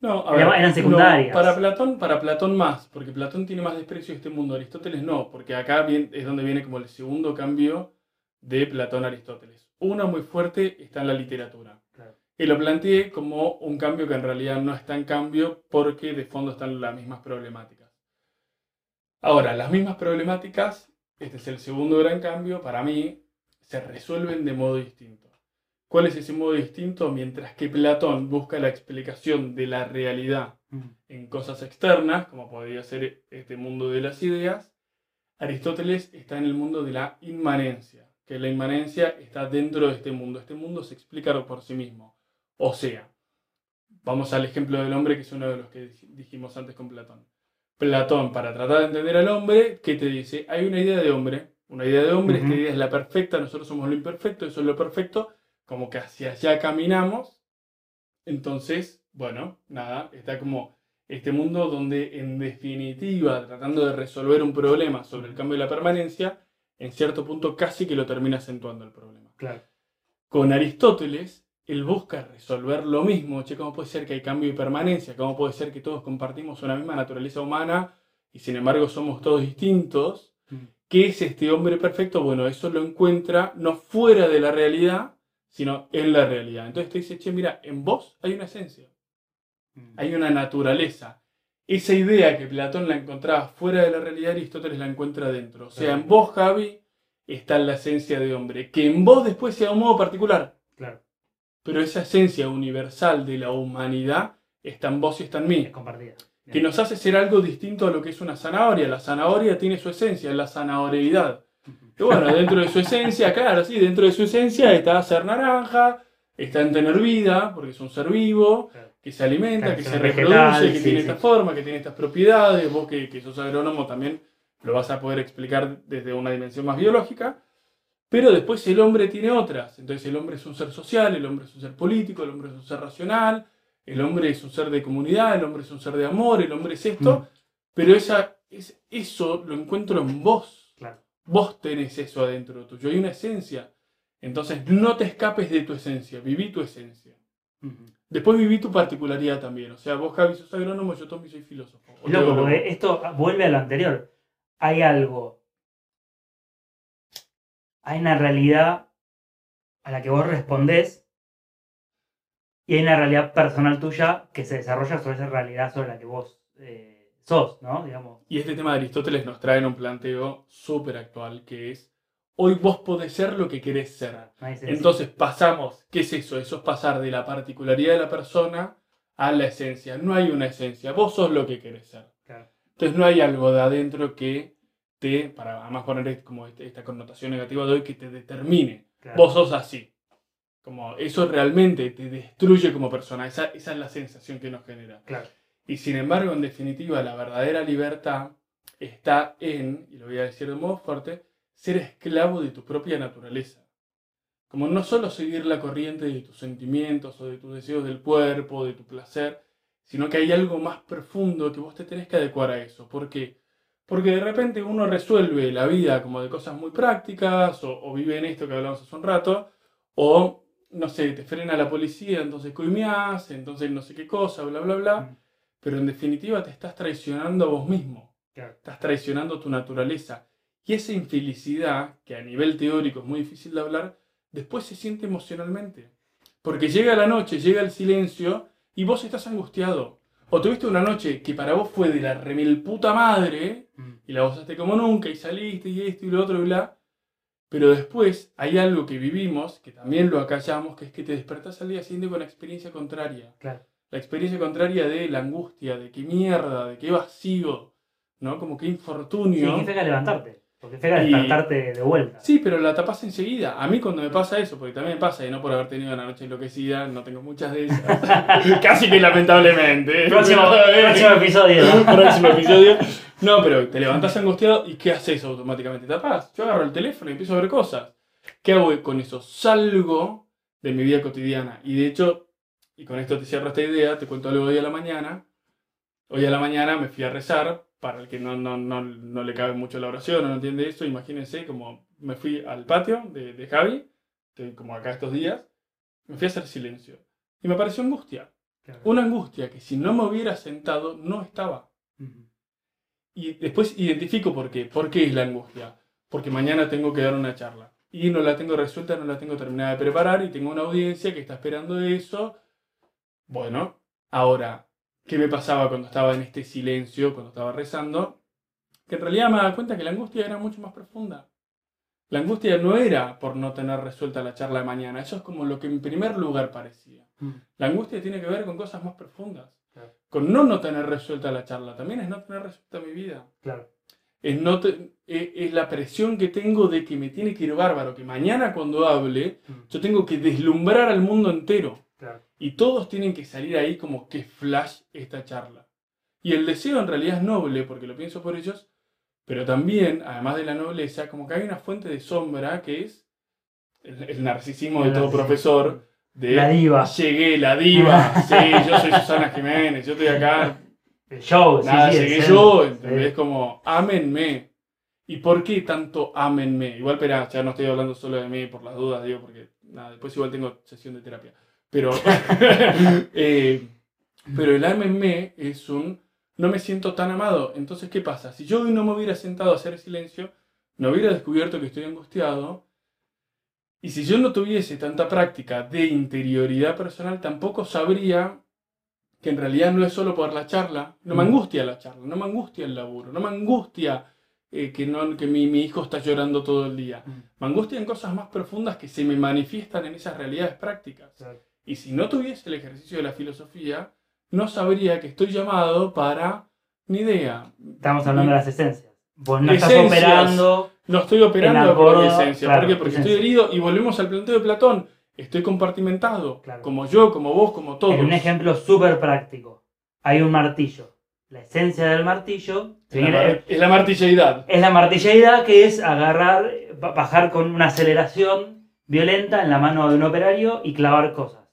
S2: No, a
S1: Eran-
S2: ver,
S1: eran
S2: no,
S1: secundarias.
S2: para Platón, para Platón más, porque Platón tiene más desprecio de este mundo, Aristóteles no, porque acá bien- es donde viene como el segundo cambio de Platón a Aristóteles. Uno muy fuerte está en la literatura. Y lo planteé como un cambio que en realidad no está en cambio porque de fondo están las mismas problemáticas. Ahora, las mismas problemáticas, este es el segundo gran cambio, para mí, se resuelven de modo distinto. ¿Cuál es ese modo distinto? Mientras que Platón busca la explicación de la realidad en cosas externas, como podría ser este mundo de las ideas, Aristóteles está en el mundo de la inmanencia, que la inmanencia está dentro de este mundo. Este mundo se explica por sí mismo. O sea, vamos al ejemplo del hombre, que es uno de los que dij- dijimos antes con Platón. Platón, para tratar de entender al hombre, ¿qué te dice? Hay una idea de hombre, una idea de hombre, esta idea es la perfecta, nosotros somos lo imperfecto, eso es lo perfecto, como que hacia allá caminamos. Entonces, bueno, nada, está como este mundo donde en definitiva, tratando de resolver un problema sobre el cambio de la permanencia, en cierto punto casi que lo termina acentuando el problema.
S1: Claro.
S2: Con Aristóteles, él busca resolver lo mismo. Che, ¿cómo puede ser que hay cambio y permanencia? ¿Cómo puede ser que todos compartimos una misma naturaleza humana y sin embargo somos todos distintos?
S1: Mm.
S2: ¿Qué es este hombre perfecto? Bueno, eso lo encuentra no fuera de la realidad, sino en la realidad. Entonces te dice, che, mira, en vos hay una esencia,
S1: Mm.
S2: hay una naturaleza. Esa idea que Platón la encontraba fuera de la realidad, Aristóteles la encuentra dentro. O sea, en vos, Javi, está la esencia de hombre. Que en vos después sea un modo particular. Pero esa esencia universal de la humanidad está en vos y está en mí.
S1: Es compartida.
S2: Que nos hace ser algo distinto a lo que es una zanahoria. La zanahoria tiene su esencia, es la zanahoriedad.
S1: Ujú.
S2: Y bueno, dentro de su esencia, claro, sí, dentro de su esencia está ser naranja, está en tener vida, porque es un ser vivo,
S1: Claro.
S2: que se alimenta,
S1: Claro,
S2: que se
S1: vegetal,
S2: reproduce, que
S1: sí,
S2: tiene
S1: sí.
S2: esta forma, que tiene estas propiedades. Vos que, que sos agrónomo también lo vas a poder explicar desde una dimensión más biológica. Pero después el hombre tiene otras. Entonces el hombre es un ser social, el hombre es un ser político, el hombre es un ser racional, el hombre es un ser de comunidad, el hombre es un ser de amor, el hombre es esto.
S1: Mm.
S2: Pero esa, es, eso lo encuentro en vos.
S1: Claro.
S2: Vos tenés eso adentro tuyo, hay una esencia. Entonces no te escapes de tu esencia, viví tu esencia. Después viví tu particularidad también. O sea, vos Javi sos agrónomo, yo Tommy soy filósofo.
S1: Loco, porque esto vuelve a lo anterior. Hay algo. Hay una realidad a la que vos respondés y hay una realidad personal tuya que se desarrolla sobre esa realidad sobre la que vos eh, sos, ¿no? Digamos.
S2: Y este tema de Aristóteles nos trae en un planteo súper actual que es, hoy vos podés ser lo que querés ser. Entonces pasamos, ¿qué es eso? Eso es pasar de la particularidad de la persona a la esencia. No hay una esencia, vos sos lo que querés ser.
S1: Claro.
S2: Entonces no hay algo de adentro que te, para además poner como este- esta connotación negativa de hoy, que te determine.
S1: Claro.
S2: Vos sos así. Como eso realmente te destruye como persona. Esa, esa es la sensación que nos genera.
S1: Claro.
S2: Y sin embargo, en definitiva, la verdadera libertad está en, y lo voy a decir de modo fuerte, ser esclavo de tu propia naturaleza. como no solo seguir la corriente de tus sentimientos o de tus deseos del cuerpo, de tu placer, sino que hay algo más profundo que vos te tenés que adecuar a eso. ¿Por qué? Porque de repente uno resuelve la vida como de cosas muy prácticas, o, o vive en esto que hablamos hace un rato, o no sé, te frena la policía, entonces coimeás, entonces no sé qué cosa, bla, bla, bla.
S1: Mm.
S2: Pero en definitiva te estás traicionando a vos mismo,
S1: Claro.
S2: estás traicionando tu naturaleza. Y esa infelicidad, que a nivel teórico es muy difícil de hablar, después se siente emocionalmente. Porque llega la noche, llega el silencio y vos estás angustiado. O tuviste una noche que para vos fue de la remil puta madre
S1: Mm.
S2: y la gozaste como nunca y saliste y esto y lo otro y bla. Pero después hay algo que vivimos, que también lo acallamos, que es que te despertás al día siguiente con la experiencia contraria.
S1: Claro.
S2: La experiencia contraria de la angustia, de qué mierda, de qué vacío, ¿no? Como qué infortunio.
S1: que fega levantarte. Porque fega
S2: Y-
S1: despertarte de vuelta.
S2: Sí, pero la tapas enseguida. A mí cuando me pasa eso, porque también me pasa, y no por haber tenido una noche enloquecida, no tengo muchas de esas. Casi que lamentablemente.
S1: Próximo,
S2: eh,
S1: próximo episodio.
S2: próximo episodio. No, pero te levantás angustiado y ¿qué haces automáticamente? Tapás. Yo agarro el teléfono y empiezo a ver cosas. ¿Qué hago con eso? Salgo de mi vida cotidiana. Y de hecho, y con esto te cierro esta idea, te cuento algo hoy a la mañana. Hoy a la mañana me fui a rezar. Para el que no, no, no, no le cabe mucho la oración o no entiende eso, imagínense como me fui al patio de, de Javi, que como acá estos días, me fui a hacer silencio. Y me pareció angustia.
S1: Claro.
S2: Una angustia que si no me hubiera sentado no estaba. Y después identifico por qué. ¿Por qué es la angustia? Porque mañana tengo que dar una charla. Y no la tengo resuelta, no la tengo terminada de preparar y tengo una audiencia que está esperando eso. Bueno, ahora, ¿qué me pasaba cuando estaba en este silencio, cuando estaba rezando? Que en realidad me daba cuenta que la angustia era mucho más profunda. La angustia no era por no tener resuelta la charla de mañana. Eso es como lo que en primer lugar parecía.
S1: Mm.
S2: La angustia tiene que ver con cosas más profundas.
S1: Claro.
S2: Con no no tener resuelta la charla. También es no tener resuelta mi vida.
S1: Claro.
S2: Es, no te- es, es la presión que tengo de que me tiene que ir bárbaro. Que mañana cuando hable,
S1: Mm.
S2: yo tengo que deslumbrar al mundo entero. Y todos tienen que salir ahí como que flash esta charla. Y el deseo en realidad es noble, porque lo pienso por ellos, pero también, además de la nobleza, como que hay una fuente de sombra que es el, el narcisismo de todo profesor. De,
S1: La diva.
S2: Llegué, la diva. Sí, yo soy Susana Jiménez, yo estoy acá.
S1: El show, sí,
S2: Nada,
S1: sí, el
S2: llegué yo, ¿entendés?
S1: Sí.
S2: Como, ámenme. ¿Y por qué tanto ámenme? Igual, espera, ya no estoy hablando solo de mí por las dudas, digo, porque nada, después igual tengo sesión de terapia. Pero, eh, pero el ámenme es un, no me siento tan amado. Entonces, ¿qué pasa? Si yo hoy no me hubiera sentado a hacer silencio, no hubiera descubierto que estoy angustiado. Y si yo no tuviese tanta práctica de interioridad personal, tampoco sabría que en realidad no es solo por la charla. No me angustia la charla, no me angustia el laburo, no me angustia eh, que, no, que mi, mi hijo está llorando todo el día. Me angustian cosas más profundas que se me manifiestan en esas realidades prácticas. Y si no tuviese el ejercicio de la filosofía, no sabría que estoy llamado para ni idea.
S1: Estamos hablando de las esencias. Vos no estás
S2: Esencias.
S1: operando.
S2: No estoy operando
S1: En
S2: por esencia.
S1: claro,
S2: ¿Por qué? Porque
S1: esencia.
S2: estoy herido y volvemos al planteo de Platón. Estoy compartimentado.
S1: Claro.
S2: Como yo, como vos, como todos.
S1: En un ejemplo súper práctico. Hay un martillo. La esencia del martillo
S2: Es la, mar- es la martilleidad.
S1: es la martilleidad, que es agarrar, ba- bajar con una aceleración violenta en la mano de un operario y clavar cosas.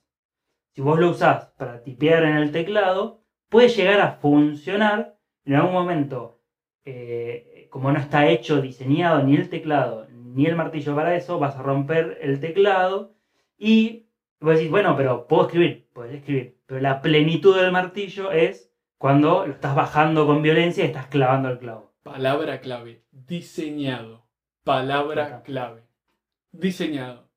S1: Si vos lo usás para tipear en el teclado, puede llegar a funcionar en algún momento. eh, como no está hecho, diseñado ni el teclado ni el martillo para eso, vas a romper el teclado y vos decís, bueno, pero puedo escribir, puedes escribir. Pero la plenitud del martillo es cuando lo estás bajando con violencia y estás clavando el clavo.
S2: Palabra clave. Diseñado. Palabra clave. Diseñado.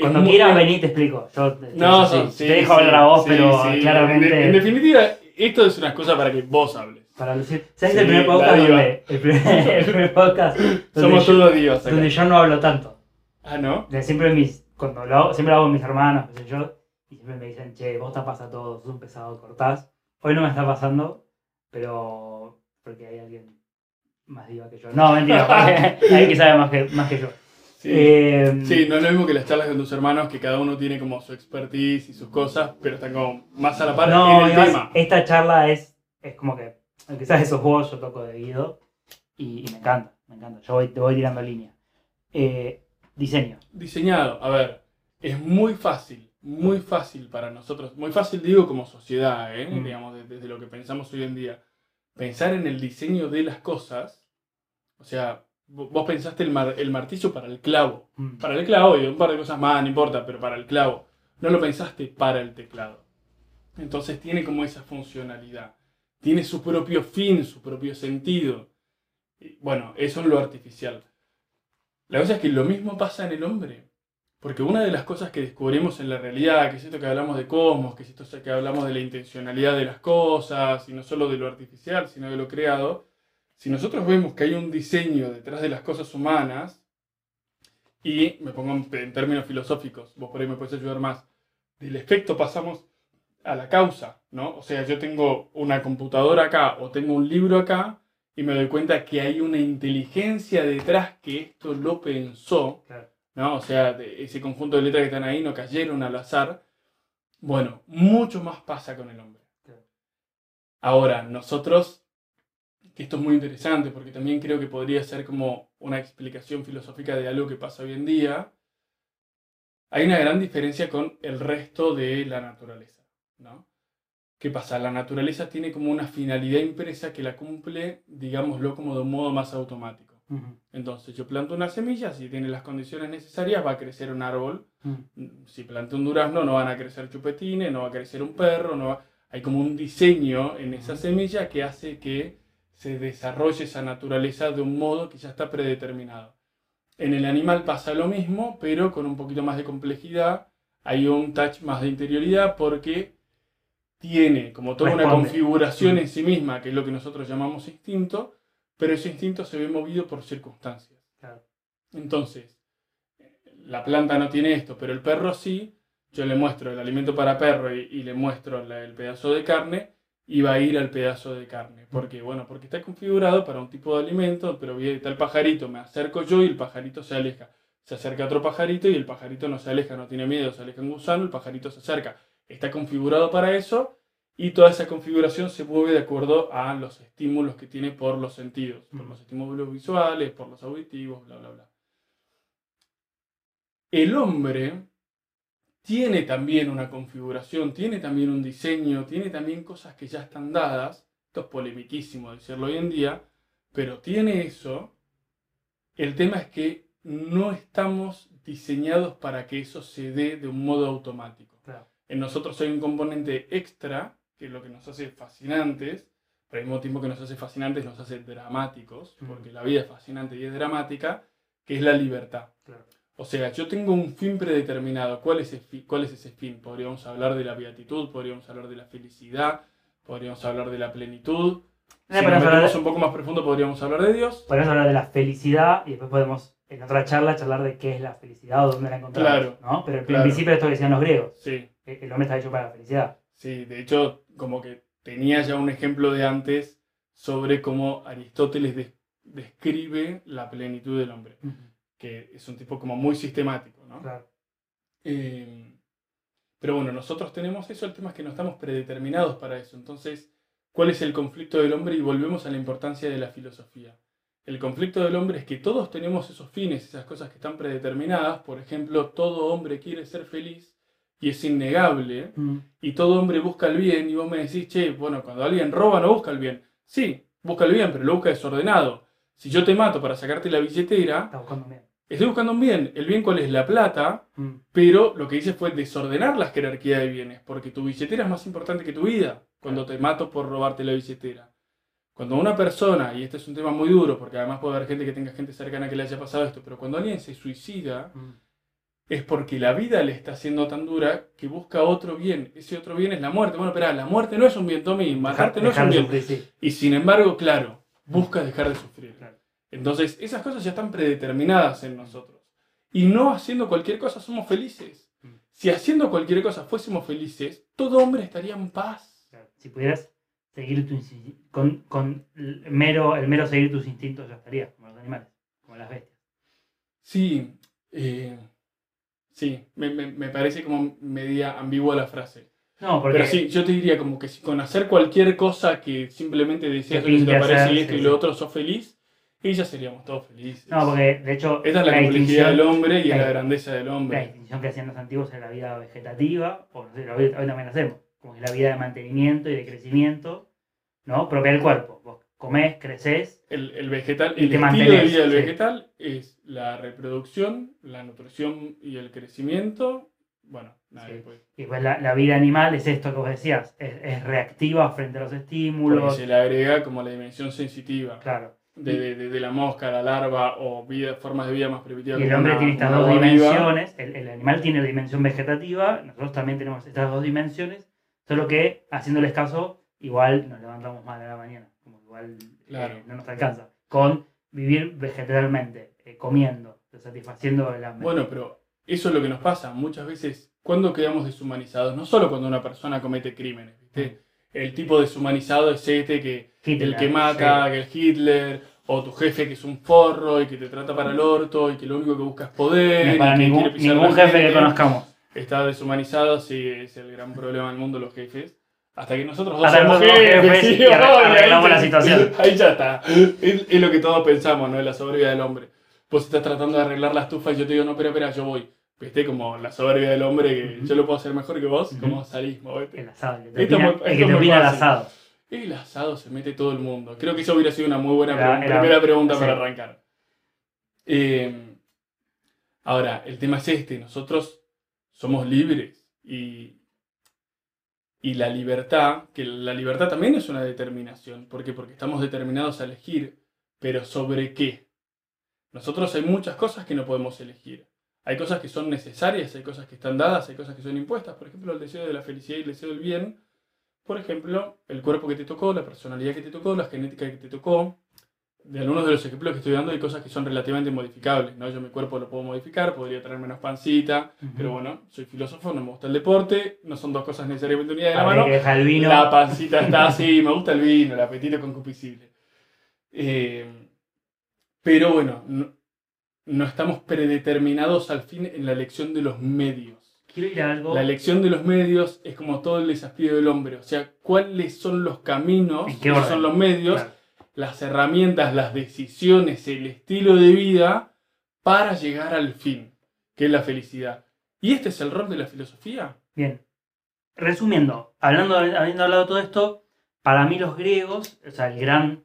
S1: Cuando
S2: muy-
S1: quieras venir te explico. Yo te,
S2: No,
S1: sí, te dejo hablar a vos, pero claramente
S2: En, en definitiva, esto es una cosa para que vos hables.
S1: para lucir. ¿Sabes el primer podcast donde el primer, el primer podcast
S2: Somos
S1: yo,
S2: todos divas acá.
S1: donde yo no hablo tanto?
S2: Ah, ¿no?
S1: De siempre mis cuando lo hago, siempre lo hago con mis hermanos, qué sé yo, y siempre me dicen, "Che, vos tapas a todos, sos un pesado, cortás." Hoy no me está pasando, pero porque hay alguien más diva que yo. No, mentira, hay que sabe más que más que yo.
S2: Sí.
S1: Eh,
S2: Sí, no es lo mismo que las charlas con tus hermanos, que cada uno tiene como su expertise y sus cosas, pero están como más a la par
S1: No,
S2: en el
S1: además,
S2: tema.
S1: esta charla es, es como que, quizás esos vos, yo toco de Guido y, y me encanta, me encanta. Yo voy, te voy tirando línea. Eh, diseño.
S2: diseñado. A ver, es muy fácil, muy fácil para nosotros, muy fácil digo como sociedad, ¿eh?
S1: Mm.
S2: digamos, de- desde lo que pensamos hoy en día, pensar en el diseño de las cosas, o sea, vos pensaste el, mar- el martillo para el clavo,
S1: Mm.
S2: para el clavo y un par de cosas más, no importa, pero para el clavo, no lo pensaste para el teclado. Entonces tiene como esa funcionalidad, tiene su propio fin, su propio sentido. Y, bueno, eso en lo artificial. La cosa es que lo mismo pasa en el hombre. Porque una de las cosas que descubrimos en la realidad, que es esto que hablamos de cosmos, que es esto que hablamos de la intencionalidad de las cosas, y no solo de lo artificial, sino de lo creado, si nosotros vemos que hay un diseño detrás de las cosas humanas, y me pongo en, términos filosóficos, vos por ahí me puedes ayudar más, del efecto pasamos a la causa, ¿no? O sea, yo tengo una computadora acá o tengo un libro acá y me doy cuenta que hay una inteligencia detrás que esto lo pensó. ¿no? O sea, de ese conjunto de letras que están ahí no cayeron al azar. Bueno, mucho más pasa con el hombre. Ahora, nosotros, que esto es muy interesante porque también creo que podría ser como una explicación filosófica de algo que pasa hoy en día, hay una gran diferencia con el resto de la naturaleza, ¿no? ¿Qué pasa? La naturaleza tiene como una finalidad impresa que la cumple, digámoslo, como de un modo más automático. Entonces, yo planto una semilla, si tiene las condiciones necesarias, va a crecer un árbol.
S1: Mm.
S2: Si planto un durazno, no van a crecer chupetines, no va a crecer un perro, no va- hay como un diseño en esa semilla que hace que se desarrolle esa naturaleza de un modo que ya está predeterminado. En el animal pasa lo mismo, pero con un poquito más de complejidad. Hay un touch más de interioridad porque tiene como toda una configuración
S1: Mm.
S2: en sí misma, que es lo que nosotros llamamos instinto, pero ese instinto se ve movido por circunstancias.
S1: Claro.
S2: Entonces, la planta no tiene esto, pero el perro sí. Yo le muestro el alimento para perro y, y le muestro la- el pedazo de carne y va a ir al pedazo de carne. ¿Por qué? Bueno, porque está configurado para un tipo de alimento, pero está el pajarito, me acerco yo y el pajarito se aleja. Se acerca otro pajarito y el pajarito no se aleja, no tiene miedo, se aleja un gusano, el pajarito se acerca. Está configurado para eso y toda esa configuración se mueve de acuerdo a los estímulos que tiene por los sentidos, por
S1: Mm.
S2: los estímulos visuales, por los auditivos, bla, bla, bla. El hombre tiene también una configuración, tiene también un diseño, tiene también cosas que ya están dadas. Esto es polemiquísimo decirlo hoy en día, pero tiene eso. El tema es que no estamos diseñados para que eso se dé de un modo automático.
S1: Claro.
S2: En nosotros hay un componente extra, que es lo que nos hace fascinantes, pero al mismo tiempo que nos hace fascinantes, nos hace dramáticos,
S1: Mm.
S2: porque la vida es fascinante y es dramática, que es la libertad.
S1: Claro.
S2: O sea, yo tengo un fin predeterminado. ¿Cuál es, ese fi- ¿Cuál es ese fin? Podríamos hablar de la beatitud, podríamos hablar de la felicidad, podríamos hablar de la plenitud. Si nos metemos
S1: de-
S2: un poco más profundo, podríamos hablar de Dios.
S1: Podemos hablar de la felicidad y después podemos, en otra charla, charlar de qué es la felicidad o dónde la encontramos.
S2: Claro,
S1: ¿no? Pero en
S2: claro.
S1: principio esto que decían los griegos.
S2: Sí,
S1: El hombre está hecho para la felicidad.
S2: sí. De hecho, como que tenía ya un ejemplo de antes sobre cómo Aristóteles des- describe la plenitud del hombre, que es un tipo como muy sistemático, ¿no?
S1: Claro.
S2: Eh, pero bueno, nosotros tenemos eso, el tema es que no estamos predeterminados para eso. Entonces, ¿cuál es el conflicto del hombre? Y volvemos a la importancia de la filosofía. El conflicto del hombre es que todos tenemos esos fines, esas cosas que están predeterminadas. Por ejemplo, todo hombre quiere ser feliz y es innegable.
S1: Mm.
S2: Y todo hombre busca el bien. Y vos me decís, che, bueno, cuando alguien roba no busca el bien. Sí, busca el bien, pero lo busca desordenado. Si yo te mato para sacarte la billetera,
S1: Está buscando bien.
S2: Estoy buscando un bien. ¿El bien cuál es? La plata.
S1: Mm.
S2: Pero lo que hice fue desordenar la jerarquía de bienes, porque tu billetera es más importante que tu vida cuando te mato por robarte la billetera. Cuando una persona, y este es un tema muy duro, porque además puede haber gente que tenga gente cercana que le haya pasado esto, pero cuando alguien se suicida,
S1: Mm.
S2: es porque la vida le está haciendo tan dura que busca otro bien. Ese otro bien es la muerte. Bueno, espera, la muerte no es un bien, Tommy, matarte no es un bien.
S1: sufrir, sí.
S2: Y sin embargo, claro, busca dejar de sufrir.
S1: Claro.
S2: Entonces, esas cosas ya están predeterminadas en nosotros. Y no haciendo cualquier cosa somos felices.
S1: Mm.
S2: Si haciendo cualquier cosa fuésemos felices, todo hombre estaría en paz.
S1: Si pudieras seguir tu con, con el mero, el mero seguir tus instintos ya estaría, como los animales, como las bestias.
S2: Sí, eh, sí, me, me- me parece como media ambigua la frase.
S1: No, porque
S2: Pero sí, yo te diría como que si con hacer cualquier cosa que simplemente deseas te parece
S1: hacer,
S2: y esto
S1: sí,
S2: y lo
S1: sí.
S2: otro, sos feliz, Y ya seríamos todos felices.
S1: No, porque de hecho
S2: Esta es la, complejidad
S1: distinción-
S2: del hombre y
S1: la-
S2: la grandeza del
S1: la
S2: hombre.
S1: distinción que hacían los antiguos era la vida vegetativa, o no sé, hoy, también la hacemos, como la vida de mantenimiento y de crecimiento, ¿no? Propia del cuerpo. Vos comés, creces,
S2: El, el vegetal,
S1: Y
S2: el
S1: te
S2: estilo
S1: mantenés,
S2: de vida del
S1: sí.
S2: vegetal es la reproducción, la nutrición y el crecimiento. Bueno, nada,
S1: Sí.
S2: después.
S1: y pues la, la vida animal es esto que vos decías, es, es reactiva frente a los
S2: Porque
S1: estímulos,
S2: se le agrega como la dimensión sensitiva
S1: claro.
S2: De, de- de- la mosca, la larva o vida, formas de vida más primitivas.
S1: Y el hombre
S2: una-
S1: tiene estas dos dimensiones, el, el animal tiene la dimensión vegetativa, nosotros también tenemos estas dos dimensiones, solo que haciéndoles caso, igual nos levantamos mal a la mañana, como igual eh,
S2: Claro.
S1: no nos alcanza, con vivir vegetalmente, eh, comiendo, satisfaciendo el hambre.
S2: Bueno, pero eso es lo que nos pasa. Muchas veces, cuando quedamos deshumanizados? No solo cuando una persona comete crímenes, ¿viste? El tipo deshumanizado es este que
S1: Hitler,
S2: el que mata,
S1: sí.
S2: que el Hitler, o tu jefe que es un forro y que te trata para el orto y que lo único que busca es poder.
S1: No
S2: y
S1: para
S2: que
S1: ningún, jefe que conozcamos.
S2: Está deshumanizado, sí, es el gran problema del mundo, los jefes. Hasta que nosotros dos somos jefes,
S1: y arreglamos la situación.
S2: Ahí ya está. Es, es lo que todos pensamos, ¿no? Es la soberbia del hombre. Vos estás tratando de arreglar la estufa y yo te digo, no, espera, espera, yo voy. ¿Viste? Como la soberbia del hombre que yo lo puedo hacer mejor que vos, como sadismo, ¿viste?
S1: El asado, el que te opina,
S2: muy-
S1: el que te opina el asado.
S2: El asado se mete todo el mundo. Creo que eso hubiera sido una muy buena
S1: Era-
S2: pre-
S1: era-
S2: primera pregunta
S1: sí.
S2: para arrancar. Eh, ahora, el tema es este. Nosotros somos libres y, y la libertad, que la libertad también es una determinación. ¿Por qué? Porque estamos determinados a elegir. Pero ¿sobre qué? Nosotros hay muchas cosas que no podemos elegir. Hay cosas que son necesarias, hay cosas que están dadas, hay cosas que son impuestas. Por ejemplo, el deseo de la felicidad y el deseo del bien. Por ejemplo, el cuerpo que te tocó, la personalidad que te tocó, la genética que te tocó. De algunos de los ejemplos que estoy dando hay cosas que son relativamente modificables. ¿no? Yo mi cuerpo lo puedo modificar, podría tener menos pancita, pero bueno, soy filósofo, no me gusta el deporte, no son dos cosas necesariamente unidas de la mano.
S1: el vino.
S2: La pancita está así, me gusta el vino, el apetito concupiscible. Eh, pero bueno, no, no estamos predeterminados al fin en la elección de los medios.
S1: Quiero ir a algo.
S2: La elección de los medios es como todo el desafío del hombre. O sea, cuáles son los caminos,
S1: ¿En qué
S2: cuáles son los medios,
S1: Claro.
S2: las herramientas, las decisiones, el estilo de vida para llegar al fin, que es la felicidad. ¿Y este es el rol de la filosofía?
S1: Bien. Resumiendo, hablando, habiendo hablado de todo esto, para mí los griegos, o sea, el gran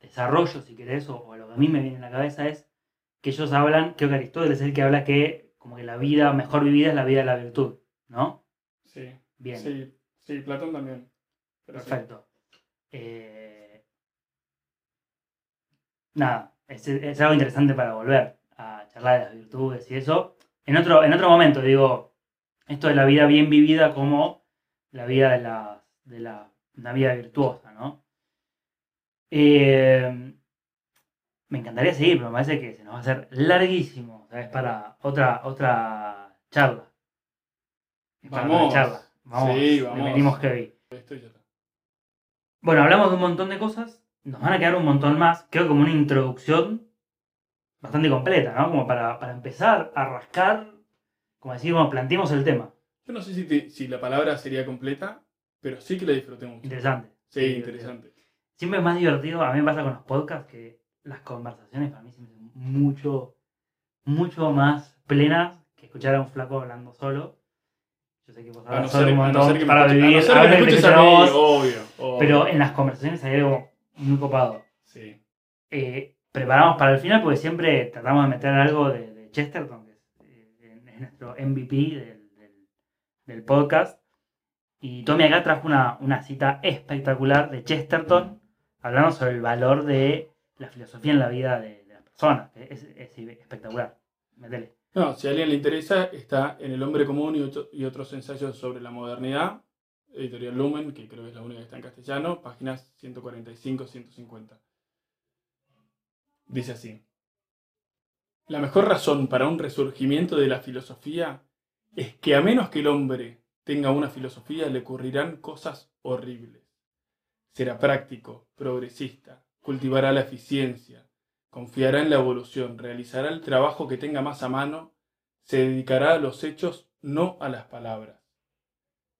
S1: desarrollo, si querés, o, o lo que a mí me viene en la cabeza es que ellos hablan, creo que Aristóteles es el que habla que como que la vida mejor vivida es la vida de la virtud, ¿no?
S2: Sí,
S1: Bien,
S2: sí, sí, Platón también. Sí.
S1: perfecto. Eh, nada, es, es algo interesante para volver a charlar de las virtudes y eso. En otro, en otro momento, digo, esto de la vida bien vivida como la vida de la, de la una vida virtuosa, ¿no? Eh, me encantaría seguir, pero me parece que se nos va a hacer larguísimo, ¿sabes? Para otra, otra charla. Es para otra
S2: Vamos.
S1: charla. Vamos,
S2: Sí,
S1: le
S2: vamos.
S1: metimos heavy. Bueno, hablamos de un montón de cosas, nos van a quedar un montón más, creo como una introducción bastante completa, ¿no? Como para, para empezar a rascar, como decir, bueno, planteemos el tema.
S2: Yo no sé si, te- si la palabra sería completa, pero sí que la disfruté mucho.
S1: Interesante.
S2: Sí, interesante.
S1: Siempre es más divertido, a mí me pasa con los podcasts que las conversaciones para mí siempre son mucho, mucho más plenas que escuchar a un flaco hablando solo. Yo sé que vos hablas solo un montón
S2: que me
S1: para
S2: escuches- a
S1: vivir,
S2: no que me a
S1: escucho
S2: mí,
S1: vos,
S2: obvio, obvio.
S1: pero en las conversaciones hay algo muy copado.
S2: Sí.
S1: eh, preparamos para el final porque siempre tratamos de meter algo de, de Chesterton, que es, eh, es nuestro MVP del, del- del podcast. Y Tommy acá trajo una, una cita espectacular de Chesterton, hablando sobre el valor de la filosofía en la vida de, de las personas. Es, es espectacular. Métele.
S2: No, si a alguien le interesa, está en El Hombre Común y, y otros ensayos sobre la modernidad, editorial Lumen, que creo que es la única que está en castellano, páginas 145-150. Dice así. La mejor razón para un resurgimiento de la filosofía es que a menos que el hombre tenga una filosofía le ocurrirán cosas horribles. Será práctico, progresista, cultivará la eficiencia, confiará en la evolución, realizará el trabajo que tenga más a mano, se dedicará a los hechos, no a las palabras.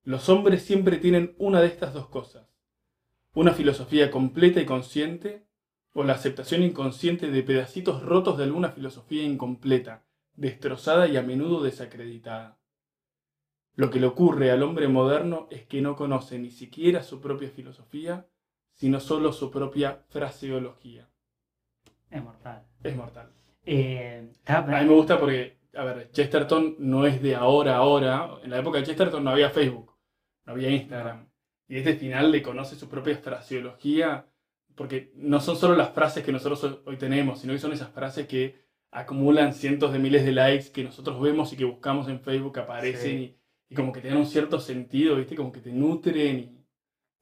S2: Los hombres siempre tienen una de estas dos cosas, una filosofía completa y consciente o la aceptación inconsciente de pedacitos rotos de alguna filosofía incompleta, destrozada y a menudo desacreditada. Lo que le ocurre al hombre moderno es que no conoce ni siquiera su propia filosofía, sino solo su propia fraseología.
S1: Es mortal.
S2: Es mortal.
S1: Eh,
S2: A mí me gusta porque, a ver, Chesterton no es de ahora a ahora. En la época de Chesterton no había Facebook, no había Instagram. Y este final le conoce su propia fraseología, porque no son solo las frases que nosotros hoy tenemos, sino que son esas frases que acumulan cientos de miles de likes que nosotros vemos y que buscamos en Facebook, aparecen
S1: Sí.
S2: y, y como que tienen un cierto sentido, ¿viste? Como que te nutren. y-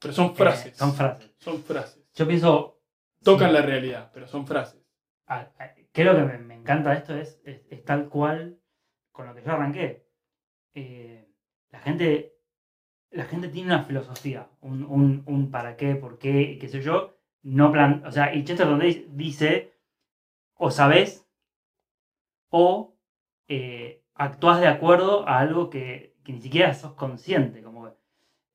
S2: Pero son
S1: Eh,
S2: frases.
S1: son frases.
S2: Son frases.
S1: Yo pienso.
S2: Tocan
S1: sí,
S2: la realidad, pero son frases.
S1: creo que me, me encanta esto, es, es, es tal cual con lo que yo arranqué. Eh, la gente. La gente tiene una filosofía, un, un, un para qué, por qué, qué sé yo. No plan, o sea, y Chesterton di- dice, o sabés, o eh, actuás de acuerdo a algo que, que ni siquiera sos consciente, como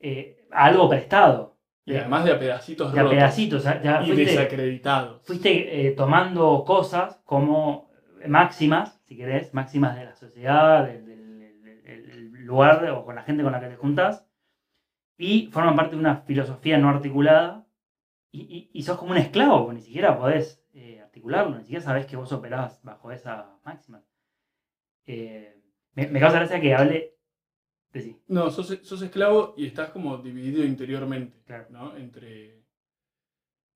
S1: eh, a algo prestado.
S2: Y además de a pedacitos
S1: de a
S2: rotos.
S1: pedacitos. o sea, ya
S2: y
S1: fuiste-
S2: desacreditados.
S1: fuiste eh, tomando cosas como máximas, si querés, máximas de la sociedad, del, del- del- lugar o con la gente con la que te juntás, y forman parte de una filosofía no articulada, y, y- y sos como un esclavo, ni siquiera podés eh, articularlo, ni siquiera sabés que vos operás bajo esas máximas. Eh, me, me causa gracia que hable de sí.
S2: No, sos, sos esclavo y estás como dividido interiormente,
S1: Claro.
S2: ¿no? Entre,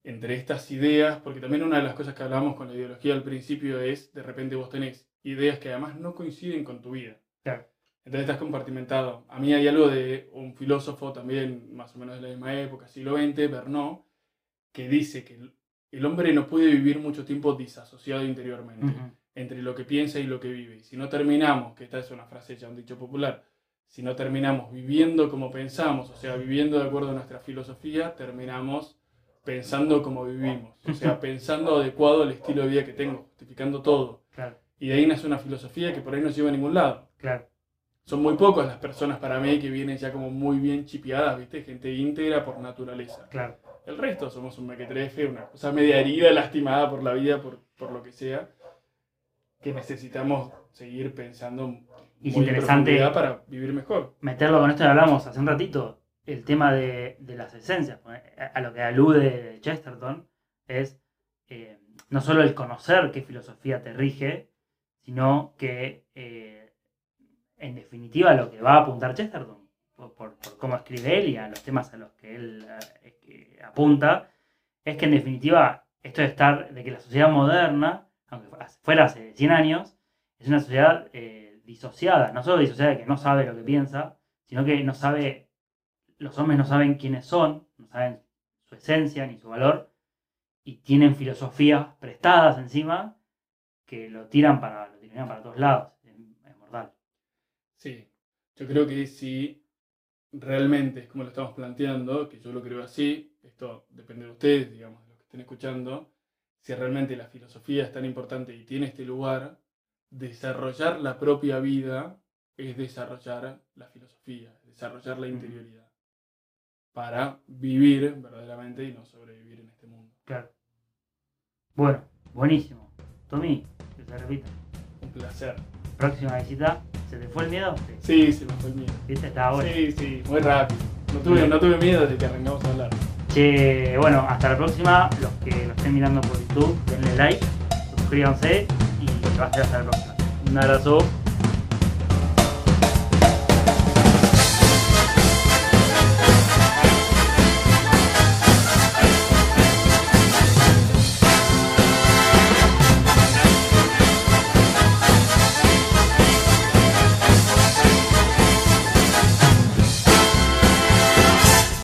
S2: entre estas ideas, porque también una de las cosas que hablábamos con la ideología al principio es, de repente vos tenés ideas que además no coinciden con tu vida.
S1: Claro.
S2: Entonces estás compartimentado. A mí hay algo de un filósofo también, más o menos de la misma época, siglo XX, Bernot, que dice que el- hombre no puede vivir mucho tiempo disasociado interiormente
S1: Ujú.
S2: entre lo que piensa y lo que vive. Y si no terminamos, que esta es una frase ya un dicho popular, si no terminamos viviendo como pensamos, o sea, viviendo de acuerdo a nuestra filosofía, terminamos pensando como vivimos, o sea, pensando adecuado al estilo de vida que tengo, justificando todo.
S1: Claro,
S2: Y de ahí nace una filosofía que por ahí no lleva a ningún lado.
S1: claro.
S2: Son muy pocas las personas para mí que vienen ya como muy bien chipeadas, ¿viste? Gente íntegra por naturaleza.
S1: Claro,
S2: El resto somos un mequetrefe, una cosa media herida, lastimada por la vida, por, por lo que sea, que necesitamos seguir pensando
S1: Y es
S2: muy
S1: interesante-
S2: para vivir mejor.
S1: meterlo con esto que hablamos hace un ratito, el tema de, de las esencias, a lo que alude Chesterton, es eh, no solo el conocer qué filosofía te rige, sino que eh, en definitiva lo que va a apuntar Chesterton, por, por- por cómo escribe él y a los temas a los que él eh, apunta, es que en definitiva esto de estar, de que la sociedad moderna, aunque fuera hace 100 años, es una sociedad eh, disociada, no solo disociada que no sabe lo que piensa, sino que no sabe, los hombres no saben quiénes son, no saben su esencia ni su valor, y tienen filosofías prestadas encima que lo tiran para, lo tiran para todos lados. Es mortal.
S2: Sí, yo creo que si realmente es como lo estamos planteando, que yo lo creo así, esto depende de ustedes, digamos, de los que estén escuchando, si realmente la filosofía es tan importante y tiene este lugar, desarrollar la propia vida es desarrollar la filosofía, desarrollar la interioridad, para vivir verdaderamente y no sobrevivir en este mundo.
S1: Claro. Bueno, buenísimo. Tommy, que se repita.
S2: Un placer.
S1: Próxima visita. ¿Se te fue el miedo?
S2: Sí, se me fue el miedo.
S1: ¿Viste? Estaba bueno.
S2: Sí, sí, muy rápido. No tuve, no tuve miedo desde que arrancamos a hablar.
S1: Che, bueno, hasta la próxima. Los que lo estén mirando por YouTube, denle like, suscríbanse y va a ser hasta la próxima. Un abrazo.